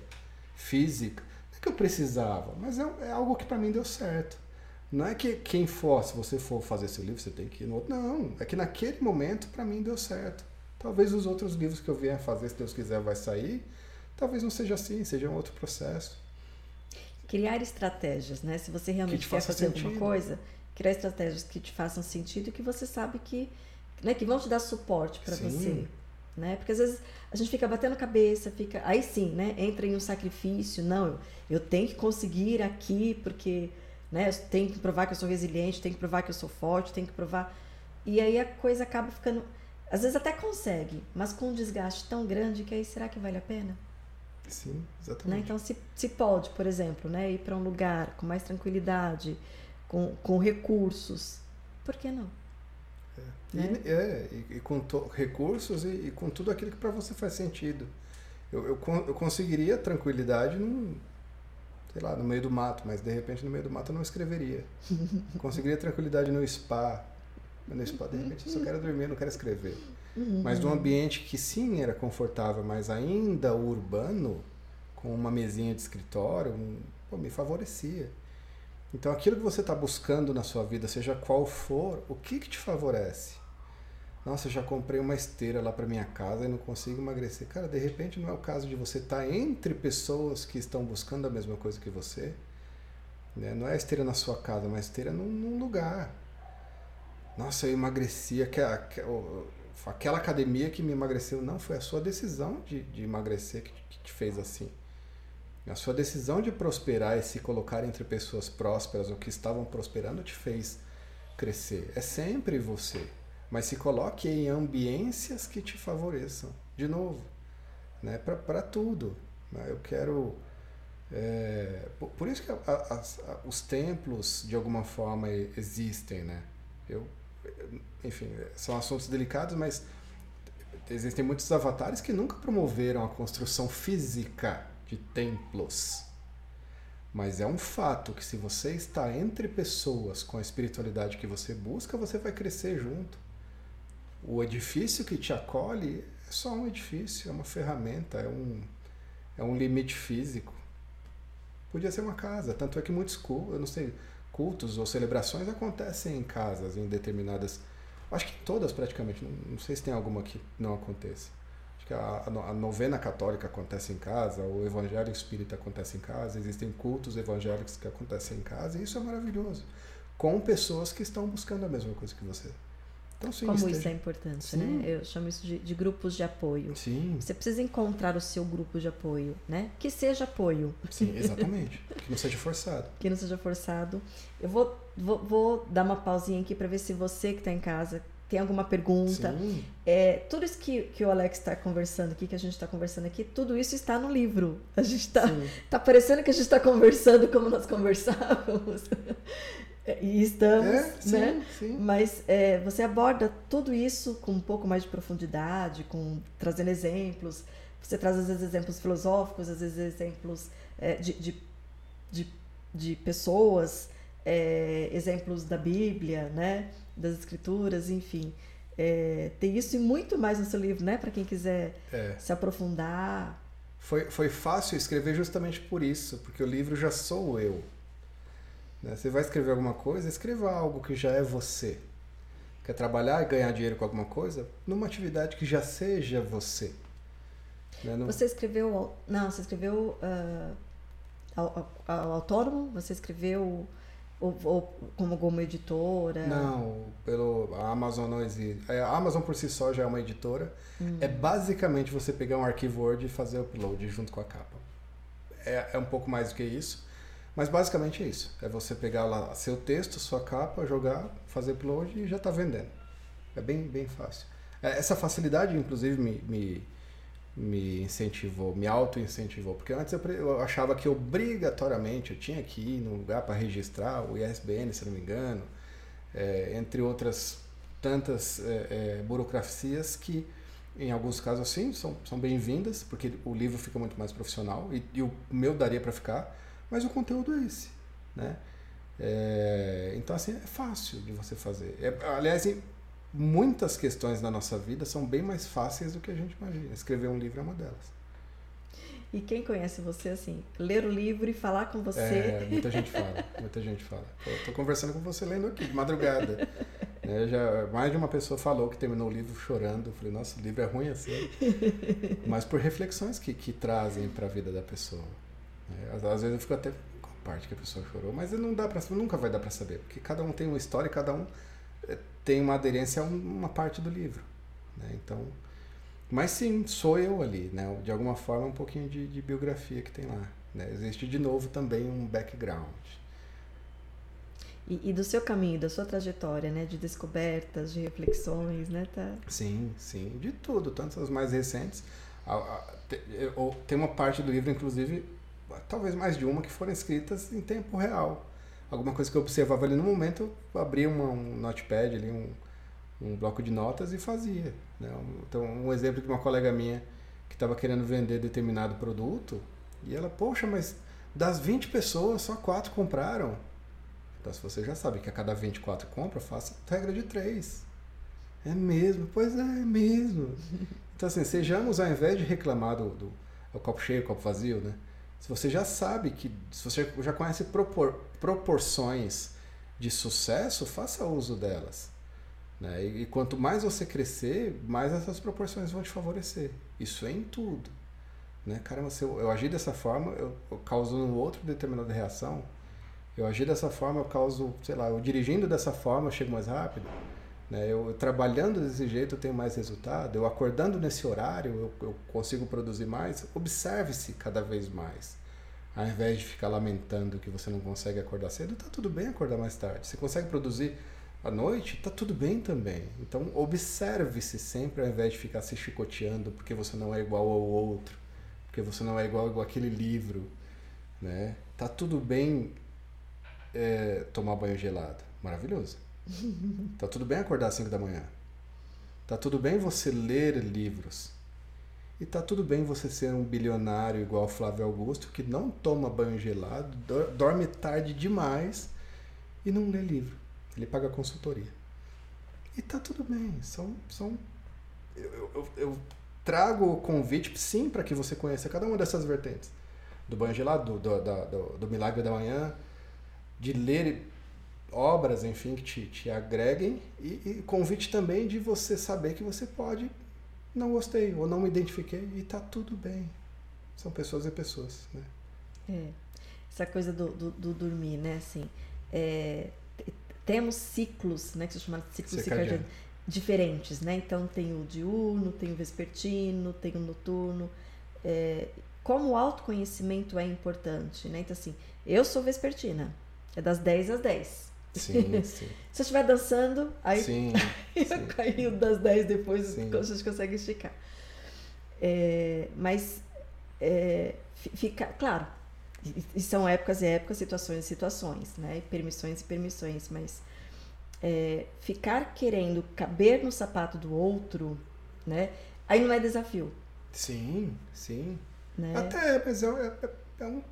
Speaker 3: física. Não é que eu precisava, mas é, é algo que para mim deu certo. Não é que quem for, se você for fazer seu livro, você tem que ir no outro. Não, é que naquele momento para mim deu certo. Talvez os outros livros que eu vier fazer, se Deus quiser, vai sair. Talvez não seja assim, seja um outro processo.
Speaker 1: Criar estratégias, né? Se você realmente que quer fazer sentido. alguma coisa, criar estratégias que te façam sentido e que você sabe que, né, que vão te dar suporte para você. Né? Porque às vezes a gente fica batendo cabeça, fica. Aí sim, né? Entra em um sacrifício. Não, eu, eu tenho que conseguir aqui, porque né, eu tenho que provar que eu sou resiliente, tenho que provar que eu sou forte, tenho que provar. E aí a coisa acaba ficando às vezes até consegue, mas com um desgaste tão grande que aí será que vale a pena?
Speaker 3: Sim, exatamente.
Speaker 1: Né? Então, se, se pode, por exemplo, né, ir para um lugar com mais tranquilidade, com, com recursos, por que não?
Speaker 3: É, né? e, é, e, e com recursos e, e, com tudo aquilo que para você faz sentido. Eu, eu, eu conseguiria tranquilidade num, sei lá, no meio do mato, mas de repente no meio do mato eu não escreveria. [LAUGHS] conseguiria tranquilidade no spa, mas no spa, de repente, eu só [LAUGHS] quero dormir, não quero escrever. Uhum. Mas num ambiente que sim era confortável, mas ainda urbano, com uma mesinha de escritório, um, pô, me favorecia. Então, aquilo que você está buscando na sua vida, seja qual for, o que, que te favorece? Nossa, eu já comprei uma esteira lá para minha casa e não consigo emagrecer. Cara, de repente não é o caso de você estar tá entre pessoas que estão buscando a mesma coisa que você. Né? Não é esteira na sua casa, mas esteira num, num lugar nossa, eu emagreci, aquela academia que me emagreceu. Não, foi a sua decisão de, de emagrecer que, que te fez assim. A sua decisão de prosperar e se colocar entre pessoas prósperas ou que estavam prosperando te fez crescer. É sempre você. Mas se coloque em ambiências que te favoreçam. De novo, né? para tudo. Né? Eu quero. É, por, por, isso que a, a, a, os templos, de alguma forma, existem. Né? Eu enfim, são assuntos delicados, mas existem muitos avatares que nunca promoveram a construção física de templos. Mas é um fato que se você está entre pessoas com a espiritualidade que você busca, você vai crescer junto. O edifício que te acolhe é só um edifício, é uma ferramenta, é um, é um limite físico. Podia ser uma casa, tanto é que muitos, eu não sei, cultos ou celebrações acontecem em casas, em determinadas. Acho que todas praticamente, não, não sei se tem alguma que não aconteça. Acho que a, a, novena católica acontece em casa, o evangelho espírita acontece em casa, existem cultos evangélicos que acontecem em casa, e isso é maravilhoso. Com pessoas que estão buscando a mesma coisa que você.
Speaker 1: Então, sim, Como esteja... isso é importante, né? sim. né? Eu chamo isso de, de, grupos de apoio.
Speaker 3: Sim.
Speaker 1: Você precisa encontrar o seu grupo de apoio, né? Que seja apoio.
Speaker 3: Sim, [LAUGHS] exatamente. que não seja forçado.
Speaker 1: Que não seja forçado. Eu vou, vou, vou dar uma pausinha aqui para ver se você que está em casa tem alguma pergunta.
Speaker 3: Sim.
Speaker 1: É, tudo isso que, que o Alex está conversando aqui, que a gente está conversando aqui, tudo isso está no livro. A gente está.
Speaker 3: Sim.
Speaker 1: Tá parecendo que a gente está conversando como nós conversávamos. E estamos,
Speaker 3: É, sim,
Speaker 1: né?
Speaker 3: sim.
Speaker 1: Mas é, você aborda tudo isso com um pouco mais de profundidade, com trazendo exemplos. Você traz às vezes exemplos filosóficos, às vezes exemplos é, de, de, de, de pessoas, é, exemplos da Bíblia, né? Das escrituras, enfim. É, tem isso e muito mais no seu livro, né? Para quem quiser
Speaker 3: É.
Speaker 1: se aprofundar.
Speaker 3: Foi, foi fácil escrever justamente por isso, porque o livro já sou eu. Né? Você vai escrever alguma coisa, escreva algo que já é você. Quer trabalhar e ganhar dinheiro com alguma coisa? Numa atividade que já seja você. Né? Não-
Speaker 1: Você escreveu. Não, você escreveu ah, ao, ao- ao autônomo? Você escreveu ou, ou como como editora?
Speaker 3: Não, pelo a Amazon não existe. É, A Amazon por si só já é uma editora.
Speaker 1: Hum.
Speaker 3: É basicamente você pegar um arquivo Word e fazer upload junto com a capa. É, é um pouco mais do que isso, mas basicamente é isso. É você pegar lá seu texto, sua capa, jogar, fazer upload e já está vendendo. É bem, bem fácil. É, Essa facilidade, inclusive, me, me, me incentivou, me auto-incentivou. Porque antes eu, eu achava que obrigatoriamente eu tinha que ir num lugar para registrar o ISBN, se não me engano, é, entre outras tantas é, é, burocracias que, em alguns casos, sim, são, são bem-vindas, porque o livro fica muito mais profissional e, e o meu daria para ficar, mas o conteúdo é esse. Né? É, então, assim, é fácil de você fazer. É, aliás, muitas questões da nossa vida são bem mais fáceis do que a gente imagina. Escrever um livro é uma delas.
Speaker 1: E quem conhece você assim, ler o livro e falar com você.
Speaker 3: É, muita gente fala, muita gente fala. Eu tô conversando com você lendo aqui, de madrugada. [LAUGHS] Né, já, mais de uma pessoa falou que terminou o livro chorando. Eu falei, nossa, o livro é ruim assim. [LAUGHS] Mas por reflexões que, que trazem para a vida da pessoa. Né. Às, às vezes eu fico até com a parte que a pessoa chorou, mas não dá pra, nunca vai dar para saber, porque cada um tem uma história e cada um eh, tem uma aderência a um- uma parte do livro. né. Então, mas sim, sou eu ali, né? De alguma forma, um pouquinho de, de biografia que tem lá. né. Existe de novo também um background.
Speaker 1: E, e do seu caminho, da sua trajetória, né? De descobertas, de reflexões, né? Tá...
Speaker 3: Sim, sim, de tudo, tanto as mais recentes. Tem uma parte do livro, inclusive, talvez mais de uma, que foram escritas em tempo real. Alguma coisa que eu observava ali no momento, eu abria uma- um notepad ali, um, um bloco de notas e fazia. né? Então, um exemplo de uma colega minha que estava querendo vender determinado produto, e ela, poxa, mas das 20 pessoas, só 4 compraram. Então, se você já sabe que a cada 24 compra, faça regra de 3. É mesmo, pois é, é mesmo. [LAUGHS] Então, assim, sejamos, ao invés de reclamar do, do copo cheio, copo vazio, né? Se você já sabe que, se você já conhece propor, proporções de sucesso, faça uso delas. Né? E, e quanto mais você crescer, mais essas proporções vão te favorecer. Isso é em tudo. Né? Caramba, se eu, eu agir dessa forma, eu, eu causo no outro determinada reação. Eu agir dessa forma, eu causo, sei lá, eu dirigindo dessa forma, eu chego mais rápido. Né? Eu, trabalhando desse jeito, eu tenho mais resultado. Eu acordando nesse horário, eu, eu consigo produzir mais. Observe-se cada vez mais. Ao invés de ficar lamentando que você não consegue acordar cedo, tá tudo bem acordar mais tarde. Você consegue produzir à noite, tá tudo bem também. Então, observe-se sempre ao invés de ficar se chicoteando porque você não é igual ao outro, porque você não é igual, igual aquele livro, né? Tá tudo bem é, tomar banho gelado, maravilhoso. [LAUGHS] Tá tudo bem acordar às 5 da manhã. Tá tudo bem você ler livros. E tá tudo bem você ser um bilionário igual Flávio Augusto, que não toma banho gelado, dor- dorme tarde demais e não lê livro. Ele paga consultoria. E tá tudo bem. São. são eu, eu- eu- trago o convite, sim, para que você conheça cada uma dessas vertentes. Do banho gelado, do, do, do, do milagre da manhã, de ler obras, enfim, que te, te agreguem. E, e convite também de você saber que você pode não gostei ou não me identifiquei e tá tudo bem. São pessoas e pessoas, né?
Speaker 1: É. Essa coisa do, do, do dormir, né? Assim, é, temos ciclos, né? Que chamados de ciclos
Speaker 3: Circadiano.
Speaker 1: circadianos diferentes, né? Então tem o diurno, tem o vespertino, tem o noturno. É, como o autoconhecimento é importante, né? Então assim, eu sou vespertina, é das 10 às 10.
Speaker 3: Sim, sim. [LAUGHS]
Speaker 1: Se eu estiver dançando, aí
Speaker 3: Sim, [LAUGHS]
Speaker 1: eu caio das 10 depois,
Speaker 3: Sim.
Speaker 1: a gente consegue esticar. É, mas é, fi- fica, claro, e, e são épocas e épocas, situações e situações, né? E permissões e permissões, mas é, ficar querendo caber no sapato do outro, né? Aí não é desafio,
Speaker 3: Sim, sim.
Speaker 1: né?
Speaker 3: Até, mas é, é, é um.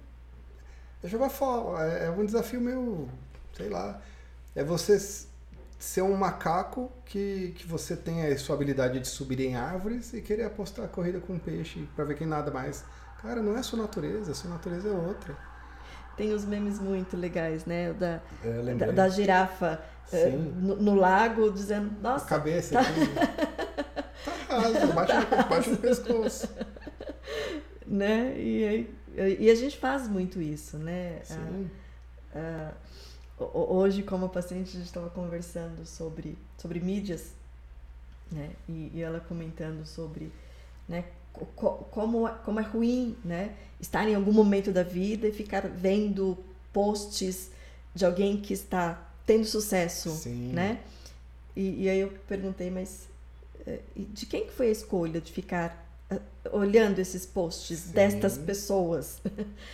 Speaker 3: É jogar fora. É, é um desafio meio. Sei lá. É você ser um macaco que, que você tem a sua habilidade de subir em árvores e querer apostar a corrida com um peixe pra ver quem nada mais. Cara, não é a sua natureza, a sua natureza é outra.
Speaker 1: Tem uns memes muito legais, né? Da,
Speaker 3: É,
Speaker 1: da, da girafa eh, no, no lago dizendo,
Speaker 3: A
Speaker 1: nossa,
Speaker 3: cabeça aqui. tá [LAUGHS] raso, bate no, bate no pescoço.
Speaker 1: né? E, e a gente faz muito isso, né?
Speaker 3: Sim.
Speaker 1: Ah, ho- ho- hoje, como paciente, a gente estava conversando sobre, sobre mídias, né? E, e ela comentando sobre, né? co- co- Como, é- como é ruim, né? Estar em algum momento da vida e ficar vendo posts de alguém que está tendo sucesso,
Speaker 3: Sim.
Speaker 1: né? E, e aí eu perguntei, mas eh, de quem que foi a escolha de ficar ah, olhando esses posts
Speaker 3: Sim.
Speaker 1: destas pessoas,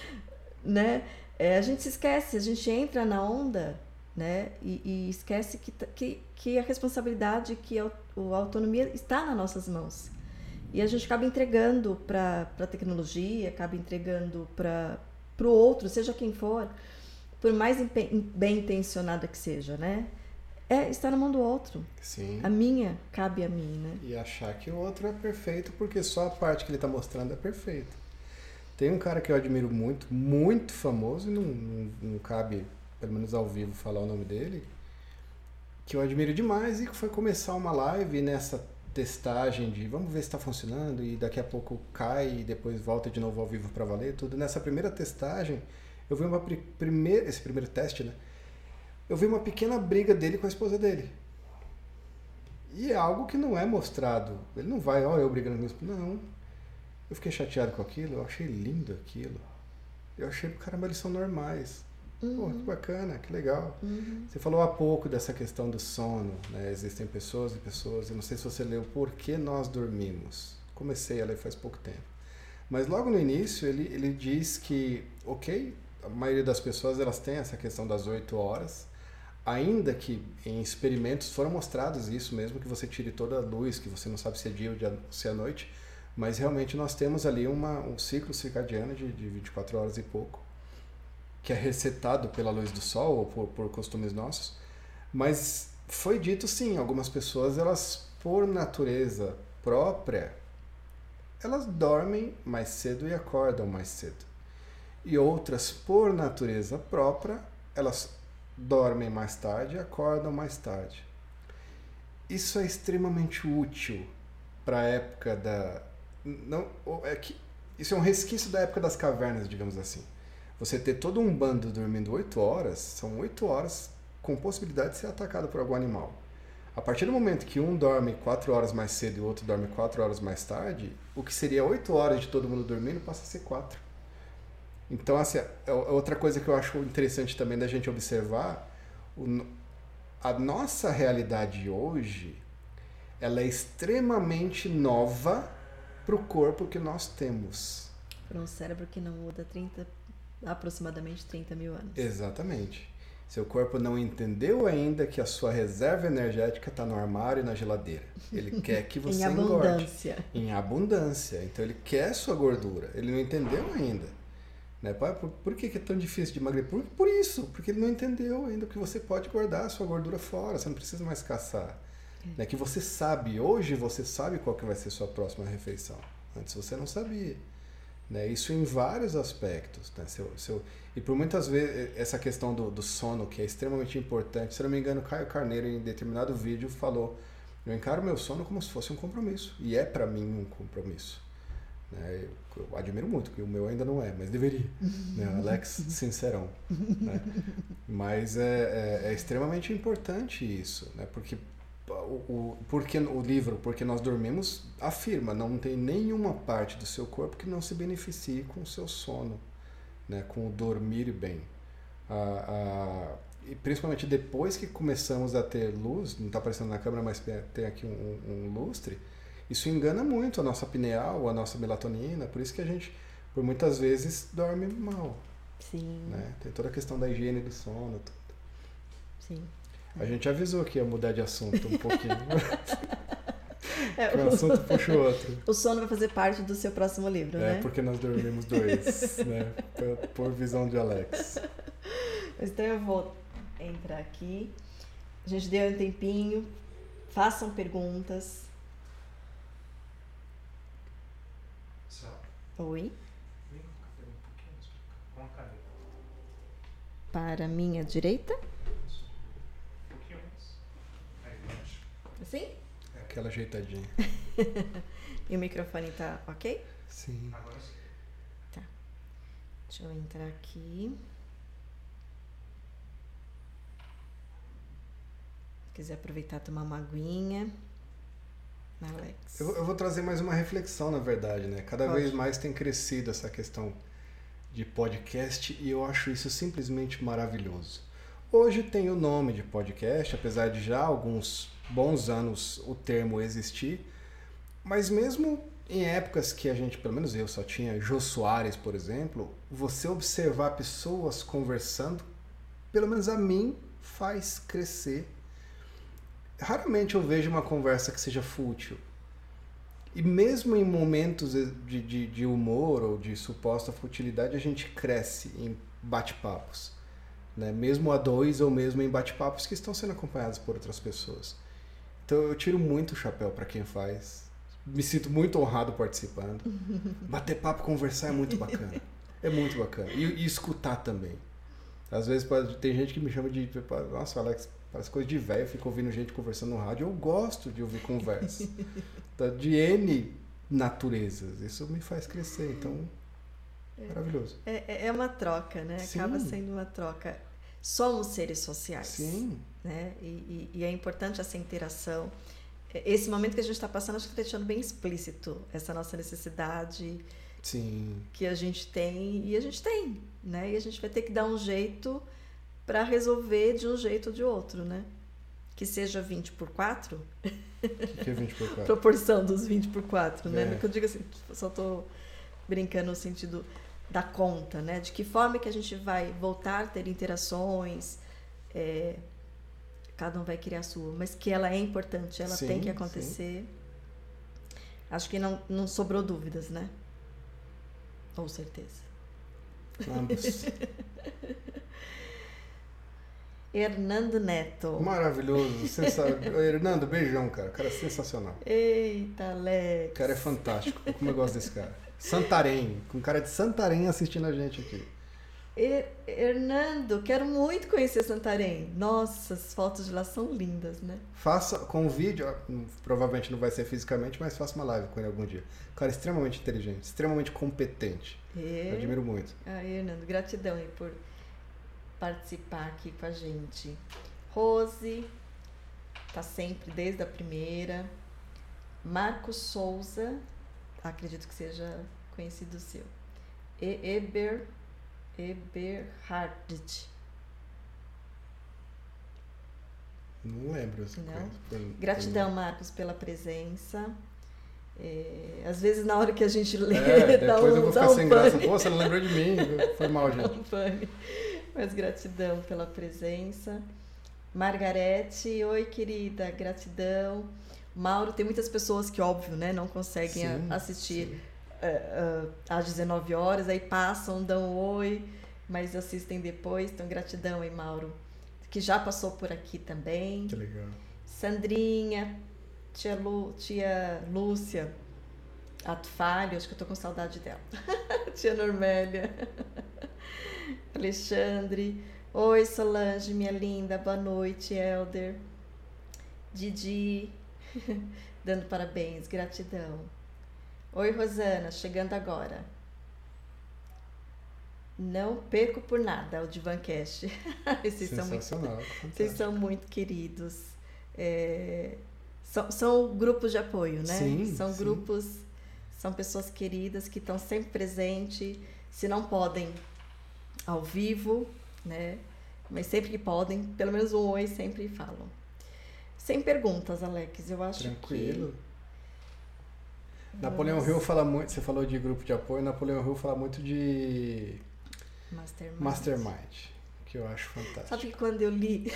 Speaker 1: [LAUGHS] né? É, a gente se esquece, a gente entra na onda, né? E, e esquece que, que, que a responsabilidade, que a, a autonomia está nas nossas mãos. E a gente acaba entregando para a tecnologia, acaba entregando para o outro, seja quem for, por mais bem intencionada que seja, né? É estar na mão do outro.
Speaker 3: Sim.
Speaker 1: A minha cabe a mim, né?
Speaker 3: E achar que o outro é perfeito porque só a parte que ele está mostrando é perfeita. Tem um cara que eu admiro muito, muito famoso, e não, não, não cabe, pelo menos ao vivo, falar o nome dele, que eu admiro demais e foi começar uma live nessa testagem de vamos ver se está funcionando e daqui a pouco cai e depois volta de novo ao vivo para valer tudo. Nessa primeira testagem, eu vi uma pri primeira, esse primeiro teste, né? Eu vi uma pequena briga dele com a esposa dele. E é algo que não é mostrado. Ele não vai, ó, eu brigando com isso. Não. Eu fiquei chateado com aquilo, eu achei lindo aquilo. Eu achei, caramba, eles são normais. Pô, que bacana, que legal. Você falou há pouco dessa questão do sono, né? Existem pessoas e pessoas. Eu não sei se você leu Por que Nós Dormimos. Comecei a ler faz pouco tempo. Mas logo no início ele, ele diz que, ok, a maioria das pessoas elas têm essa questão das 8 horas, ainda que em experimentos foram mostrados isso mesmo, que você tire toda a luz, que você não sabe se é dia ou se é noite, mas realmente nós temos ali uma, um ciclo circadiano de, de 24 horas e pouco, que é resetado pela luz do sol ou por, por costumes nossos, mas foi dito sim, algumas pessoas elas por natureza própria elas dormem mais cedo e acordam mais cedo. E outras, por natureza própria, elas dormem mais tarde e acordam mais tarde. Isso é extremamente útil para a época da. Não, é que isso é um resquício da época das cavernas, digamos assim. Você ter todo um bando dormindo 8 horas, são 8 horas com possibilidade de ser atacado por algum animal. A partir do momento que um dorme 4 horas mais cedo e o outro dorme 4 horas mais tarde, o que seria 8 horas de todo mundo dormindo passa a ser 4. Então, assim, é outra coisa que eu acho interessante também da gente observar, a nossa realidade hoje, ela é extremamente nova para o corpo que nós temos.
Speaker 1: Para um cérebro que não muda 30, aproximadamente 30 mil anos.
Speaker 3: Exatamente. Seu corpo não entendeu ainda que a sua reserva energética está no armário e na geladeira. Ele [LAUGHS] quer que você
Speaker 1: em abundância.
Speaker 3: engorde. Em abundância. Então ele quer sua gordura. Ele não entendeu ainda. Né? Por, por que, que é tão difícil de emagrecer? Por, por isso, porque ele não entendeu ainda que você pode guardar a sua gordura fora. Você não precisa mais caçar. Né? Que você sabe, hoje você sabe qual que vai ser sua próxima refeição. Antes você não sabia. Né? Isso em vários aspectos. Né? Seu, seu, e por muitas vezes, essa questão do, do, sono, que é extremamente importante. Se não me engano, Caio Carneiro, em determinado vídeo, falou: Eu encaro meu sono como se fosse um compromisso. E é para mim um compromisso. Né? Eu, eu, admiro muito, que o meu ainda não é, mas deveria. né? [LAUGHS] Alex, sincerão. Né? [LAUGHS] Mas é, é, é, extremamente importante isso, né? porque o, o, porque o livro Porque Nós Dormimos afirma não tem nenhuma parte do seu corpo que não se beneficie com o seu sono, né? com o dormir bem. Ah, ah, e principalmente depois que começamos a ter luz, não está aparecendo na câmera, mas tem aqui um, um, lustre, isso engana muito a nossa pineal, a nossa melatonina, por isso que a gente, por muitas vezes, dorme mal.
Speaker 1: Sim.
Speaker 3: Né? Tem toda a questão da higiene do sono. Tudo.
Speaker 1: Sim.
Speaker 3: A gente avisou que ia mudar de assunto um pouquinho. [LAUGHS] É, um assunto puxa o outro. [LAUGHS]
Speaker 1: O sono vai fazer parte do seu próximo livro,
Speaker 3: é,
Speaker 1: né?
Speaker 3: É, porque nós dormimos dois, né? Por, por visão de Alex. [LAUGHS]
Speaker 1: Então eu vou entrar aqui. A gente deu um tempinho. Façam perguntas. Oi. Para minha direita. Assim?
Speaker 3: Aquela ajeitadinha. [LAUGHS]
Speaker 1: e o microfone tá ok?
Speaker 3: Sim.
Speaker 2: Agora sim.
Speaker 1: Tá. Deixa eu entrar aqui. Se quiser aproveitar tomar uma aguinha. Alex.
Speaker 3: Eu, eu, vou trazer mais uma reflexão, na verdade, né? Cada Pode. vez mais tem crescido essa questão de podcast e eu acho isso simplesmente maravilhoso. Hoje tem o nome de podcast, apesar de já alguns bons anos o termo existir, mas mesmo em épocas que a gente, pelo menos eu, só tinha Jô Soares, por exemplo, você observar pessoas conversando, pelo menos a mim, faz crescer. Raramente eu vejo uma conversa que seja fútil. E mesmo em momentos de, de, de humor ou de suposta futilidade, a gente cresce em bate-papos. Né? Mesmo a dois ou mesmo em bate-papos que estão sendo acompanhados por outras pessoas. Então eu tiro muito o chapéu para quem faz. Me sinto muito honrado participando. [LAUGHS] Bater papo, conversar é muito bacana. É muito bacana. E, e escutar também. Às vezes pode, tem gente que me chama de. Nossa, Alex, parece coisa de velho, fico ouvindo gente conversando no rádio. Eu gosto de ouvir conversa. [LAUGHS] de N naturezas. Isso me faz crescer. Então, é, maravilhoso.
Speaker 1: É, é uma troca, né? Sim. Acaba sendo uma troca. Somos seres sociais.
Speaker 3: Sim
Speaker 1: né? E, e, e, é importante essa interação. Esse momento que a gente está passando, acho que está deixando bem explícito essa nossa necessidade
Speaker 3: Sim.
Speaker 1: que a gente tem e a gente tem, né? E a gente vai ter que dar um jeito para resolver de um jeito ou de outro, né? Que seja 20 por 4.
Speaker 3: O que é 20 por 4? [LAUGHS]
Speaker 1: Proporção dos 20 por 4, né?
Speaker 3: É.
Speaker 1: Que eu digo assim, só estou brincando no sentido da conta, né? De que forma que a gente vai voltar a ter interações, é, cada um vai criar a sua, mas que ela é importante, ela sim, tem que acontecer. Sim. Acho que não, não sobrou dúvidas, né? Ou certeza.
Speaker 3: Ambos. [LAUGHS]
Speaker 1: Hernando Neto.
Speaker 3: Maravilhoso, sensacional. [LAUGHS] Hernando, beijão, cara. O cara é sensacional.
Speaker 1: Eita, Alex.
Speaker 3: O cara é fantástico. Como eu gosto desse cara. Santarém, com cara de Santarém assistindo a gente aqui.
Speaker 1: Hernando, quero muito conhecer Santarém. Nossa, as fotos de lá são lindas, né?
Speaker 3: Faça com o vídeo, provavelmente não vai ser fisicamente, mas faça uma live com ele algum dia. cara extremamente inteligente, extremamente competente.
Speaker 1: É.
Speaker 3: Admiro muito.
Speaker 1: Ah, Hernando, gratidão aí por participar aqui com a gente. Rose, tá sempre desde a primeira. Marcos Souza, acredito que seja conhecido seu. E Eber Eberhard.
Speaker 3: Não lembro. Essa
Speaker 1: Não. Coisa. Gratidão, Marcos, pela presença. É, às vezes na hora que a gente lê,
Speaker 3: é,
Speaker 1: dá
Speaker 3: depois
Speaker 1: um,
Speaker 3: eu vou ficar sem graça. Pô, você não lembrou de mim. Foi mal, gente. [LAUGHS]
Speaker 1: Mas gratidão pela presença. Margarete, oi querida, gratidão. Mauro, tem muitas pessoas que, óbvio, né, não conseguem sim, assistir sim uh, às 19 horas, aí passam, dão oi, mas assistem depois. Então, gratidão aí, Mauro, que já passou por aqui também.
Speaker 3: Que legal.
Speaker 1: Sandrinha, tia, Lu, tia Lúcia, acho que eu tô com saudade dela. [LAUGHS] tia Normélia. [LAUGHS] Alexandre. Oi, Solange, minha linda. Boa noite, Elder. Didi. [LAUGHS] Dando parabéns, gratidão. Oi, Rosana, chegando agora. Não perco por nada o Divancast. [LAUGHS] Vocês são muito, vocês são muito queridos. É, são, são grupos de apoio, né?
Speaker 3: Sim,
Speaker 1: são
Speaker 3: sim.
Speaker 1: grupos, são pessoas queridas que estão sempre presentes. Se não podem ao vivo, né? Mas sempre que podem, pelo menos um oi sempre falam. Sem perguntas, Alex, eu acho
Speaker 3: Tranquilo.
Speaker 1: que...
Speaker 3: Napoleão Hill fala muito, você falou de grupo de apoio, Napoleão Hill fala muito de
Speaker 1: Mastermind.
Speaker 3: mastermind, que eu acho fantástico.
Speaker 1: Sabe que quando eu li...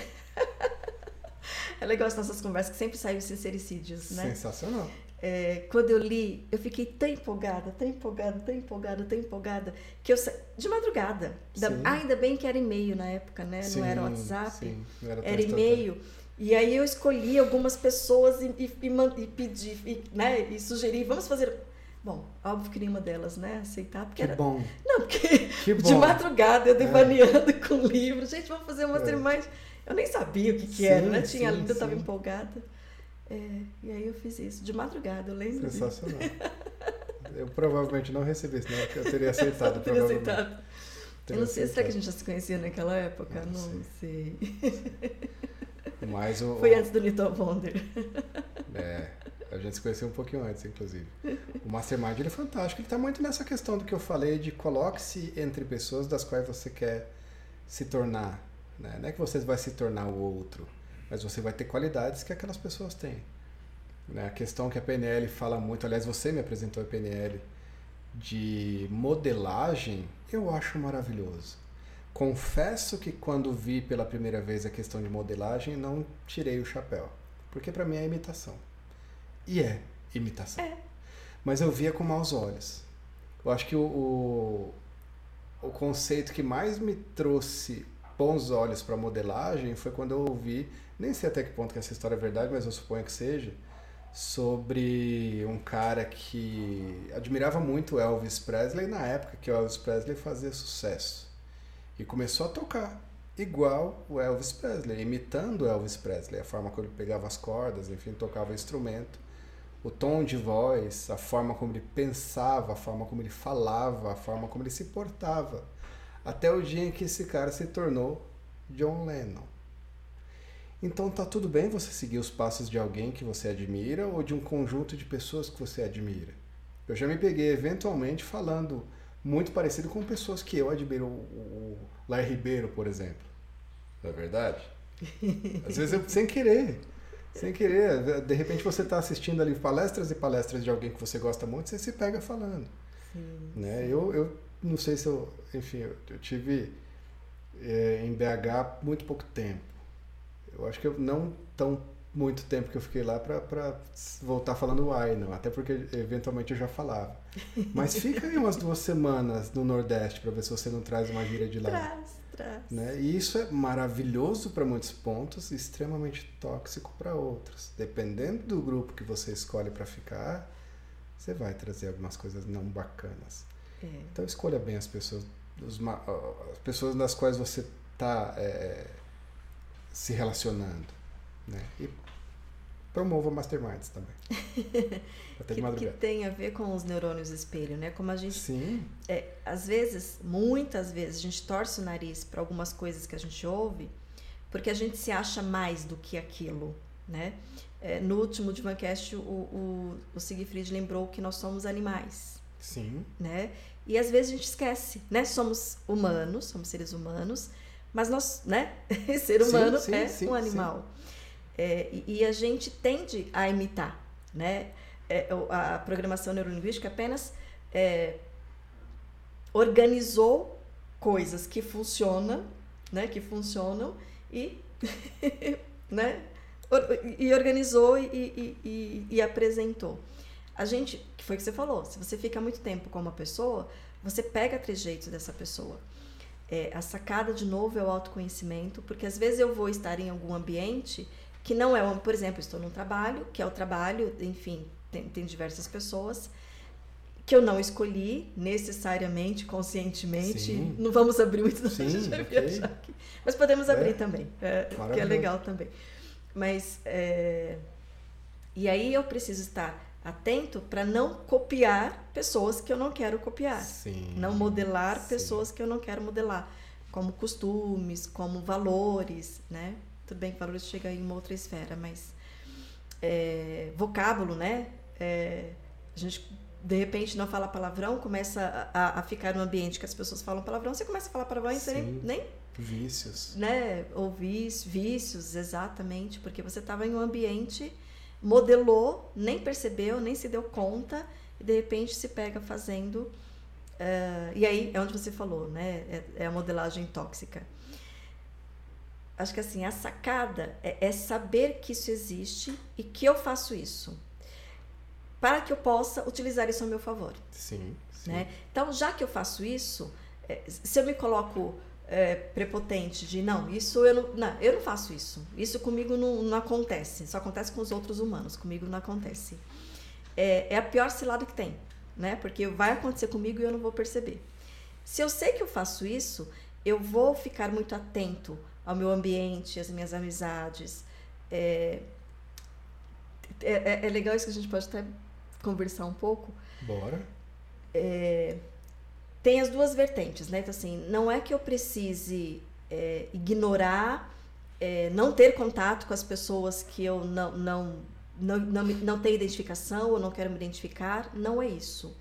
Speaker 1: [LAUGHS] é legal as nossas conversas, que sempre saem os sincericídios, né?
Speaker 3: Sensacional.
Speaker 1: É, quando eu li, eu fiquei tão empolgada, tão empolgada, tão empolgada, tão empolgada, que eu sa... de madrugada. Da-
Speaker 3: Sim.
Speaker 1: ainda bem que era e-mail na época, né?
Speaker 3: Sim,
Speaker 1: Não era WhatsApp,
Speaker 3: sim, não era,
Speaker 1: era e-mail. E aí eu escolhi algumas pessoas e, e, e, e pedi, e, né? E sugeri, vamos fazer. Bom, óbvio que nenhuma delas, né? Aceitar, porque
Speaker 3: Que
Speaker 1: era.
Speaker 3: bom,
Speaker 1: Não, porque
Speaker 3: que [LAUGHS]
Speaker 1: de
Speaker 3: bom. É.
Speaker 1: madrugada eu devaneando [LAUGHS] com o livro. Gente, vamos fazer uma mastermind. Eu nem sabia o que, que
Speaker 3: Sim,
Speaker 1: era, né? Tinha lido, eu estava empolgada. É, e aí eu fiz isso. De madrugada, eu lembro.
Speaker 3: Sensacional. [LAUGHS] Eu provavelmente não recebi, senão eu teria aceitado.
Speaker 1: Eu teria
Speaker 3: provavelmente.
Speaker 1: aceitado.
Speaker 3: Teria
Speaker 1: Eu não sei, será que a
Speaker 3: aceitado.
Speaker 1: gente já se conhecia naquela época?
Speaker 3: Não
Speaker 1: Não, sei.
Speaker 3: Mas o,
Speaker 1: Foi antes do Little Wonder. [LAUGHS]
Speaker 3: É, a gente se conheceu um pouquinho antes, inclusive. O Mastermind ele é fantástico. Ele está muito nessa questão do que eu falei de coloque-se entre pessoas das quais você quer se tornar. Né? Não é que você vai se tornar o outro, mas você vai ter qualidades que aquelas pessoas têm. Né? A questão que a PNL fala muito, aliás, você me apresentou a PNL de modelagem, eu acho maravilhoso. Confesso que quando vi pela primeira vez a questão de modelagem, não tirei o chapéu. Porque para mim é imitação. E é imitação. Mas eu via com maus olhos. Eu acho que o, o, o conceito que mais me trouxe bons olhos para modelagem foi quando eu ouvi, nem sei até que ponto que essa história é verdade, mas eu suponho que seja, sobre um cara que admirava muito o Elvis Presley na época que o Elvis Presley fazia sucesso. E começou a tocar igual o Elvis Presley, imitando o Elvis Presley, a forma como ele pegava as cordas, enfim, tocava o instrumento, o tom de voz, a forma como ele pensava, a forma como ele falava, a forma como ele se portava. Até o dia em que esse cara se tornou John Lennon. Então tá tudo bem você seguir os passos de alguém que você admira ou de um conjunto de pessoas que você admira. Eu já me peguei eventualmente falando muito parecido com pessoas que eu admiro, o, Lair Ribeiro, por exemplo. Não é verdade? [LAUGHS] Às vezes eu, sem querer. Sem querer. De repente você está assistindo ali palestras e palestras de alguém que você gosta muito, você se pega falando.
Speaker 1: Sim.
Speaker 3: Né? Eu, eu não sei se eu. Enfim, eu, eu tive eh, em BH muito pouco tempo. Eu acho que eu não tão muito tempo que eu fiquei lá para voltar falando ai, não. Até porque eventualmente eu já falava. [LAUGHS] Mas fica aí umas duas semanas no Nordeste para ver se você não traz uma gíria de lá.
Speaker 1: Traz, traz.
Speaker 3: Né? E isso é maravilhoso para muitos pontos e extremamente tóxico para outros. Dependendo do grupo que você escolhe para ficar, você vai trazer algumas coisas não bacanas.
Speaker 1: É.
Speaker 3: Então escolha bem as pessoas, os as pessoas das quais você está se relacionando. Né? E promova masterminds também. [LAUGHS] Até de
Speaker 1: Que, tem a ver com os neurônios espelho, né? Como a gente
Speaker 3: Sim,
Speaker 1: é, às vezes, muitas vezes, a gente torce o nariz para algumas coisas que a gente ouve, porque a gente se acha mais do que aquilo, né? É, no último Divancast, o, o, o Siegfried lembrou que nós somos animais,
Speaker 3: sim,
Speaker 1: né? E às vezes a gente esquece, né? Somos humanos, somos seres humanos, mas nós, né? [LAUGHS] Ser
Speaker 3: Sim,
Speaker 1: humano
Speaker 3: sim,
Speaker 1: é
Speaker 3: sim,
Speaker 1: um animal. É, e, e a gente tende a imitar, né? É, a programação neurolinguística apenas é, organizou coisas que funcionam, né? Que funcionam e, [LAUGHS] né? E organizou e, e, e, e apresentou. A gente, que foi o que você falou, se você fica muito tempo com uma pessoa, você pega trejeitos dessa pessoa. É, a sacada, de novo, é o autoconhecimento, porque às vezes eu vou estar em algum ambiente que não é, um, por exemplo, estou num trabalho, que é o trabalho, enfim, tem, tem diversas pessoas, que eu não escolhi necessariamente, conscientemente.
Speaker 3: Sim.
Speaker 1: Não vamos abrir muito,
Speaker 3: Sim,
Speaker 1: a [LAUGHS] gente vai
Speaker 3: ok.
Speaker 1: viajar aqui. Mas podemos
Speaker 3: É.
Speaker 1: abrir também, é, que é legal também. Mas, é, e aí eu preciso estar atento para não copiar pessoas que eu não quero copiar.
Speaker 3: sim.
Speaker 1: Não modelar pessoas que eu não quero modelar, como costumes, como valores, né? Tudo bem que valores chega em uma outra esfera, mas é, vocábulo, né? É, a gente de repente não fala palavrão, começa a, a- ficar num ambiente que as pessoas falam palavrão, você começa a falar palavrão e você nem, nem
Speaker 3: Vícios.
Speaker 1: Né? Ou vícios, vícios, exatamente, porque você estava em um ambiente, modelou, nem percebeu, nem se deu conta, e de repente se pega fazendo. Uh, e aí é onde você falou, né? É, é, a modelagem tóxica. Acho que assim, a sacada é, é saber que isso existe e que eu faço isso para que eu possa utilizar isso a meu favor.
Speaker 3: Sim. sim.
Speaker 1: Né? Então, já que eu faço isso, é, se eu me coloco é, prepotente de não, isso eu não, não, eu não faço isso. Isso comigo não, não acontece. Só acontece com os outros humanos. Comigo não acontece. É, é a pior cilada que tem, né? Porque vai acontecer comigo e eu não vou perceber. Se eu sei que eu faço isso, eu vou ficar muito atento ao meu ambiente, às minhas amizades. É, é, é, é legal isso que a gente pode até conversar um pouco.
Speaker 3: Bora.
Speaker 1: É, tem as duas vertentes, né? Então, assim, não é que eu precise é, ignorar, é, não ter contato com as pessoas que eu não, não, não, não, não tenho identificação ou não quero me identificar. Não é isso.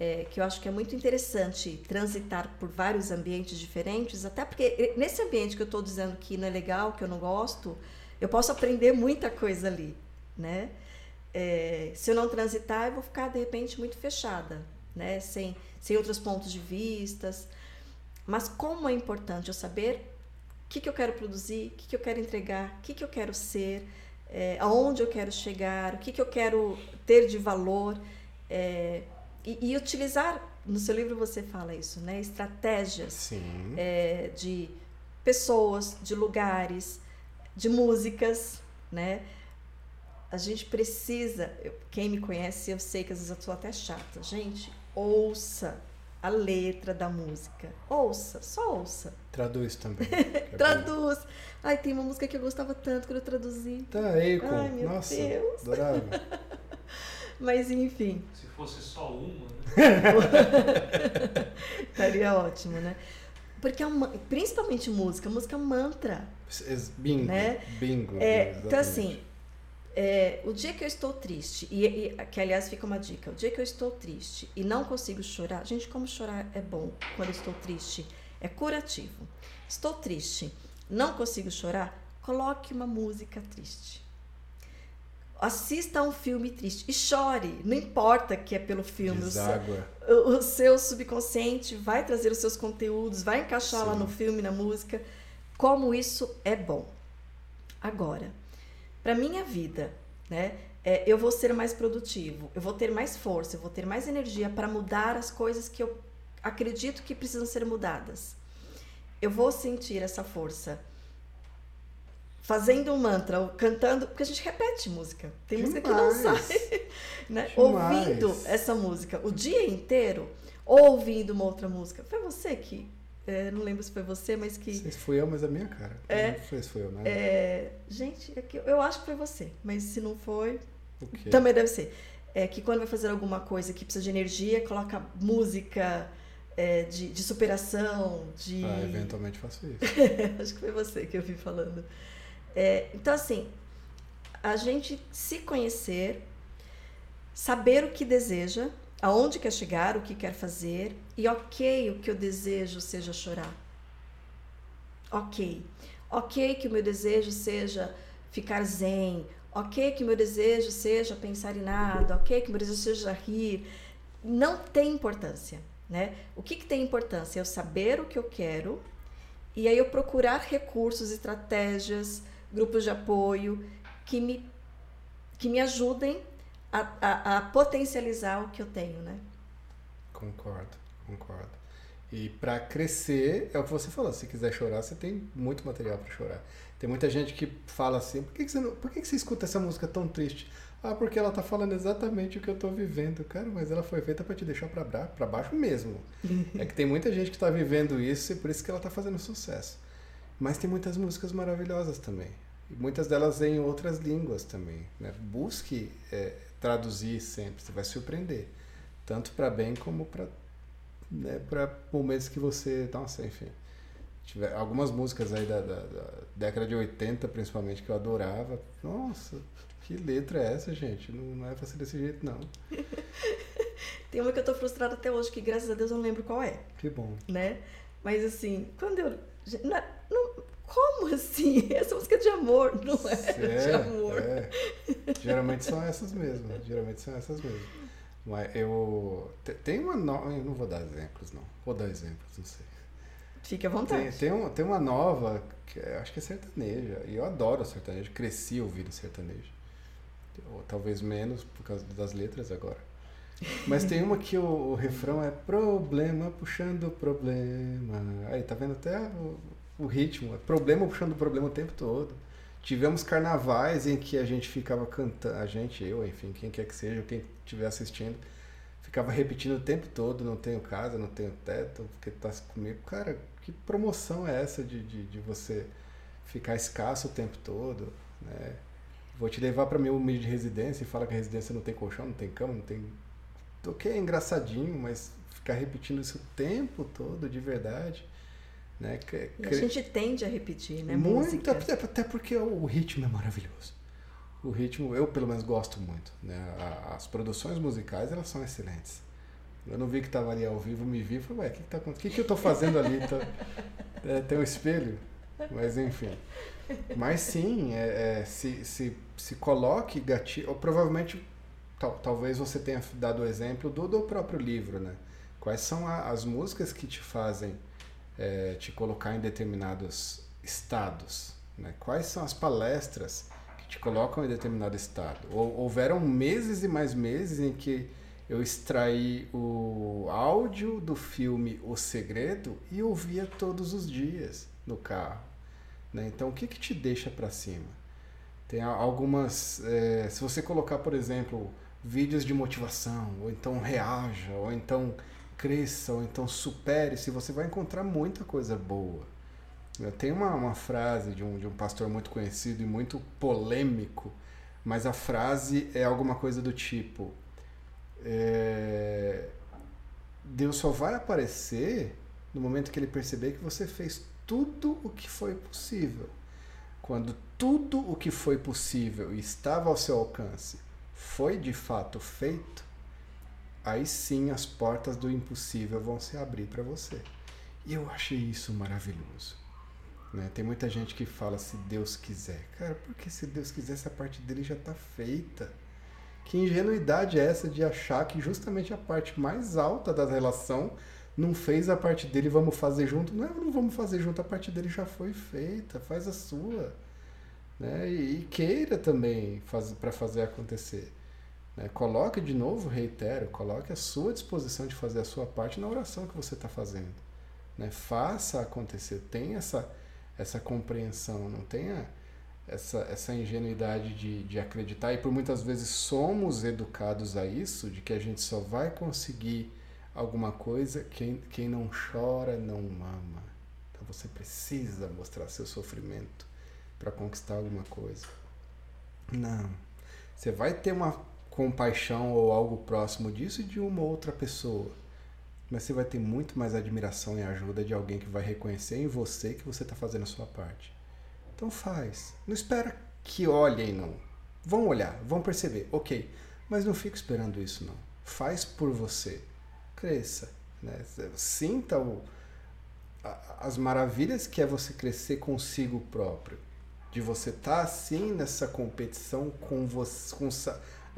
Speaker 1: É, que eu acho que é muito interessante transitar por vários ambientes diferentes, até porque nesse ambiente que eu estou dizendo que não é legal, que eu não gosto, eu posso aprender muita coisa ali, né? é, se eu não transitar, eu vou ficar de repente muito fechada, né? Sem, sem outros pontos de vistas. Mas como é importante eu saber o que, que eu quero produzir, o que, que eu quero entregar, o que, que eu quero ser, é, aonde eu quero chegar, o que, que eu quero ter de valor. É, e, e, utilizar, no seu livro você fala isso, né? Estratégias é, de pessoas, de lugares, de músicas, né? a gente precisa, eu, quem me conhece, eu sei que às vezes eu sou até chata. Gente, ouça a letra da música. Ouça, só ouça.
Speaker 3: Traduz também. [LAUGHS]
Speaker 1: É Traduz. Ai, tem uma música que eu gostava tanto quando eu traduzi.
Speaker 3: Tá aí, com... Ai, meu Nossa, Deus. Adorável. [LAUGHS]
Speaker 1: Mas enfim.
Speaker 2: Se fosse só uma, né? [LAUGHS]
Speaker 1: Estaria ótimo, né? Porque é uma, principalmente música, música é mantra.
Speaker 3: Bingo.
Speaker 1: Né?
Speaker 3: Bingo.
Speaker 1: É, então, assim, é, o dia que eu estou triste, e, e, que aliás fica uma dica, o dia que eu estou triste e não consigo chorar, gente, como chorar é bom quando eu estou triste, é curativo. Estou triste, não consigo chorar, coloque uma música triste. Assista a um filme triste e chore, não importa que é pelo filme. O seu, o seu, subconsciente vai trazer os seus conteúdos, vai encaixar Sim. lá no filme, na música. Como isso é bom. Agora, para minha vida, né? É, eu vou ser mais produtivo, eu vou ter mais força, eu vou ter mais energia para mudar as coisas que eu acredito que precisam ser mudadas. Eu vou sentir essa força fazendo um mantra, ou cantando, porque a gente repete música. Tem música que não sai. [LAUGHS] Né? Ouvindo essa música o dia inteiro, ou ouvindo uma outra música. Foi você que é, não lembro se foi você, mas que.
Speaker 3: Se foi eu, mas a minha cara.
Speaker 1: É,
Speaker 3: não foi se foi eu, né?
Speaker 1: É, gente, é que eu acho que foi você, mas se não foi, também deve ser. É que quando vai fazer alguma coisa que precisa de energia, coloca música é, de, de superação, de.
Speaker 3: Ah, eventualmente faço isso. [LAUGHS]
Speaker 1: acho que foi você que eu vi falando. É, então, assim, a gente se conhecer, saber o que deseja, aonde quer chegar, o que quer fazer, e ok o que eu desejo seja chorar. Ok. Ok que o meu desejo seja ficar zen. Ok que o meu desejo seja pensar em nada. Ok que o meu desejo seja rir. Não tem importância, né? O que, que tem importância? É eu saber o que eu quero e aí eu procurar recursos, estratégias, grupos de apoio que me, que me ajudem a, a, a potencializar o que eu tenho, né?
Speaker 3: Concordo, concordo. E para crescer, é o que você falou, se quiser chorar, você tem muito material para chorar. Tem muita gente que fala assim, por que, que você não, por que, que você escuta essa música tão triste? Ah, porque ela tá falando exatamente o que eu tô vivendo. Cara, mas ela foi feita para te deixar para baixo mesmo. [LAUGHS] é que tem muita gente que tá vivendo isso e por isso que ela tá fazendo sucesso. Mas tem muitas músicas maravilhosas também. E muitas delas em outras línguas também. Né? Busque é, traduzir sempre, você vai surpreender. Tanto para bem como para né, para momentos que você. Nossa, enfim. Tiver algumas músicas aí da, da, da, década de 80, principalmente, que eu adorava. Nossa, que letra é essa, gente? Não, não é pra ser desse jeito, não. [LAUGHS]
Speaker 1: Tem uma que eu tô frustrada até hoje, que graças a Deus eu não lembro qual é.
Speaker 3: Que bom.
Speaker 1: Né? Mas assim, quando eu Não, não, como assim? [LAUGHS] Essa música é de amor, não é,
Speaker 3: é
Speaker 1: de amor.
Speaker 3: É. Geralmente são essas mesmo. Geralmente são essas mesmo. Mas eu. Tem uma nova. Eu não vou dar exemplos, não. Vou dar exemplos, não sei.
Speaker 1: Fique à vontade.
Speaker 3: Tem, tem, um, tem uma nova, que acho que é sertaneja. E eu adoro sertanejo. Cresci ouvindo sertanejo. Ou talvez menos por causa das letras agora. Mas tem uma que o, o refrão é problema puxando problema. Aí, tá vendo até o, o ritmo? É problema puxando problema o tempo todo. Tivemos carnavais em que a gente ficava cantando, a gente, eu, enfim, quem quer que seja, quem estiver assistindo, ficava repetindo o tempo todo, não tenho casa, não tenho teto, porque tá comigo. Cara, que promoção é essa de, de, de você ficar escasso o tempo todo, né? Vou te levar para meu humilde residência e fala que a residência não tem colchão, não tem cama, não tem ok, é engraçadinho, mas ficar repetindo isso o tempo todo, de verdade. Né?
Speaker 1: A gente tende a repetir, né?
Speaker 3: Muito, até, até porque o ritmo é maravilhoso. O ritmo, eu pelo menos gosto muito. Né? As produções musicais, elas são excelentes. Eu não vi que estava ali ao vivo, me vi e falei, ué, o que, que, tá, que, que eu estou fazendo ali? Tô, é, tem um espelho? Mas enfim. Mas sim, é, é, se, se, se coloque gatilho, ou provavelmente tal, talvez você tenha dado o exemplo do, do próprio livro, né? Quais são a, as músicas que te fazem é, te colocar em determinados estados? Né? Quais são as palestras que te colocam em determinado estado? Ou, houveram meses e mais meses em que eu extraí o áudio do filme O Segredo e ouvia todos os dias no carro. Né? Então, o que, que te deixa para cima? Tem algumas. É, se você colocar, por exemplo, vídeos de motivação, ou então reaja, ou então cresça, ou então supere-se, você vai encontrar muita coisa boa. Tem uma, uma frase de um, de um pastor muito conhecido e muito polêmico, mas a frase é alguma coisa do tipo: é, Deus só vai aparecer no momento que ele perceber que você fez tudo o que foi possível. Quando tudo o que foi possível e estava ao seu alcance foi de fato feito, aí sim as portas do impossível vão se abrir para você. E eu achei isso maravilhoso. Né? Tem muita gente que fala se Deus quiser. Cara, porque se Deus quiser, essa parte dele já está feita. Que ingenuidade é essa de achar que justamente a parte mais alta da relação não fez a parte dele, vamos fazer junto? Não, não vamos fazer junto, a parte dele já foi feita, faz a sua. Né? E, e queira também faz, para fazer acontecer. Né? Coloque de novo, reitero, coloque a sua disposição de fazer a sua parte na oração que você está fazendo. Né? Faça acontecer, tenha essa, essa compreensão, não tenha essa, essa ingenuidade de, de acreditar. E por muitas vezes somos educados a isso, de que a gente só vai conseguir alguma coisa quem, quem não chora não mama. Então você precisa mostrar seu sofrimento para conquistar alguma coisa. Não. Você vai ter uma compaixão ou algo próximo disso de uma outra pessoa. Mas você vai ter muito mais admiração e ajuda de alguém que vai reconhecer em você que você está fazendo a sua parte. Então faz. Não espera que olhem, não. Vão olhar, vão perceber, ok. Mas não fica esperando isso, não. Faz por você. Cresça. Né? Sinta o, as maravilhas que é você crescer consigo próprio. De você estar tá, assim nessa competição com você. Com,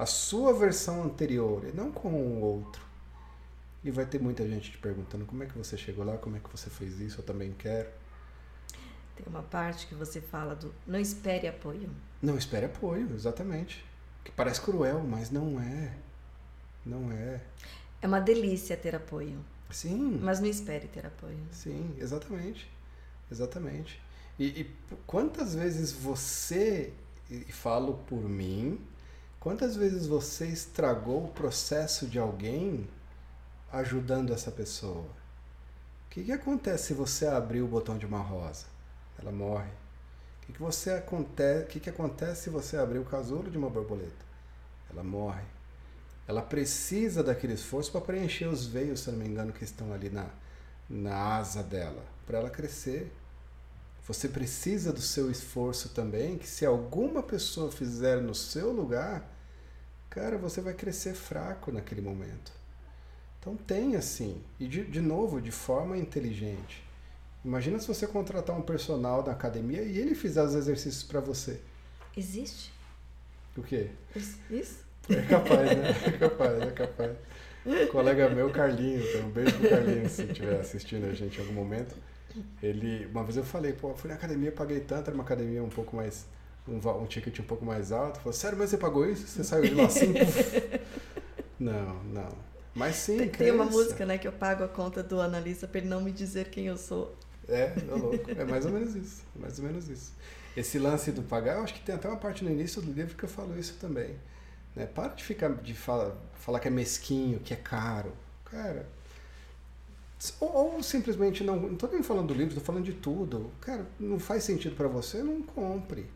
Speaker 3: a sua versão anterior e não com o outro. E vai ter muita gente te perguntando como é que você chegou lá, como é que você fez isso, eu também quero.
Speaker 1: Tem uma parte que você fala do não espere apoio.
Speaker 3: Não espere apoio, exatamente. Que parece cruel, mas não é. Não é.
Speaker 1: É uma delícia ter apoio.
Speaker 3: Sim.
Speaker 1: Mas não espere ter apoio.
Speaker 3: Sim, exatamente. Exatamente. E, e quantas vezes você, e falo por mim, Quantas vezes você estragou o processo de alguém ajudando essa pessoa? O que, que acontece se você abrir o botão de uma rosa? Ela morre. O que, que, você acontece, que, que acontece se você abrir o casulo de uma borboleta? Ela morre. Ela precisa daquele esforço para preencher os veios, se não me engano, que estão ali na, na asa dela, para ela crescer. Você precisa do seu esforço também, que se alguma pessoa fizer no seu lugar, cara, você vai crescer fraco naquele momento. Então tem assim, e de, de novo, de forma inteligente. Imagina se você contratar um personal da academia e ele fizer os exercícios para você.
Speaker 1: Existe?
Speaker 3: O quê?
Speaker 1: Isso?
Speaker 3: É capaz, né? É capaz, é capaz. Um colega meu, Carlinho, então, um beijo pro Carlinho se estiver assistindo a gente em algum momento. Ele, uma vez eu falei, pô, fui na academia, paguei tanto, era uma academia um pouco mais, um, um ticket um pouco mais alto. Falou, sério, mas você pagou isso? Você saiu de lá assim? [LAUGHS] não, não. Mas sim,
Speaker 1: tem, uma música, né, que eu pago a conta do analista para ele não me dizer quem eu sou.
Speaker 3: É, é louco. É mais ou menos isso. Mais ou menos isso. Esse lance do pagar, eu acho que tem até uma parte no início do livro que eu falo isso também. Né? Para de ficar de falar, falar que é mesquinho, que é caro. Cara. Ou, ou simplesmente não. Estou nem falando do livro, estou falando de tudo. Cara, não faz sentido para você, não compre.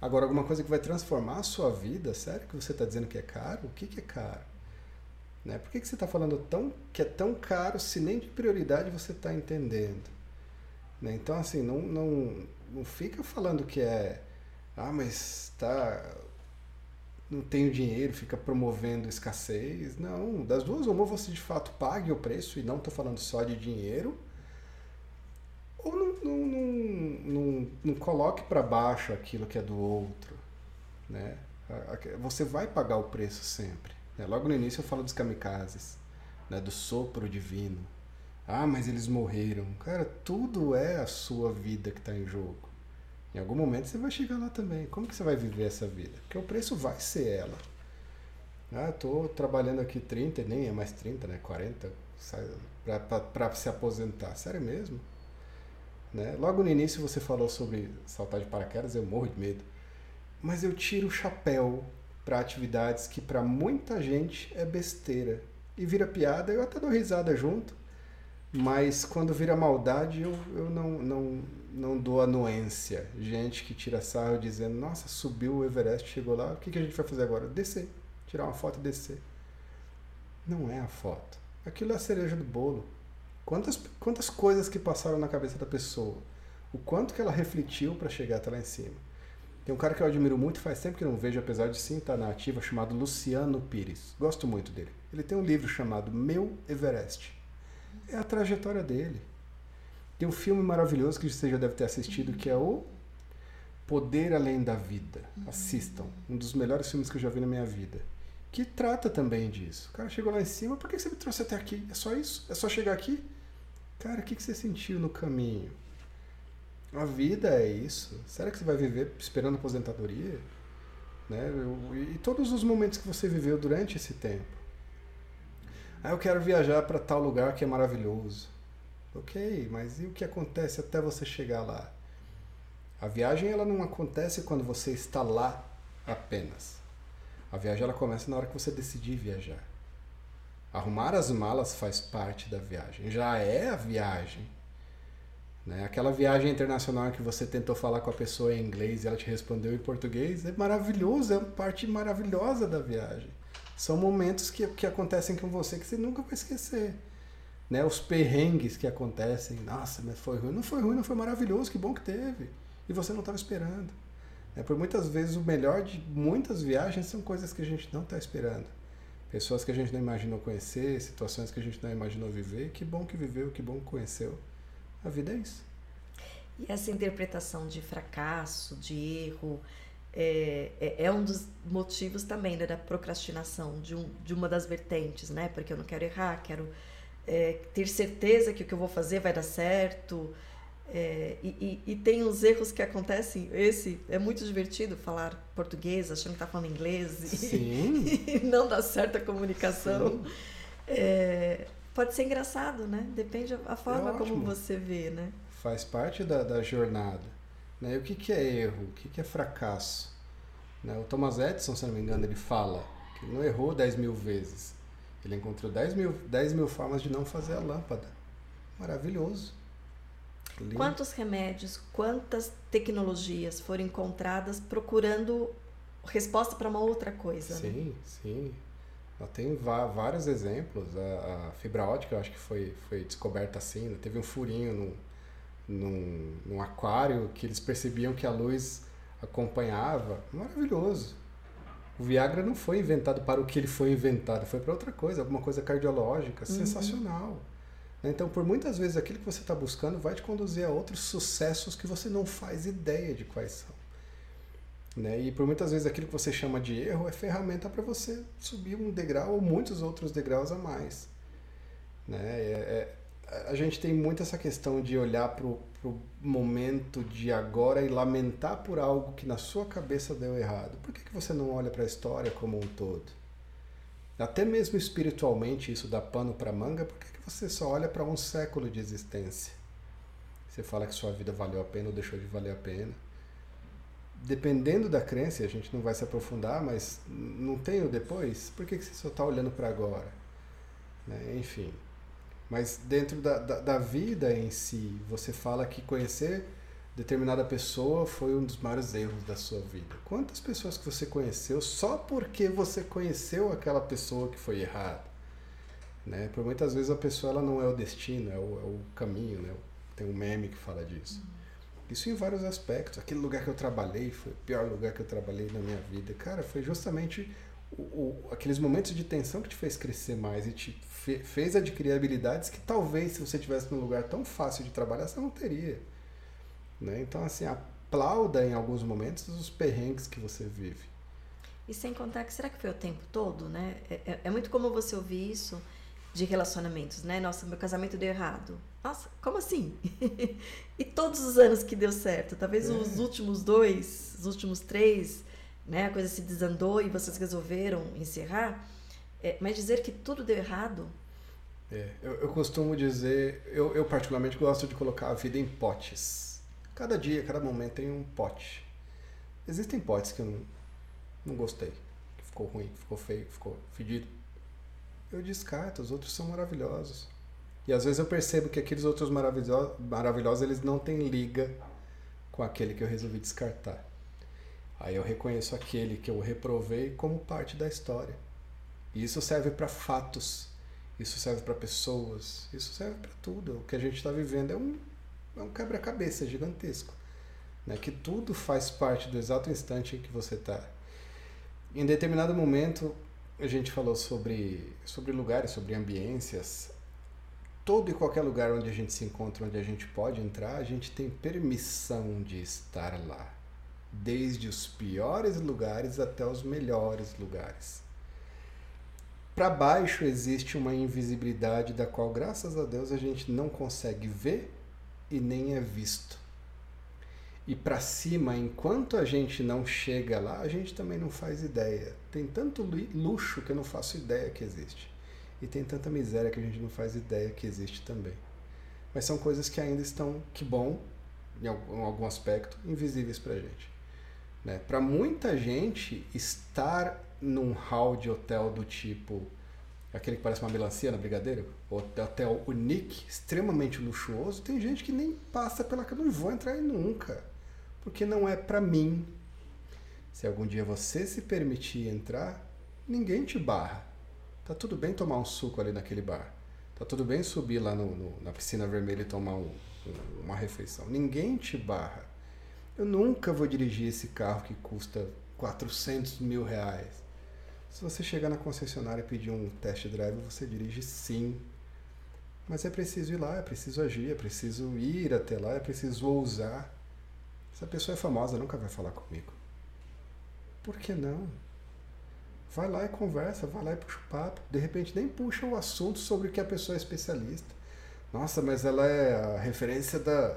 Speaker 3: Agora, alguma coisa que vai transformar a sua vida, sério que você está dizendo que é caro? O que, que é caro? Né? Por que, que você está falando tão, que é tão caro se nem de prioridade você está entendendo? Né? Então, assim, não, não, não fica falando que é. Ah, mas tá. Não tenho dinheiro, fica promovendo escassez. Não, das duas, uma você de fato pague o preço, e não estou falando só de dinheiro, ou não, não, não, não, não coloque para baixo aquilo que é do outro. Né? Você vai pagar o preço sempre. Né? Logo no início eu falo dos kamikazes, né? do sopro divino. Ah, mas eles morreram. Cara, tudo é a sua vida que está em jogo. Em algum momento você vai chegar lá também. Como que você vai viver essa vida? Porque o preço vai ser ela. Ah, estou trabalhando aqui 30, nem é mais 30, né? 40, para se aposentar. Sério mesmo? Né? Logo no início você falou sobre saltar de paraquedas, eu morro de medo. Mas eu tiro o chapéu para atividades que para muita gente é besteira. E vira piada, eu até dou risada junto. Mas quando vira maldade, eu, eu não, não, não dou anuência. Gente que tira sarro dizendo, nossa, subiu o Everest, chegou lá, o que, que a gente vai fazer agora? Descer. Tirar uma foto e descer. Não é a foto. Aquilo é a cereja do bolo. Quantas, quantas coisas que passaram na cabeça da pessoa. O quanto que ela refletiu para chegar até lá em cima. Tem um cara que eu admiro muito, faz tempo que não vejo, apesar de sim estar na ativa, chamado Luciano Pires. Gosto muito dele. Ele tem um livro chamado Meu Everest é a trajetória dele. Tem um filme maravilhoso que você já deve ter assistido, que é o Poder Além da Vida. Assistam. Um dos melhores filmes que eu já vi na minha vida. Que trata também disso. O cara chegou lá em cima, por que você me trouxe até aqui? É só isso? É só chegar aqui? Cara, o que você sentiu no caminho? A vida é isso. Será que você vai viver esperando aposentadoria? Né? E todos os momentos que você viveu durante esse tempo. Ah, eu quero viajar para tal lugar que é maravilhoso. Ok, mas e o que acontece até você chegar lá? A viagem ela não acontece quando você está lá apenas. A viagem ela começa na hora que você decidir viajar. Arrumar as malas faz parte da viagem, já é a viagem. Né? Aquela viagem internacional que você tentou falar com a pessoa em inglês e ela te respondeu em português é maravilhoso, é parte maravilhosa da viagem. São momentos que, que acontecem com você que você nunca vai esquecer. Né? Os perrengues que acontecem. Nossa, mas foi ruim. Não foi ruim, não foi maravilhoso, que bom que teve. E você não estava esperando. É, por muitas vezes o melhor de muitas viagens são coisas que a gente não está esperando. Pessoas que a gente não imaginou conhecer, situações que a gente não imaginou viver. Que bom que viveu, que bom que conheceu. A vida é isso.
Speaker 1: E essa interpretação de fracasso, de erro, é, é, é, um dos motivos também né, da procrastinação, de, um, de uma das vertentes, né? Porque eu não quero errar, quero é, ter certeza que o que eu vou fazer vai dar certo. É, e, e, e, tem os erros que acontecem. Esse é muito divertido falar português, achando que está falando inglês e, [LAUGHS] e, não dá certa comunicação. É, pode ser engraçado, né? Depende da forma é como você vê, né?
Speaker 3: Faz parte da, da jornada. Né? E o que, que é erro? O que, que é fracasso? Né? O Thomas Edison, se não me engano, ele fala que ele não errou 10 mil vezes. Ele encontrou 10 mil, 10 mil formas de não fazer a lâmpada. Maravilhoso.
Speaker 1: Lindo. Quantos remédios, quantas tecnologias foram encontradas procurando resposta para uma outra coisa?
Speaker 3: Sim, né? sim. Tem vários exemplos. A, a, fibra ótica, eu acho que foi, foi descoberta assim. Né? Teve um furinho no, num, num aquário que eles percebiam que a luz acompanhava. Maravilhoso. O Viagra não foi inventado para o que ele foi inventado, foi para outra coisa, alguma coisa cardiológica. Uhum. Sensacional. Né? Então, por muitas vezes, aquilo que você está buscando vai te conduzir a outros sucessos que você não faz ideia de quais são. Né? E por muitas vezes aquilo que você chama de erro é ferramenta para você subir um degrau ou muitos outros degraus a mais. Né? É, é, a gente tem muito essa questão de olhar para o momento de agora e lamentar por algo que na sua cabeça deu errado. Por que, que você não olha para a história como um todo? Até mesmo espiritualmente isso dá pano para manga, por que, que você só olha para um século de existência? Você fala que sua vida valeu a pena ou deixou de valer a pena dependendo da crença, a gente não vai se aprofundar, mas não tem o depois, por que, que você só está olhando para agora? Né? Enfim. Mas dentro da, da, da, vida em si, você fala que conhecer determinada pessoa foi um dos maiores erros da sua vida. Quantas pessoas que você conheceu só porque você conheceu aquela pessoa que foi errada? Né? Por muitas vezes a pessoa ela não é o destino, é o, é o caminho. Né? Tem um meme que fala disso. Uhum. Isso em vários aspectos. Aquele lugar que eu trabalhei foi o pior lugar que eu trabalhei na minha vida. Cara, foi justamente o, o, aqueles momentos de tensão que te fez crescer mais e te fe, fez adquirir habilidades que talvez se você tivesse num lugar tão fácil de trabalhar, você não teria. Né? Então, assim, aplauda em alguns momentos os perrengues que você vive.
Speaker 1: E sem contar que será que foi o tempo todo, né? É, é, é muito comum você ouvir isso de relacionamentos, né? Nossa, meu casamento deu errado. Nossa, como assim? [LAUGHS] e todos os anos que deu certo, talvez é. os últimos dois, os últimos três, né? A coisa se desandou e vocês resolveram encerrar. É, mas dizer que tudo deu errado.
Speaker 3: É, eu, eu costumo dizer, eu, eu particularmente gosto de colocar a vida em potes. Cada dia, cada momento tem um pote. Existem potes que eu não, não gostei, que ficou ruim, que ficou feio, que ficou fedido eu descarto, os outros são maravilhosos. E às vezes eu percebo que aqueles outros maravilhosos, maravilhosos eles não têm liga com aquele que eu resolvi descartar. Aí eu reconheço aquele que eu reprovei como parte da história. E isso serve para fatos, isso serve para pessoas, isso serve para tudo. O que a gente está vivendo é um, é um quebra-cabeça gigantesco. Né? Que tudo faz parte do exato instante em que você está. Em determinado momento, a gente falou sobre, sobre lugares, sobre ambiências. Todo e qualquer lugar onde a gente se encontra, onde a gente pode entrar, a gente tem permissão de estar lá. Desde os piores lugares até os melhores lugares. Para baixo existe uma invisibilidade da qual, graças a Deus, a gente não consegue ver e nem é visto e para cima, enquanto a gente não chega lá, a gente também não faz ideia. Tem tanto luxo que eu não faço ideia que existe. E tem tanta miséria que a gente não faz ideia que existe também. Mas são coisas que ainda estão, que bom, em algum aspecto, invisíveis para a gente. Né? Para muita gente, estar num hall de hotel do tipo aquele que parece uma melancia na Brigadeiro, hotel unique, extremamente luxuoso, tem gente que nem passa pela que não vou entrar aí nunca porque não é para mim. Se algum dia você se permitir entrar, ninguém te barra. Tá tudo bem tomar um suco ali naquele bar. Tá tudo bem subir lá no, no, na piscina vermelha e tomar um, um, uma refeição. Ninguém te barra. Eu nunca vou dirigir esse carro que custa 400 mil reais. Se você chegar na concessionária e pedir um test drive, você dirige sim. Mas é preciso ir lá, é preciso agir, é preciso ir até lá, é preciso ousar. Se a pessoa é famosa, nunca vai falar comigo. Por que não? Vai lá e conversa, vai lá e puxa o papo. De repente nem puxa o assunto sobre o que a pessoa é especialista. Nossa, mas ela é a referência da,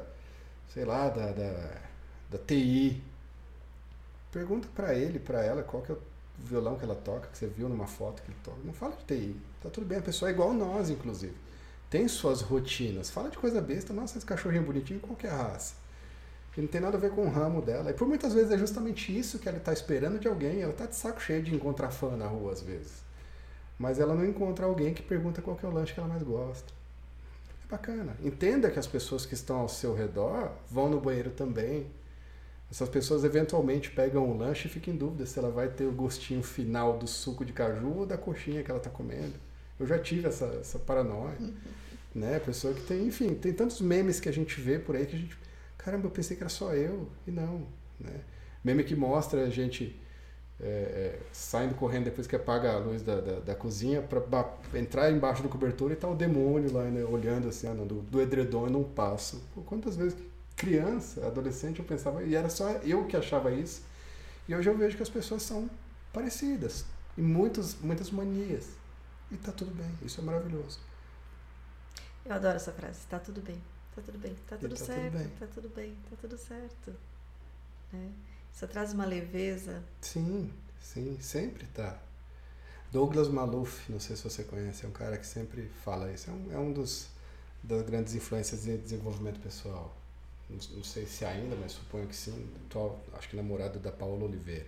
Speaker 3: sei lá, da, da, da TI. Pergunta para ele, para ela, qual que é o violão que ela toca, que você viu numa foto que ele toca. Não fala de TI. Tá tudo bem, a pessoa é igual nós, inclusive. Tem suas rotinas. Fala de coisa besta. Nossa, esse cachorrinho bonitinho, qualquer raça que não tem nada a ver com o ramo dela. E por muitas vezes é justamente isso que ela está esperando de alguém. Ela está de saco cheio de encontrar fã na rua às vezes. Mas ela não encontra alguém que pergunta qual é o lanche que ela mais gosta. É bacana. Entenda que as pessoas que estão ao seu redor vão no banheiro também. Essas pessoas eventualmente pegam o lanche e ficam em dúvida se ela vai ter o gostinho final do suco de caju ou da coxinha que ela está comendo. Eu já tive essa, essa paranoia. Uhum. Né? Pessoa que tem, enfim, tem tantos memes que a gente vê por aí que a gente caramba, eu pensei que era só eu, e não. Né? Meme que mostra a gente é, é, saindo correndo depois que apaga a luz da, da, da cozinha para entrar embaixo do cobertor e tá o demônio lá, né, olhando assim, ah, do, do edredom e não passo. Pô, quantas vezes criança, adolescente, eu pensava, e era só eu que achava isso. E hoje eu vejo que as pessoas são parecidas, e muitas, muitas manias. E tá tudo bem, isso é maravilhoso.
Speaker 1: Eu adoro essa frase, tá tudo bem, tá tudo bem, tá tudo
Speaker 3: tá
Speaker 1: certo,
Speaker 3: tudo bem.
Speaker 1: tá tudo bem, tá tudo certo. Né? Isso traz uma leveza.
Speaker 3: Sim, sim, sempre tá. Douglas Maluf, não sei se você conhece, é um cara que sempre fala isso. É um, é um dos das grandes influências de desenvolvimento pessoal. Não, sei se ainda, mas suponho que sim. Atual, acho que namorado da Paula Oliveira.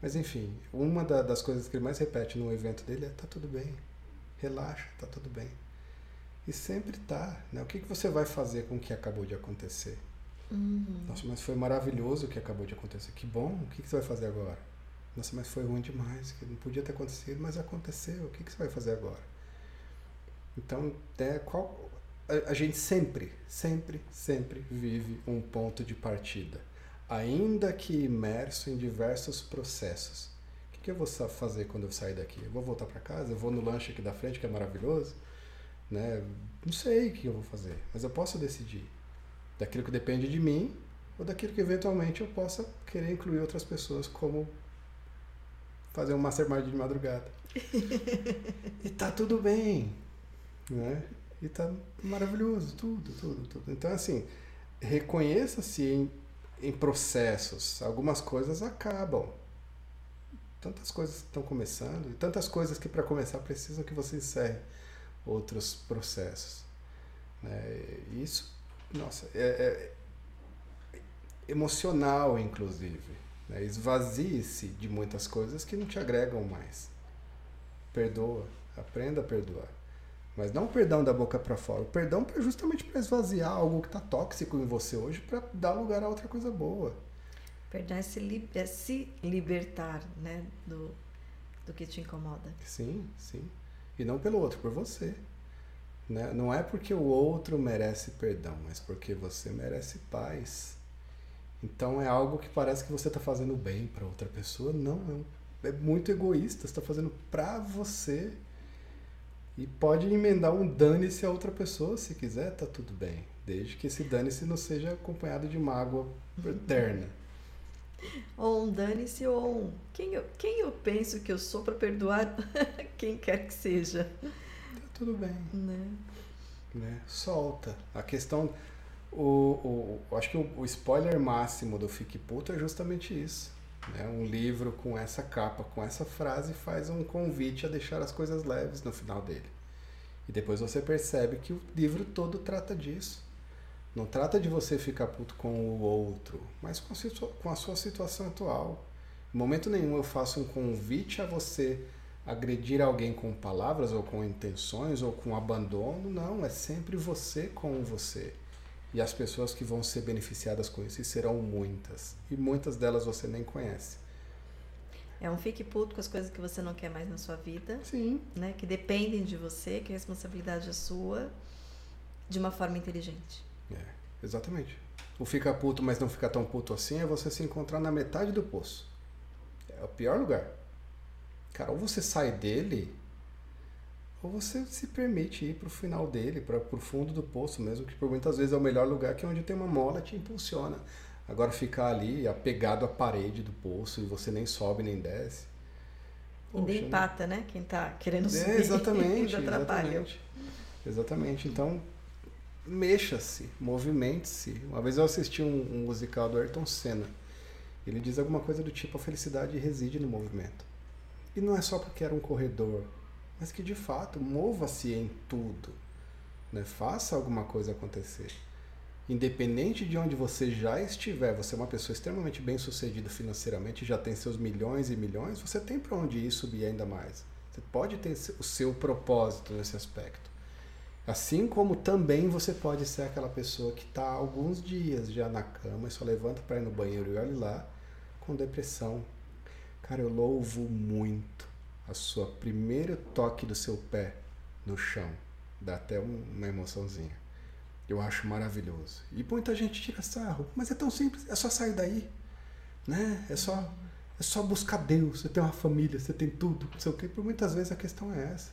Speaker 3: Mas enfim, uma da, das coisas que ele mais repete no evento dele é tá tudo bem, relaxa, tá tudo bem. E sempre tá. Né? O que, que você vai fazer com o que acabou de acontecer?
Speaker 1: Uhum.
Speaker 3: Nossa, mas foi maravilhoso o que acabou de acontecer. Que bom, o que, que você vai fazer agora? Nossa, mas foi ruim demais, que não podia ter acontecido, mas aconteceu. O que, que você vai fazer agora? Então, é, qual, a, a gente sempre, sempre, sempre vive um ponto de partida. Ainda que imerso em diversos processos. O que, que eu vou fazer quando eu sair daqui? Eu vou voltar para casa? Eu vou no lanche aqui da frente, que é maravilhoso? Né? Não sei o que eu vou fazer, mas eu posso decidir daquilo que depende de mim ou daquilo que eventualmente eu possa querer incluir outras pessoas como fazer um mastermind de madrugada. [LAUGHS] e tá tudo bem, né? E tá maravilhoso, tudo, tudo, tudo. Então, assim, reconheça-se em, em processos. Algumas coisas acabam. Tantas coisas estão começando, e tantas coisas que para começar precisam que você encerre outros processos. Né? Isso nossa, é, é emocional, inclusive. Né? Esvazie-se de muitas coisas que não te agregam mais. Perdoa, aprenda a perdoar. Mas não o perdão da boca para fora, o perdão é justamente para esvaziar algo que está tóxico em você hoje para dar lugar a outra coisa boa.
Speaker 1: Perdão é se, li é se libertar né, do, do que te incomoda.
Speaker 3: Sim, sim. E não pelo outro, por você. Né? Não é porque o outro merece perdão, mas porque você merece paz. Então é algo que parece que você está fazendo bem para outra pessoa. Não, é, é muito egoísta. Você está fazendo para você. E pode emendar um dane-se a outra pessoa se quiser, tá tudo bem. Desde que esse dane-se não seja acompanhado de mágoa eterna.
Speaker 1: Ou um dane-se ou um. Quem eu, quem eu penso que eu sou para perdoar [LAUGHS] quem quer que seja
Speaker 3: tudo bem.
Speaker 1: Né?
Speaker 3: Né? Solta. A questão. O, o, acho que o, o spoiler máximo do Fique Puto é justamente isso. Né? Um livro com essa capa, com essa frase, faz um convite a deixar as coisas leves no final dele. E depois você percebe que o livro todo trata disso. Não trata de você ficar puto com o outro, mas com a, com a sua situação atual. Em momento nenhum eu faço um convite a você agredir alguém com palavras ou com intenções ou com abandono, não, é sempre você com você. E as pessoas que vão ser beneficiadas com isso, e serão muitas. E muitas delas você nem conhece.
Speaker 1: É um fique puto com as coisas que você não quer mais na sua vida.
Speaker 3: Sim.
Speaker 1: Né? Que dependem de você, que a responsabilidade é sua, de uma forma inteligente.
Speaker 3: É, exatamente. O fica puto, mas não fica tão puto assim, é você se encontrar na metade do poço. É o pior lugar. Cara, ou você sai dele, ou você se permite ir para o final dele, para o fundo do poço mesmo, que por muitas vezes é o melhor lugar, que é onde tem uma mola te impulsiona. Agora ficar ali apegado à parede do poço e você nem sobe nem desce.
Speaker 1: E nem empata, né? Quem está querendo subir. [LAUGHS]
Speaker 3: É, exatamente, exatamente. Exatamente. Então, mexa-se, movimente-se. Uma vez eu assisti um, um musical do Ayrton Senna. Ele diz alguma coisa do tipo: a felicidade reside no movimento. E não é só porque era um corredor, mas que de fato mova-se em tudo. Né? Faça alguma coisa acontecer. Independente de onde você já estiver, você é uma pessoa extremamente bem sucedida financeiramente, já tem seus milhões e milhões, você tem para onde ir subir ainda mais. Você pode ter o seu propósito nesse aspecto. Assim como também você pode ser aquela pessoa que está alguns dias já na cama e só levanta para ir no banheiro e olha lá com depressão, Cara, eu louvo muito a sua primeiro toque do seu pé no chão. Dá até uma emoçãozinha. Eu acho maravilhoso. E muita gente tira sarro, mas é tão simples, é só sair daí, né? É só é só buscar Deus, você tem uma família, você tem tudo, não sei o quê. Por muitas vezes a questão é essa.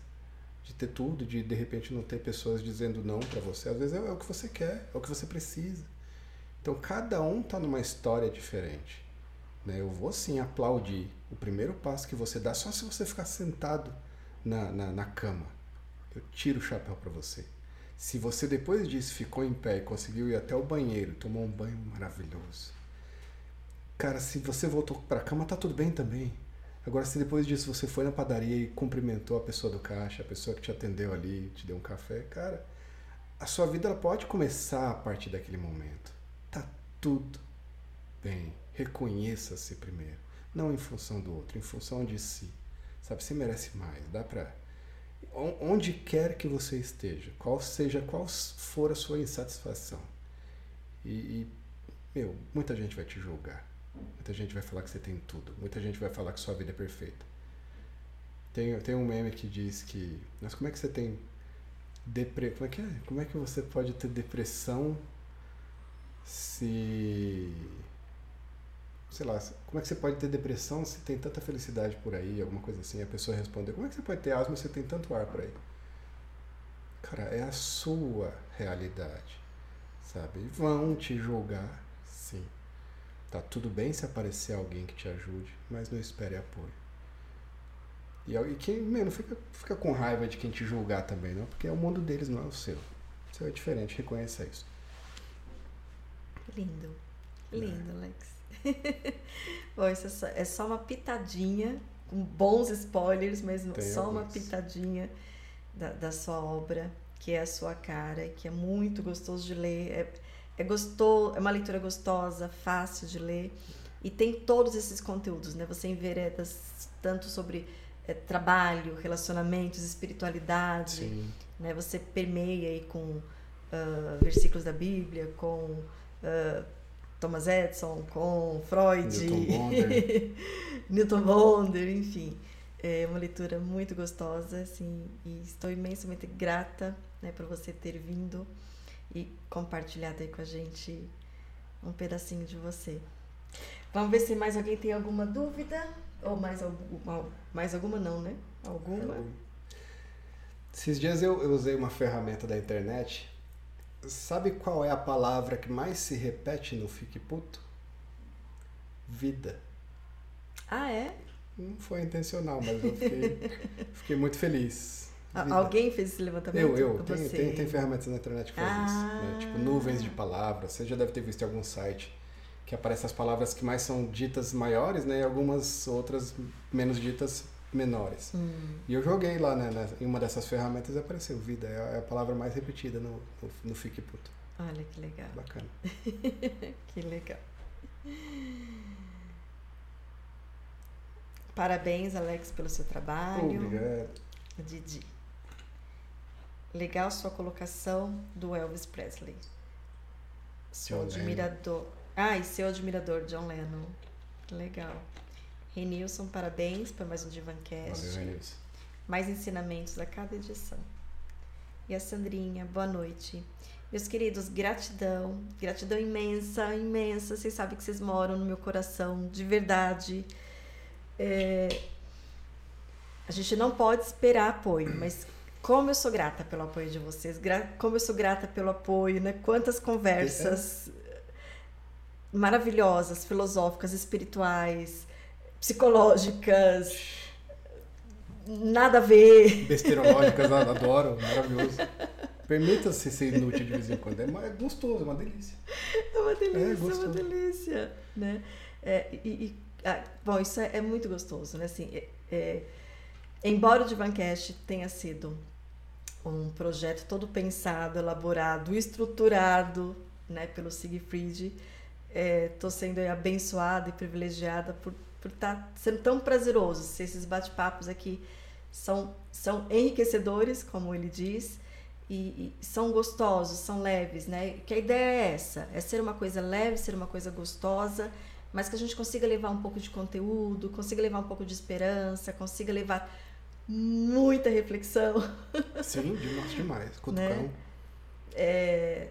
Speaker 3: De ter tudo, de de repente não ter pessoas dizendo não para você. Às vezes é, é o que você quer, é o que você precisa. Então cada um tá numa história diferente. Né? Eu vou sim aplaudir o primeiro passo que você dá, só se você ficar sentado na, na, na cama. Eu tiro o chapéu para você. Se você depois disso ficou em pé e conseguiu ir até o banheiro, tomou um banho maravilhoso. Cara, se você voltou para a cama, tá tudo bem também. Agora, se depois disso você foi na padaria e cumprimentou a pessoa do caixa, a pessoa que te atendeu ali, te deu um café, cara, a sua vida ela pode começar a partir daquele momento. Tá tudo bem. Reconheça-se primeiro. Não em função do outro, em função de si. Sabe, você merece mais. Dá pra. Onde quer que você esteja, qual seja, qual for a sua insatisfação. E, e meu, muita gente vai te julgar. Muita gente vai falar que você tem tudo. Muita gente vai falar que sua vida é perfeita. Tem, tem um meme que diz que. Mas como é que você tem. Depre... Como, é que é? como é que você pode ter depressão se. Sei lá, como é que você pode ter depressão se tem tanta felicidade por aí, alguma coisa assim? A pessoa respondeu: Como é que você pode ter asma se tem tanto ar por aí? Cara, é a sua realidade, sabe? E vão te julgar, sim. Tá tudo bem se aparecer alguém que te ajude, mas não espere apoio. E, e quem, não fica, fica com raiva de quem te julgar também, não, porque é o mundo deles, não é o seu. O seu é diferente, reconheça isso.
Speaker 1: Lindo. Lindo, é. [LAUGHS] Bom, isso é só, é só, uma pitadinha, com bons spoilers, mas Tem só alguns. uma pitadinha da, da sua obra, que é a sua cara, que é muito gostoso de ler. É, é gostoso, é uma leitura gostosa, fácil de ler e tem todos esses conteúdos, né? Você envereda tanto sobre é, trabalho, relacionamentos, espiritualidade, Sim. né? Você permeia aí com uh, versículos da Bíblia, com uh, Thomas Edison, com Freud,
Speaker 3: Newton [LAUGHS] Bonder,
Speaker 1: Newton Bonder enfim. É uma leitura muito gostosa, assim, e estou imensamente grata né, por você ter vindo e compartilhado aí com a gente um pedacinho de você. Vamos ver se mais alguém tem alguma dúvida ou mais alguma, mais alguma não, né? Alguma?
Speaker 3: Esses dias eu, eu usei uma ferramenta da internet. Sabe qual é a palavra que mais se repete no Fique Puto? Vida.
Speaker 1: Ah, é?
Speaker 3: Não foi intencional, mas eu fiquei, [LAUGHS] fiquei muito feliz.
Speaker 1: Vida. Alguém fez esse levantamento?
Speaker 3: Eu, eu. Tem, tem, tem, ferramentas na internet que fazem ah. isso. Né? Tipo, nuvens de palavras. Você já deve ter visto em algum site que aparecem as palavras que mais são ditas maiores, né? E algumas outras menos ditas menores. Hum. E eu joguei lá, né? Em uma dessas ferramentas e apareceu vida. É a é palavra mais repetida no, no, no Fique Puto.
Speaker 1: Olha que legal.
Speaker 3: Bacana. [LAUGHS]
Speaker 1: que legal. Parabéns, Alex, pelo seu trabalho.
Speaker 3: Obrigado.
Speaker 1: Didi. Legal sua colocação do Elvis Presley. Seu John admirador. Lennon. Ah, e seu admirador, John Lennon. Legal. Renilson, parabéns por mais um Divancast.
Speaker 3: Valeu, Renilson.
Speaker 1: Mais ensinamentos a cada edição. E a Sandrinha, boa noite. Meus queridos, gratidão, gratidão imensa, imensa. Vocês sabem que vocês moram no meu coração, de verdade. É... A gente não pode esperar apoio, mas como eu sou grata pelo apoio de vocês, como eu sou grata pelo apoio, né? Quantas conversas maravilhosas, filosóficas, espirituais, psicológicas, nada a ver.
Speaker 3: Besteirológicas, [LAUGHS] adoro, maravilhoso. Permita-se ser inútil de vez em quando. É, é gostoso, é uma delícia.
Speaker 1: É uma delícia, é, é uma delícia. Né? É, e, e ah, bom, isso é, é, muito gostoso, né? Assim, é, é embora o Divancast tenha sido um projeto todo pensado, elaborado, estruturado né, pelo Siegfried. Estou é, sendo abençoada e privilegiada por por estar tá sendo tão prazeroso. Se esses bate-papos aqui são, são enriquecedores, como ele diz, e, e, são gostosos, são leves, né? Que a ideia é essa, é ser uma coisa leve, ser uma coisa gostosa, mas que a gente consiga levar um pouco de conteúdo, consiga levar um pouco de esperança, consiga levar muita reflexão. [LAUGHS]
Speaker 3: Sim, demais, demais. Cutucão. Né?
Speaker 1: É,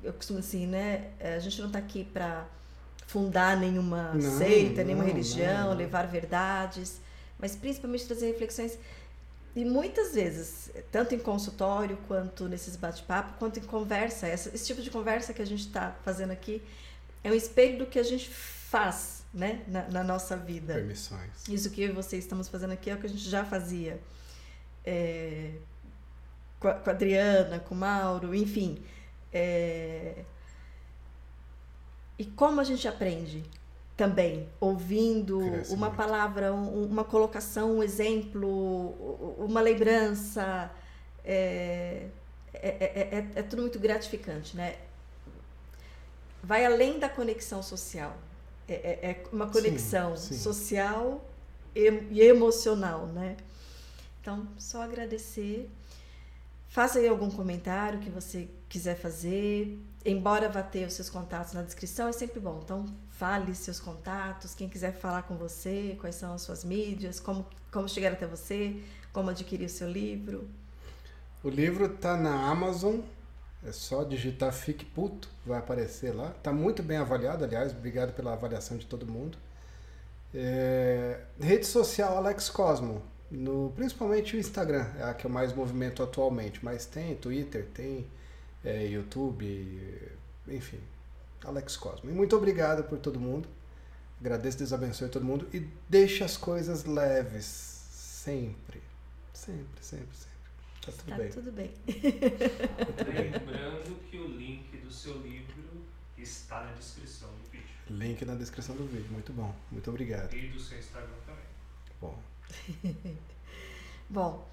Speaker 1: eu costumo assim, né? A gente não está aqui para fundar nenhuma
Speaker 3: Não,
Speaker 1: seita, nenhuma
Speaker 3: não,
Speaker 1: religião,
Speaker 3: não.
Speaker 1: levar verdades, mas principalmente trazer reflexões. E muitas vezes, tanto em consultório, quanto nesses bate-papo, quanto em conversa, esse tipo de conversa que a gente está fazendo aqui é um espelho do que a gente faz né, na, na nossa vida.
Speaker 3: Permissões.
Speaker 1: Isso que eu e você estamos fazendo aqui é o que a gente já fazia. É, com, a, com a Adriana, com o Mauro, enfim. É, e como a gente aprende também, ouvindo
Speaker 3: Cresce
Speaker 1: uma
Speaker 3: muito.
Speaker 1: palavra, um- uma colocação, um exemplo, uma lembrança. É, é, é, é- é tudo muito gratificante, né? Vai além da conexão social. É, é- é uma conexão
Speaker 3: sim.
Speaker 1: social e, e emocional, né? Então, só agradecer. Faça aí algum comentário que você quiser fazer. Embora vá ter os seus contatos na descrição, é sempre bom. Então, fale seus contatos, quem quiser falar com você, quais são as suas mídias, como, como chegar até você, como adquirir o seu livro.
Speaker 3: O livro tá na Amazon. É só digitar Fique Puto, vai aparecer lá. Tá muito bem avaliado, aliás. Obrigado pela avaliação de todo mundo. É, Rede social Alex Cosmo. No, principalmente o Instagram, é a que eu mais movimento atualmente. Mas tem Twitter, tem é, YouTube, enfim. Alex Cosmo. E muito obrigado por todo mundo. Agradeço, Deus abençoe todo mundo. E deixe as coisas leves. Sempre. Sempre, sempre, sempre. Tá tudo
Speaker 1: Tá
Speaker 3: bem.
Speaker 1: tudo bem. [LAUGHS]
Speaker 3: Tá tudo bem.
Speaker 2: Lembrando que o link do seu livro está na descrição do vídeo.
Speaker 3: Link na descrição do vídeo. Muito bom. Muito obrigado.
Speaker 2: E do seu Instagram também.
Speaker 3: Bom. [LAUGHS]
Speaker 1: Bom,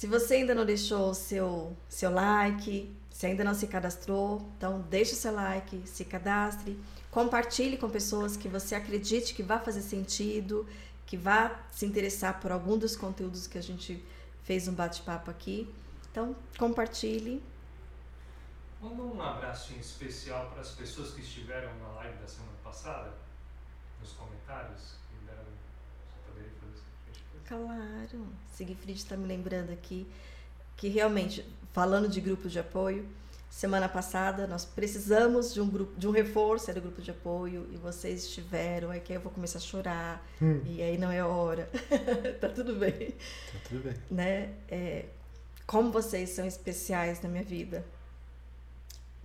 Speaker 1: se você ainda não deixou o seu, seu like, se ainda não se cadastrou, então deixe o seu like, se cadastre, compartilhe com pessoas que você acredite que vai fazer sentido, que vá se interessar por algum dos conteúdos que a gente fez um bate-papo aqui. Então, compartilhe.
Speaker 2: Manda um abraço em especial para as pessoas que estiveram na live da semana passada, nos comentários. que deram- Você poderia fazer isso?
Speaker 1: Claro. Sigfrid está me lembrando aqui que realmente, falando de grupo de apoio, semana passada nós precisamos de um grupo, de um reforço era o grupo de apoio e vocês estiveram, aí que aí eu vou começar a chorar
Speaker 3: Hum.
Speaker 1: e aí não é hora. [LAUGHS] tá tudo bem,
Speaker 3: Tá tudo bem.
Speaker 1: né? É, como vocês são especiais na minha vida.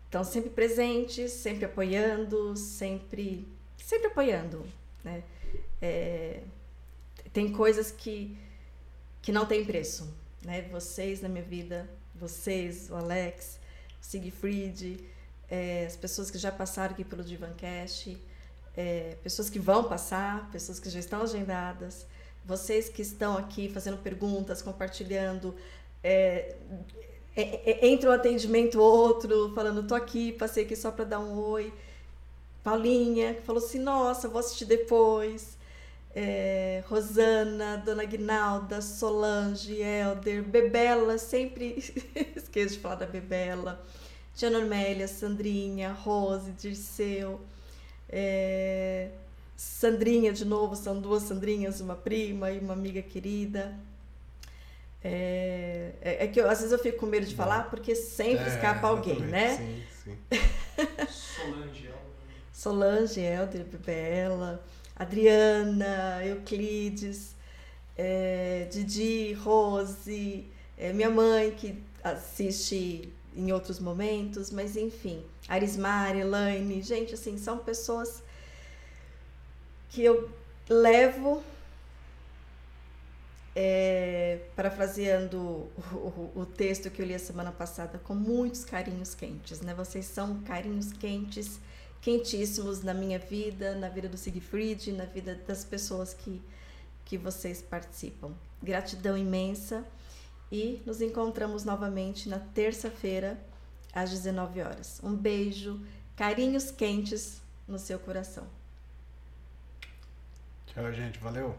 Speaker 1: Estão sempre presentes, sempre apoiando, sempre, sempre apoiando, né? É, tem coisas que, que não tem preço, né? Vocês na minha vida, vocês, o Alex, o Siegfried, é, as pessoas que já passaram aqui pelo Divancast, é, pessoas que vão passar, pessoas que já estão agendadas, vocês que estão aqui fazendo perguntas, compartilhando, é, é, é, entre um atendimento outro, falando, tô aqui, passei aqui só para dar um oi. Paulinha, que falou assim, nossa, vou assistir depois. É, Rosana, Dona Guinalda, Solange, Helder, Bebela, sempre [LAUGHS] esqueço de falar da Bebela. Tia Normélia, Sandrinha, Rose, Dirceu, é, Sandrinha de novo, são duas Sandrinhas, uma prima e uma amiga querida. É, é, é que eu, às vezes eu fico com medo de falar porque sempre
Speaker 3: É,
Speaker 1: escapa alguém, né?
Speaker 3: Sim, sim.
Speaker 2: Solange [LAUGHS] Elmer. [LAUGHS]
Speaker 1: Solange, Helder, Bela, Adriana, Euclides, é, Didi, Rose, é, minha mãe que assiste em outros momentos, mas enfim, Arismar, Elaine, gente, assim, são pessoas que eu levo, é, parafraseando o, o, o texto que eu li a semana passada, com muitos carinhos quentes, né? Vocês são carinhos quentes, quentíssimos na minha vida, na vida do Siegfried, na vida das pessoas que, que vocês participam. Gratidão imensa e nos encontramos novamente na terça-feira às 19 horas. Um beijo, carinhos quentes no seu coração.
Speaker 3: Tchau, gente. Valeu.